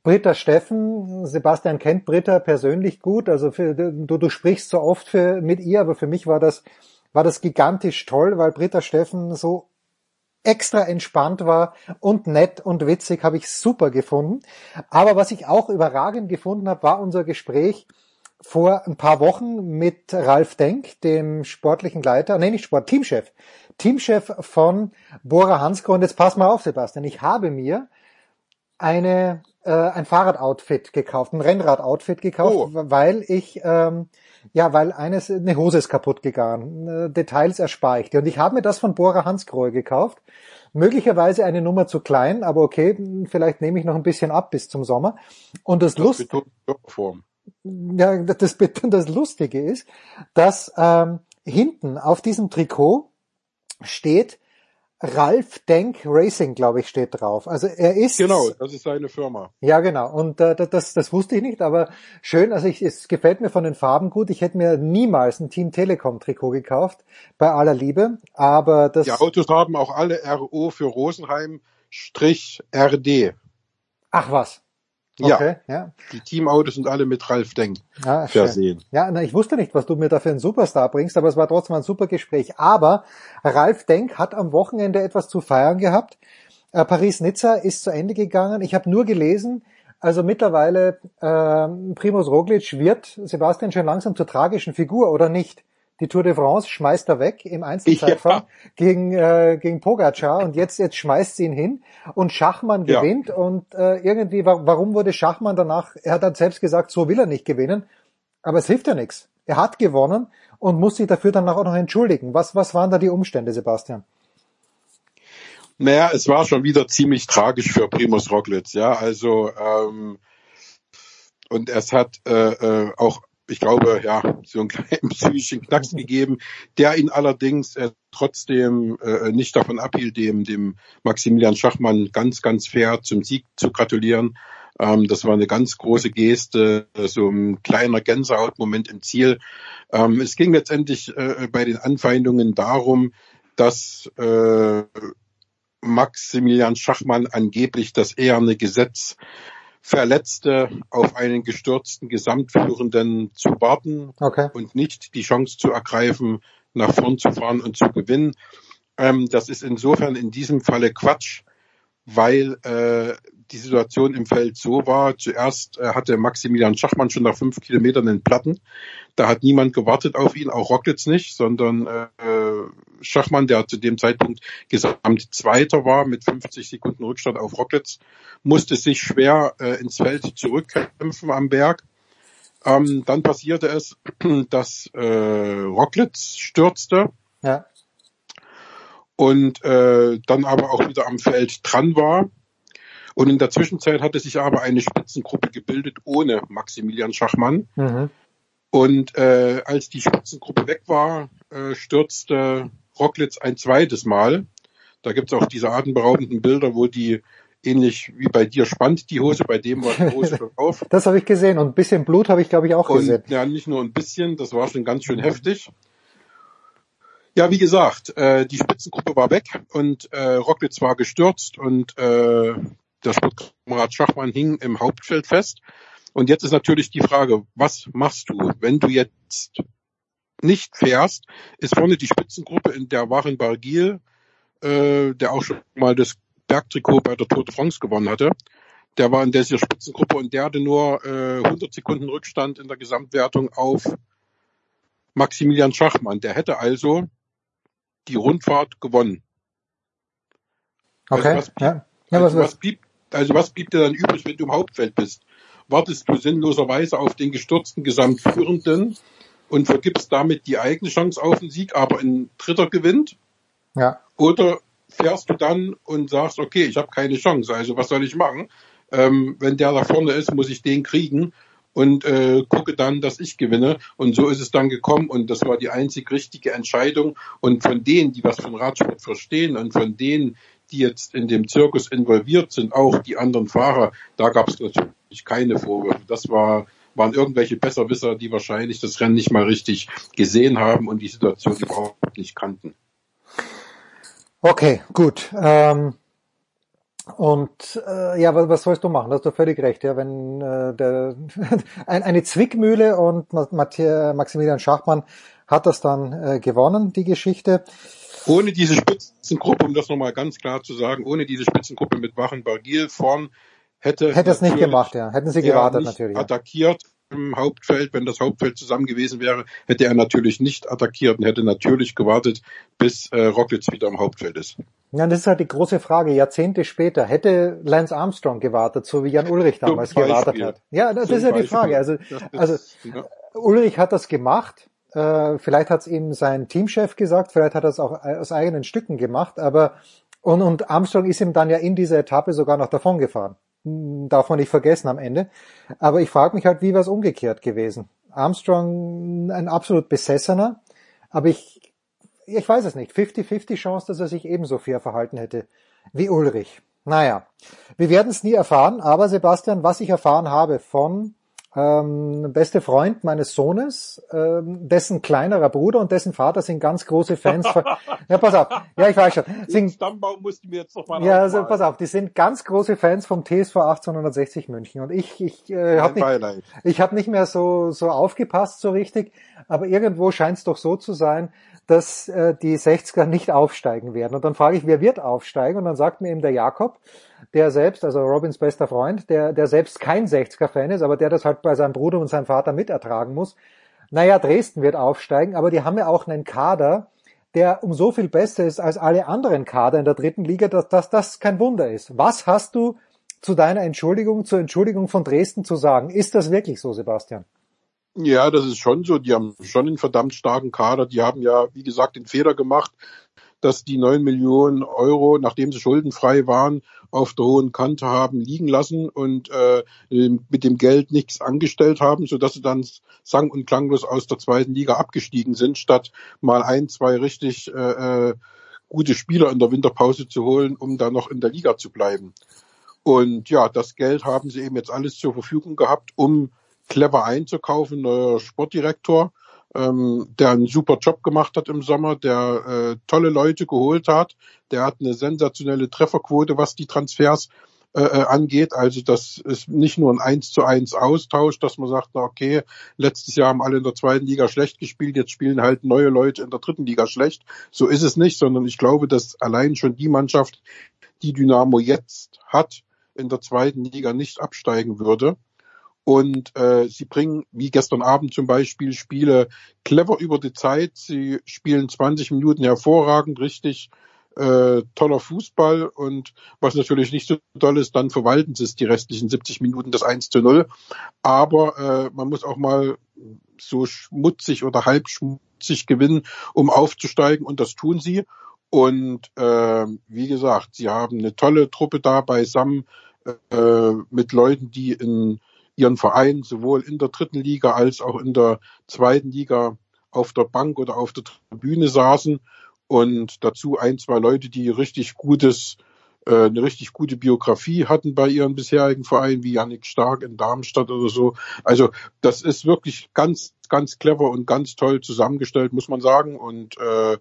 Britta Steffen, Sebastian kennt Britta persönlich gut, also für, du, du sprichst so oft für, mit ihr, aber für mich war das, war das gigantisch toll, weil Britta Steffen so extra entspannt war und nett und witzig, habe ich super gefunden. Aber was ich auch überragend gefunden habe, war unser Gespräch vor ein paar Wochen mit Ralf Denk, dem sportlichen Leiter, nee, nicht Sport, Teamchef, Teamchef von Bora Hansgrohe. Und jetzt pass mal auf, Sebastian, ich habe mir eine äh, ein Fahrradoutfit gekauft, ein Rennradoutfit gekauft, oh. weil ich ähm, ja, weil eines eine Hose ist kaputt gegangen, äh, Details erspare ich dir. Und ich habe mir das von Bora Hansgrohe gekauft. Möglicherweise eine Nummer zu klein, aber okay, vielleicht nehme ich noch ein bisschen ab bis zum Sommer. Und das, das Lust ja, das, das Lustige ist, dass ähm, hinten auf diesem Trikot steht Ralf Denk Racing, glaube ich, steht drauf. Also er ist genau, das ist seine Firma. Ja, genau. Und äh, das, das wusste ich nicht, aber schön. Also ich, es gefällt mir von den Farben gut. Ich hätte mir niemals ein Team Telekom Trikot gekauft, bei aller Liebe. Aber das. Die Autos haben auch alle RO für Rosenheim Strich RD. Ach was. Okay, ja. Die Teamautos sind alle mit Ralf Denk Ah, versehen. schön. Ja, na, ich wusste nicht, was du mir da für einen Superstar bringst, aber es war trotzdem ein super Gespräch. Aber Ralf Denk hat am Wochenende etwas zu feiern gehabt. Äh, Paris-Nizza ist zu Ende gegangen. Ich habe nur gelesen, also mittlerweile ähm, Primoz Roglic wird Sebastian schon langsam zur tragischen Figur oder nicht? Die Tour de France schmeißt er weg im Einzelzeitfahren gegen, äh, gegen Pogacar und jetzt, jetzt schmeißt sie ihn hin und Schachmann Ja. gewinnt und äh, irgendwie, wa warum wurde Schachmann danach, er hat dann selbst gesagt, so will er nicht gewinnen, aber es hilft ja nichts. Er hat gewonnen und muss sich dafür dann auch noch entschuldigen. Was, was waren da die Umstände, Sebastian? Naja, es war schon wieder ziemlich tragisch für Primus Roglic, ja. Also ähm, und es hat äh, äh, auch, ich glaube, ja, so einen kleinen psychischen Knacks gegeben, der ihn allerdings äh, trotzdem äh, nicht davon abhielt, dem, dem Maximilian Schachmann ganz, ganz fair zum Sieg zu gratulieren. Ähm, das war eine ganz große Geste, äh, so ein kleiner Gänsehautmoment im Ziel. Ähm, es ging letztendlich äh, bei den Anfeindungen darum, dass äh, Maximilian Schachmann angeblich das eherne Gesetz verletzte, auf einen gestürzten Gesamtführenden zu warten Okay. und nicht die Chance zu ergreifen, nach vorn zu fahren und zu gewinnen. Ähm, das ist insofern in diesem Falle Quatsch, weil äh, die Situation im Feld so war. Zuerst äh, hatte Maximilian Schachmann schon nach fünf Kilometern den Platten. Da hat niemand gewartet auf ihn, auch Rockets nicht, sondern äh, Schachmann, der zu dem Zeitpunkt gesamt Zweiter war mit 50 Sekunden Rückstand auf Rockets, musste sich schwer äh, ins Feld zurückkämpfen am Berg. Ähm, dann passierte es, dass äh, Rocklitz stürzte Ja. Und äh, dann aber auch wieder am Feld dran war. Und in der Zwischenzeit hatte sich aber eine Spitzengruppe gebildet ohne Maximilian Schachmann. Mhm. Und äh, als die Spitzengruppe weg war, äh, stürzte Rocklitz ein zweites Mal. Da gibt's auch diese atemberaubenden Bilder, wo die ähnlich wie bei dir spannt die Hose, bei dem war die Hose schon auf. Das habe ich gesehen und ein bisschen Blut habe ich, glaube ich, auch gesehen. Und ja, nicht nur ein bisschen, das war schon ganz schön heftig. Ja, wie gesagt, äh, die Spitzengruppe war weg und äh, Rocklitz war gestürzt und äh, der Sportkamerad Schachmann hing im Hauptfeld fest. Und jetzt ist natürlich die Frage, was machst du, wenn du jetzt nicht fährst? Ist vorne die Spitzengruppe, in der Warren Barguil, äh, der auch schon mal das Bergtrikot bei der Tour de France gewonnen hatte, der war in dieser Spitzengruppe und der hatte nur äh, 100 Sekunden Rückstand in der Gesamtwertung auf Maximilian Schachmann. Der hätte also die Rundfahrt gewonnen. Okay, Also was, ja. Ja, also was, was blieb, also was blieb dir dann übrig, wenn du im Hauptfeld bist? Wartest du sinnloserweise auf den gestürzten Gesamtführenden und vergibst damit die eigene Chance auf den Sieg, aber ein Dritter gewinnt? ja. Oder fährst du dann und sagst, okay, ich habe keine Chance, also was soll ich machen? Ähm, wenn der da vorne ist, muss ich den kriegen und äh, gucke dann, dass ich gewinne. Und so ist es dann gekommen und das war die einzig richtige Entscheidung. Und von denen, die was von Radsport verstehen und von denen, die jetzt in dem Zirkus involviert sind, auch die anderen Fahrer, da gab es natürlich keine Vorwürfe. Das war waren irgendwelche Besserwisser, die wahrscheinlich das Rennen nicht mal richtig gesehen haben und die Situation überhaupt nicht kannten. Okay, gut. Ähm, und äh, ja, was, was sollst du machen? Da hast du völlig recht. Ja, wenn äh, der, ein, eine Zwickmühle und Matthias, Maximilian Schachmann hat das dann äh, gewonnen, die Geschichte. Ohne diese Spitzengruppe, um das nochmal ganz klar zu sagen, ohne diese Spitzengruppe mit Wachen Bargil vorn hätte Hätte es nicht gemacht, ja. Hätten sie gewartet natürlich. Attackiert im Hauptfeld. Wenn das Hauptfeld zusammen gewesen wäre, hätte er natürlich nicht attackiert und hätte natürlich gewartet, bis äh, Rocklitz wieder im Hauptfeld ist. Ja, das ist halt die große Frage. Jahrzehnte später hätte Lance Armstrong gewartet, so wie Jan Ulrich Zum damals gewartet Beispiel. hat. Ja, das Zum ist ja die Beispiel. Frage. Also, ist- also ja. Ulrich hat das gemacht. Äh, vielleicht hat es ihm sein Teamchef gesagt, vielleicht hat er es auch aus eigenen Stücken gemacht, aber und, und Armstrong ist ihm dann ja in dieser Etappe sogar noch davon gefahren. Hm, Darf man nicht vergessen am Ende. Aber ich frage mich halt, wie wäre es umgekehrt gewesen? Armstrong ein absolut Besessener, aber ich, ich weiß es nicht. 50-50 Chance, dass er sich ebenso fair verhalten hätte wie Ulrich. Naja, wir werden es nie erfahren, aber Sebastian, was ich erfahren habe von ähm, beste Freund meines Sohnes, ähm, dessen kleinerer Bruder und dessen Vater sind ganz große Fans von, ja, pass auf, ja, ich weiß schon, sind, Stammbaum mussten wir jetzt noch mal ja, also pass auf, die sind ganz große Fans vom TSV 1860 München. Und ich, ich äh, habe nicht, ich habe nicht mehr so so aufgepasst so richtig, aber irgendwo scheint es doch so zu sein, dass äh, die 60er nicht aufsteigen werden. Und dann frage ich, wer wird aufsteigen? Und dann sagt mir eben der Jakob, der selbst, also Robins bester Freund, der, der selbst kein 60er-Fan ist, aber der das halt bei seinem Bruder und seinem Vater mitertragen muss. Naja, Dresden wird aufsteigen, aber die haben ja auch einen Kader, der um so viel besser ist als alle anderen Kader in der dritten Liga, dass, dass das kein Wunder ist. Was hast du zu deiner Entschuldigung, zur Entschuldigung von Dresden zu sagen? Ist das wirklich so, Sebastian? Ja, das ist schon so. Die haben schon einen verdammt starken Kader. Die haben ja, wie gesagt, den Fehler gemacht, dass die neun Millionen Euro, nachdem sie schuldenfrei waren, auf der hohen Kante haben liegen lassen und äh, mit dem Geld nichts angestellt haben, sodass sie dann sang- und klanglos aus der zweiten Liga abgestiegen sind, statt mal ein, zwei richtig äh, äh, gute Spieler in der Winterpause zu holen, um da noch in der Liga zu bleiben. Und ja, das Geld haben sie eben jetzt alles zur Verfügung gehabt, um clever einzukaufen, neuer Sportdirektor, ähm, der einen super Job gemacht hat im Sommer, der äh, tolle Leute geholt hat, der hat eine sensationelle Trefferquote, was die Transfers äh, äh angeht. Also das ist nicht nur ein 1 zu 1 Austausch, dass man sagt, na okay, letztes Jahr haben alle in der zweiten Liga schlecht gespielt, jetzt spielen halt neue Leute in der dritten Liga schlecht. So ist es nicht, sondern ich glaube, dass allein schon die Mannschaft, die Dynamo jetzt hat, in der zweiten Liga nicht absteigen würde. Und äh, sie bringen, wie gestern Abend zum Beispiel, Spiele clever über die Zeit. Sie spielen 20 Minuten hervorragend, richtig äh, toller Fußball. Und was natürlich nicht so toll ist, dann verwalten sie es die restlichen 70 Minuten das 1 zu 0. Aber äh, man muss auch mal so schmutzig oder halb schmutzig gewinnen, um aufzusteigen. Und das tun sie. Und äh, wie gesagt, sie haben eine tolle Truppe da beisammen äh, mit Leuten, die in ihren Verein sowohl in der dritten Liga als auch in der zweiten Liga auf der Bank oder auf der Tribüne saßen. Und dazu ein, zwei Leute, die richtig gutes, eine richtig gute Biografie hatten bei ihren bisherigen Vereinen, wie Yannick Stark in Darmstadt oder so. Also das ist wirklich ganz, ganz clever und ganz toll zusammengestellt, muss man sagen. Und äh,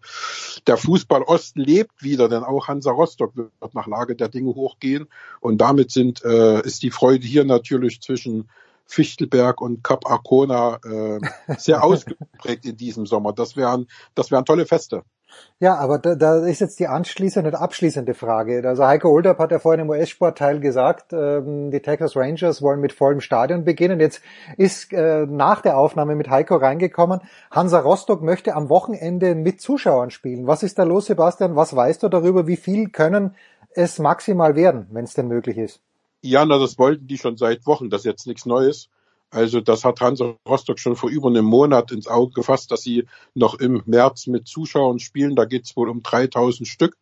der Fußball Osten lebt wieder, denn auch Hansa Rostock wird nach Lage der Dinge hochgehen. Und damit sind, äh, ist die Freude hier natürlich zwischen Fichtelberg und Cap Arcona äh, sehr ausgeprägt in diesem Sommer. Das wären, das wären tolle Feste. Ja, aber da, da ist jetzt die anschließende und abschließende Frage. Also Heiko Olderb hat ja vorhin im US-Sportteil gesagt, ähm, die Texas Rangers wollen mit vollem Stadion beginnen. Jetzt ist äh, nach der Aufnahme mit Heiko reingekommen, Hansa Rostock möchte am Wochenende mit Zuschauern spielen. Was ist da los, Sebastian? Was weißt du darüber? Wie viel können es maximal werden, wenn es denn möglich ist? Ja, na, das wollten die schon seit Wochen. Das ist jetzt nichts Neues. Also das hat Hansa Rostock schon vor über einem Monat ins Auge gefasst, dass sie noch im März mit Zuschauern spielen. Da geht es wohl um 3000 Stück,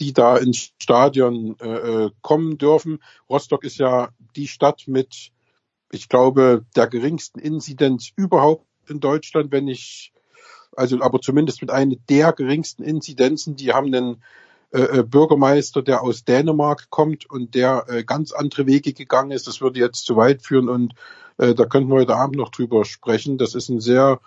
die da ins Stadion äh, kommen dürfen. Rostock ist ja die Stadt mit, ich glaube, der geringsten Inzidenz überhaupt in Deutschland, wenn ich, also aber zumindest mit einer der geringsten Inzidenzen. Die haben einen äh, Bürgermeister, der aus Dänemark kommt und der äh, ganz andere Wege gegangen ist. Das würde jetzt zu weit führen und äh, da könnten wir heute Abend noch drüber sprechen. Das ist ein sehr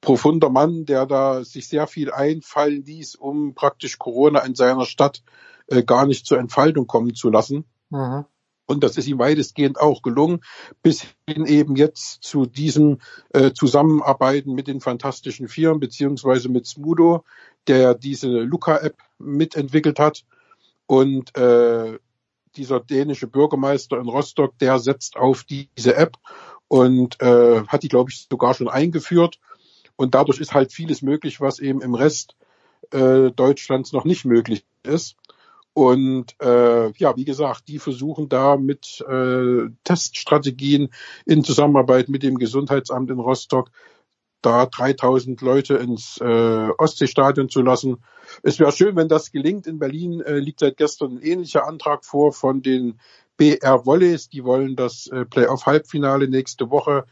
profunder Mann, der da sich sehr viel einfallen ließ, um praktisch Corona in seiner Stadt äh, gar nicht zur Entfaltung kommen zu lassen. Mhm. Und das ist ihm weitestgehend auch gelungen, bis hin eben jetzt zu diesem äh, Zusammenarbeiten mit den Fantastischen Vieren, beziehungsweise mit Smudo, der diese Luca-App mitentwickelt hat. Und äh, dieser dänische Bürgermeister in Rostock, der setzt auf diese App und äh, hat die, glaube ich, sogar schon eingeführt. Und dadurch ist halt vieles möglich, was eben im Rest äh, Deutschlands noch nicht möglich ist. Und äh, ja, wie gesagt, die versuchen da mit äh, Teststrategien in Zusammenarbeit mit dem Gesundheitsamt in Rostock da 3000 Leute ins äh, Ostseestadion zu lassen. Es wäre schön, wenn das gelingt. In Berlin äh, liegt seit gestern ein ähnlicher Antrag vor von den BR Volleys. Die wollen das äh, Playoff-Halbfinale nächste Woche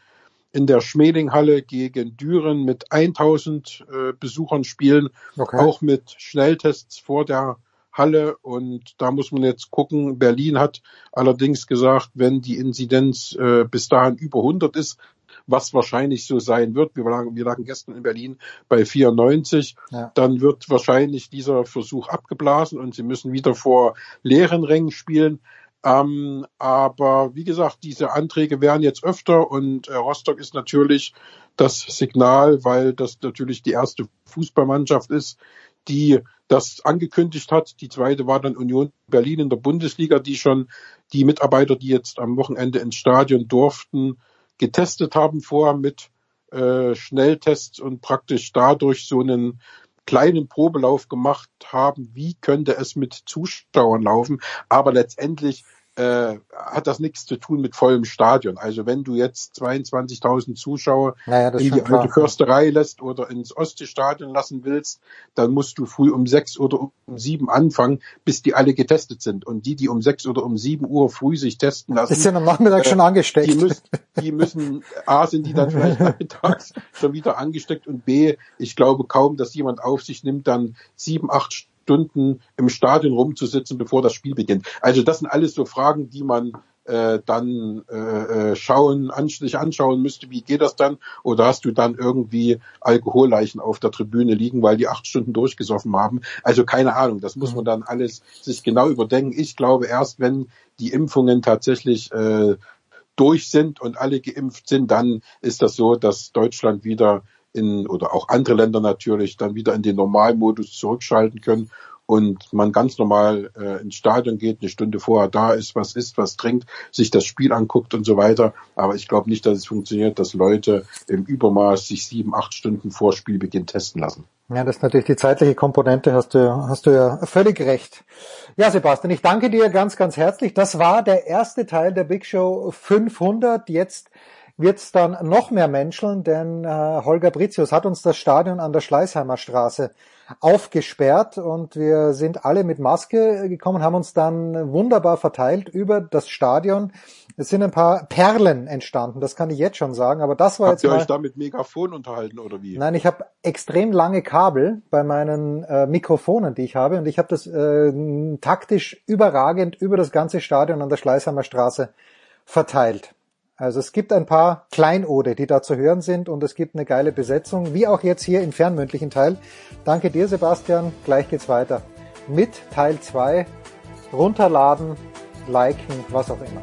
in der Schmelinghalle gegen Düren mit 1000 äh, Besuchern spielen, Okay. auch mit Schnelltests vor der Halle und da muss man jetzt gucken. Berlin hat allerdings gesagt, wenn die Inzidenz äh, bis dahin über 100 ist, was wahrscheinlich so sein wird. Wir lagen, wir lagen gestern in Berlin bei 94. Ja. Dann wird wahrscheinlich dieser Versuch abgeblasen und sie müssen wieder vor leeren Rängen spielen. Ähm, aber wie gesagt, diese Anträge werden jetzt öfter und äh, Rostock ist natürlich das Signal, weil das natürlich die erste Fußballmannschaft ist, die das angekündigt hat. Die zweite war dann Union Berlin in der Bundesliga, die schon die Mitarbeiter, die jetzt am Wochenende ins Stadion durften, getestet haben vorher mit äh, Schnelltests und praktisch dadurch so einen kleinen Probelauf gemacht haben, wie könnte es mit Zuschauern laufen. Aber letztendlich äh, hat das nichts zu tun mit vollem Stadion. Also wenn du jetzt 22.000 Zuschauer Naja, ist in die alte Försterei lässt oder ins Ostseestadion lassen willst, dann musst du früh um sechs oder um sieben anfangen, bis die alle getestet sind. Und die, die um sechs oder um sieben Uhr früh sich testen lassen, Die sind am Nachmittag schon angesteckt. Die müssen, die müssen, A, sind die dann vielleicht nachmittags schon wieder angesteckt und B, ich glaube kaum, dass jemand auf sich nimmt, dann sieben, acht Stunden im Stadion rumzusitzen, bevor das Spiel beginnt. Also das sind alles so Fragen, die man äh, dann äh, äh, schauen, an, sich anschauen müsste, wie geht das dann? Oder hast du dann irgendwie Alkoholleichen auf der Tribüne liegen, weil die acht Stunden durchgesoffen haben? Also keine Ahnung, das muss man dann alles sich genau überdenken. Ich glaube erst, wenn die Impfungen tatsächlich äh, durch sind und alle geimpft sind, dann ist das so, dass Deutschland wieder in oder auch andere Länder natürlich dann wieder in den Normalmodus zurückschalten können und man ganz normal äh, ins Stadion geht, eine Stunde vorher da ist, was isst, was trinkt, sich das Spiel anguckt und so weiter. Aber ich glaube nicht, dass es funktioniert, dass Leute im Übermaß sich sieben, acht Stunden vor Spielbeginn testen lassen. Ja, das ist natürlich die zeitliche Komponente, hast du, hast du ja völlig recht. Ja, Sebastian, ich danke dir ganz, ganz herzlich. Das war der erste Teil der Big Show 500. Jetzt wird's dann noch mehr menscheln, denn äh, Holger Britius hat uns das Stadion an der Schleißheimer Straße aufgesperrt und wir sind alle mit Maske gekommen, haben uns dann wunderbar verteilt über das Stadion. Es sind ein paar Perlen entstanden, das kann ich jetzt schon sagen, aber das war Habt jetzt ihr mal... euch da mit Megafon unterhalten oder wie? Nein, ich habe extrem lange Kabel bei meinen äh, Mikrofonen, die ich habe, und ich habe das äh, taktisch überragend über das ganze Stadion an der Schleißheimer Straße verteilt. Also es gibt ein paar Kleinode, die da zu hören sind und es gibt eine geile Besetzung, wie auch jetzt hier im fernmündlichen Teil. Danke dir, Sebastian. Gleich geht's weiter mit Teil 2. Runterladen, liken, was auch immer.